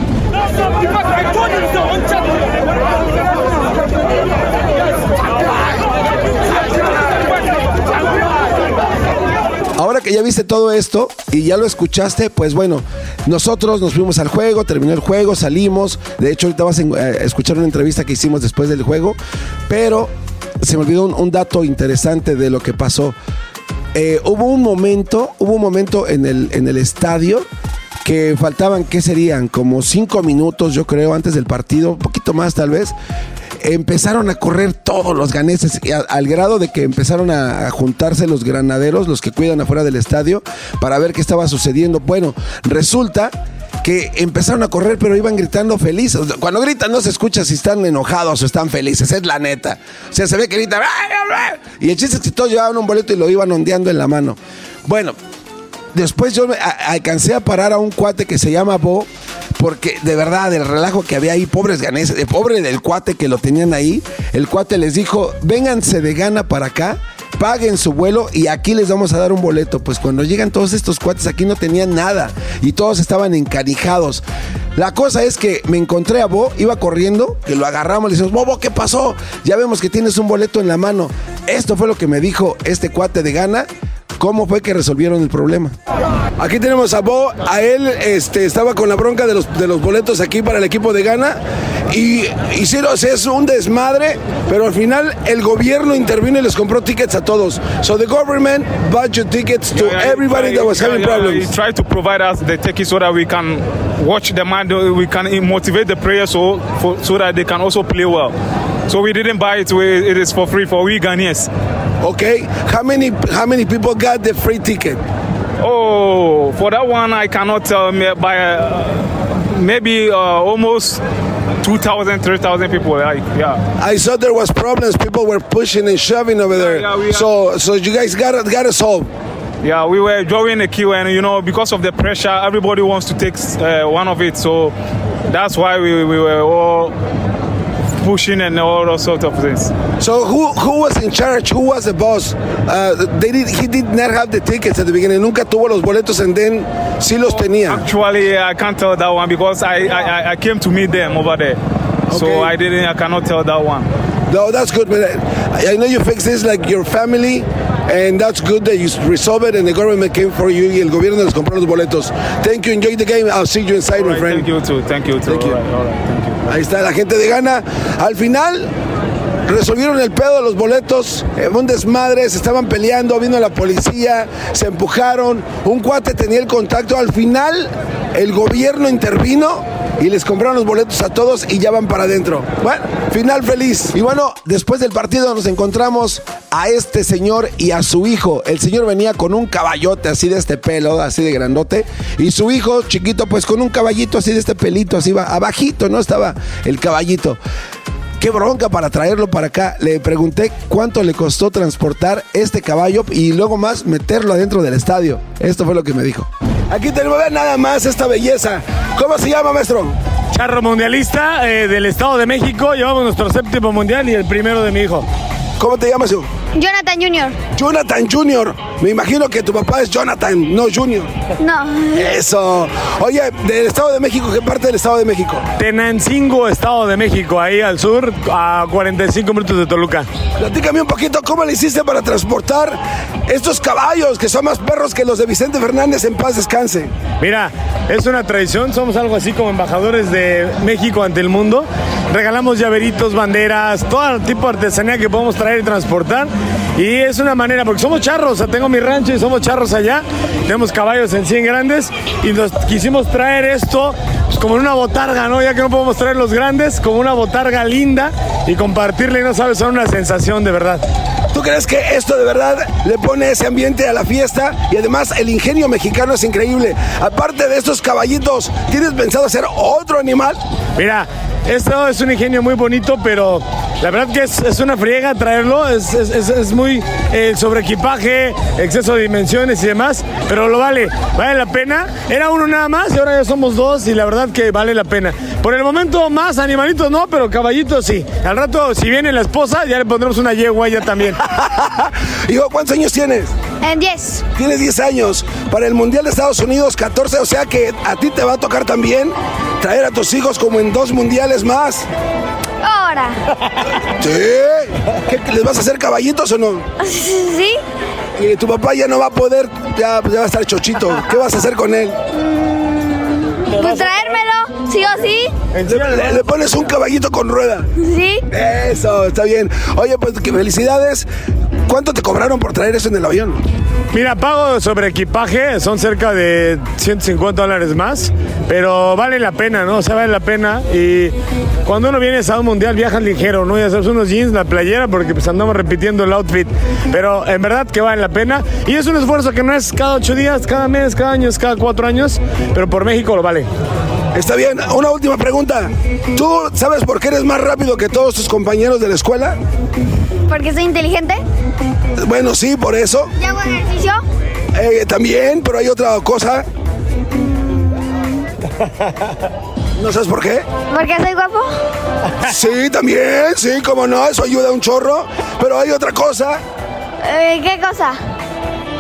Que ya viste todo esto y ya lo escuchaste, pues bueno, nosotros nos fuimos al juego, terminó el juego, salimos. De hecho, ahorita vas a a escuchar una entrevista que hicimos después del juego, pero se me olvidó un, un dato interesante de lo que pasó. Eh, hubo un momento, hubo un momento en el, en el estadio que faltaban, ¿qué serían? Como cinco minutos, yo creo, antes del partido, un poquito más tal vez. Empezaron a correr todos los ganeses al grado de que empezaron a, juntarse los granaderos, los que cuidan afuera del estadio, para ver qué estaba sucediendo. Bueno, resulta que empezaron a correr, pero iban gritando felices. Cuando gritan no se escucha si están enojados o están felices, es la neta. O sea, se ve que gritan. Y el chiste es que todos llevaban un boleto y lo iban ondeando en la mano. Bueno, después yo me alcancé a parar a un cuate que se llama Bo, porque de verdad, el relajo que había ahí, pobres ganeses, eh, pobre del cuate que lo tenían ahí, el cuate les dijo, vénganse de gana para acá, paguen su vuelo y aquí les vamos a dar un boleto. Pues cuando llegan todos estos cuates aquí no tenían nada y todos estaban encanijados. La cosa es que me encontré a Bo, iba corriendo, que lo agarramos, le decimos, Bobo, ¿qué pasó? Ya vemos que tienes un boleto en la mano. Esto fue lo que me dijo este cuate de gana cómo fue que resolvieron el problema. Aquí tenemos a Bo, a él este, estaba con la bronca de los, de los boletos aquí para el equipo de Ghana y hicieron, es un desmadre, pero al final el gobierno intervino y les compró tickets a todos. So the government bought you tickets to everybody that was having Yeah, yeah, problems. He tried to provide us the tickets so that we can watch the man, we can motivate the players so for, so that they can also play well. So we didn't buy it. It is for free for we Ghanaians. Okay, how many how many people got the free ticket? Oh, for that one I cannot tell. me By uh, maybe uh, almost 2,000, 3,000 people. Like, yeah. I saw there was problems. People were pushing and shoving over there. yeah, had- so so you guys got it got it solved. Yeah, we were drawing a queue, and you know, because of the pressure, everybody wants to take uh, one of it. So that's why we, we were all pushing and all those sort of things. So who who was in charge? Who was the boss? Uh, they did he did not have the tickets at the beginning. Nunca tuvo los boletos and then sí los tenía. Actually, I can't tell that one because I, I, I- came to meet them over there. Okay. So I didn't, I cannot tell that one. No, that's good. But I I know you fix this like your family, and that's good that you resolve it and the government came for you y el gobierno les compró los boletos. Thank you. Enjoy the game. I'll see you inside, my friend. Thank you too. Thank you too. Thank you. All right, all right, thank you. Ahí está la gente de Ghana. Al final resolvieron el pedo de los boletos, eh, un desmadre, se estaban peleando, vino la policía, se empujaron, un cuate tenía el contacto. Al final el gobierno intervino y les compraron los boletos a todos y ya van para adentro. Bueno, final feliz. Y bueno, después del partido nos encontramos a este señor y a su hijo. El señor venía con un caballote así de este pelo, así de grandote, y su hijo chiquito pues con un caballito así de este pelito, así va, abajito, ¿no? Estaba el caballito. Qué bronca para traerlo para acá. Le pregunté cuánto le costó transportar este caballo y luego más meterlo adentro del estadio. Esto fue lo que me dijo. Aquí tenemos nada más esta belleza. ¿Cómo se llama, maestro? Charro mundialista eh, del Estado de México. Llevamos nuestro séptimo mundial y el primero de mi hijo. ¿Cómo te llamas tú? Jonathan Jr. Jonathan Jr. Me imagino que tu papá es Jonathan, no Junior. No. Eso. Oye, del Estado de México, ¿qué parte del Estado de México? Tenancingo, Estado de México, ahí al sur, a 45 minutos de Toluca. Platícame un poquito cómo le hiciste para transportar estos caballos que son más perros que los de Vicente Fernández en paz descanse. Mira, es una tradición, somos algo así como embajadores de México ante el mundo. Regalamos llaveritos, banderas, todo tipo de artesanía que podemos traer y transportar. Y es una manera, porque somos charros, o sea, tengo mi rancho y somos charros allá. Tenemos caballos en 100 grandes y nos quisimos traer esto pues, como en una botarga, ¿no? Ya que no podemos traer los grandes, como una botarga linda y compartirla y no sabes, son una sensación de verdad. ¿Tú crees que esto de verdad le pone ese ambiente a la fiesta? Y además el ingenio mexicano es increíble. Aparte de estos caballitos, ¿tienes pensado hacer otro animal? Mira, esto es un ingenio muy bonito, pero la verdad que es, una friega traerlo, es, es- es- muy eh, sobre equipaje, exceso de dimensiones y demás, pero lo vale, vale la pena. Era uno nada más y ahora ya somos dos y la verdad que vale la pena. Por el momento más animalitos no, pero caballitos sí. Al rato si viene la esposa ya le pondremos una yegua ya también. Hijo, ¿cuántos años tienes? En 10. Tienes 10 años. Para el Mundial de Estados Unidos, 14. O sea que a ti te va a tocar también traer a tus hijos como en dos mundiales más. Ahora. Sí. ¿Qué, ¿Les vas a hacer caballitos o no? ¿Sí? Y tu papá ya no va a poder, ya, ya va a estar chochito. ¿Qué vas a hacer con él? Pues traérmelo, sí o sí. Le, le pones un caballito con rueda. Sí. Eso, está bien. Oye, pues felicidades. ¿Cuánto te cobraron por traer eso en el avión? Mira, pago sobre equipaje, son cerca de 150 dólares más, pero vale la pena, ¿no? O sea, vale la pena. Y cuando uno viene a un mundial, viajas ligero, ¿no? Ya sabes, unos jeans, la playera, porque pues andamos repitiendo el outfit. Pero en verdad que vale la pena. Y es un esfuerzo que no es cada ocho días, cada mes, cada año, cada cuatro años, pero por México lo vale. Está bien. Una última pregunta. ¿Tú sabes por qué eres más rápido que todos tus compañeros de la escuela? Porque soy inteligente. Bueno, sí, por eso. ¿Y hago ejercicio? Eh, también, pero hay otra cosa. ¿No sabes por qué? Porque soy guapo. Sí, también, sí, como no, eso ayuda un chorro. Pero hay otra cosa. Eh, ¿Qué cosa?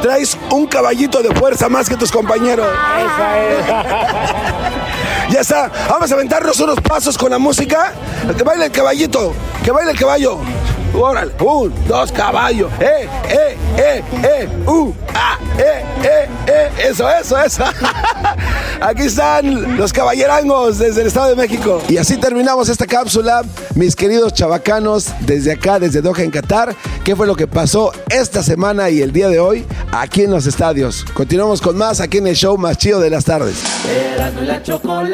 Traes un caballito de fuerza más que tus compañeros. Ya está. Vamos a aventarnos unos pasos con la música. Que baile el caballito. Que baile el caballo. órale, un, dos caballos, eh, eh, eh, eh, uh, ah, eh, eh, eh, eso, eso, eso. Aquí están los caballerangos desde el Estado de México. Y así terminamos esta cápsula, mis queridos chavacanos, desde acá, desde Doha en Qatar. ¿Qué fue lo que pasó esta semana y el día de hoy aquí en los estadios? Continuamos con más aquí en el show más chido de las tardes. La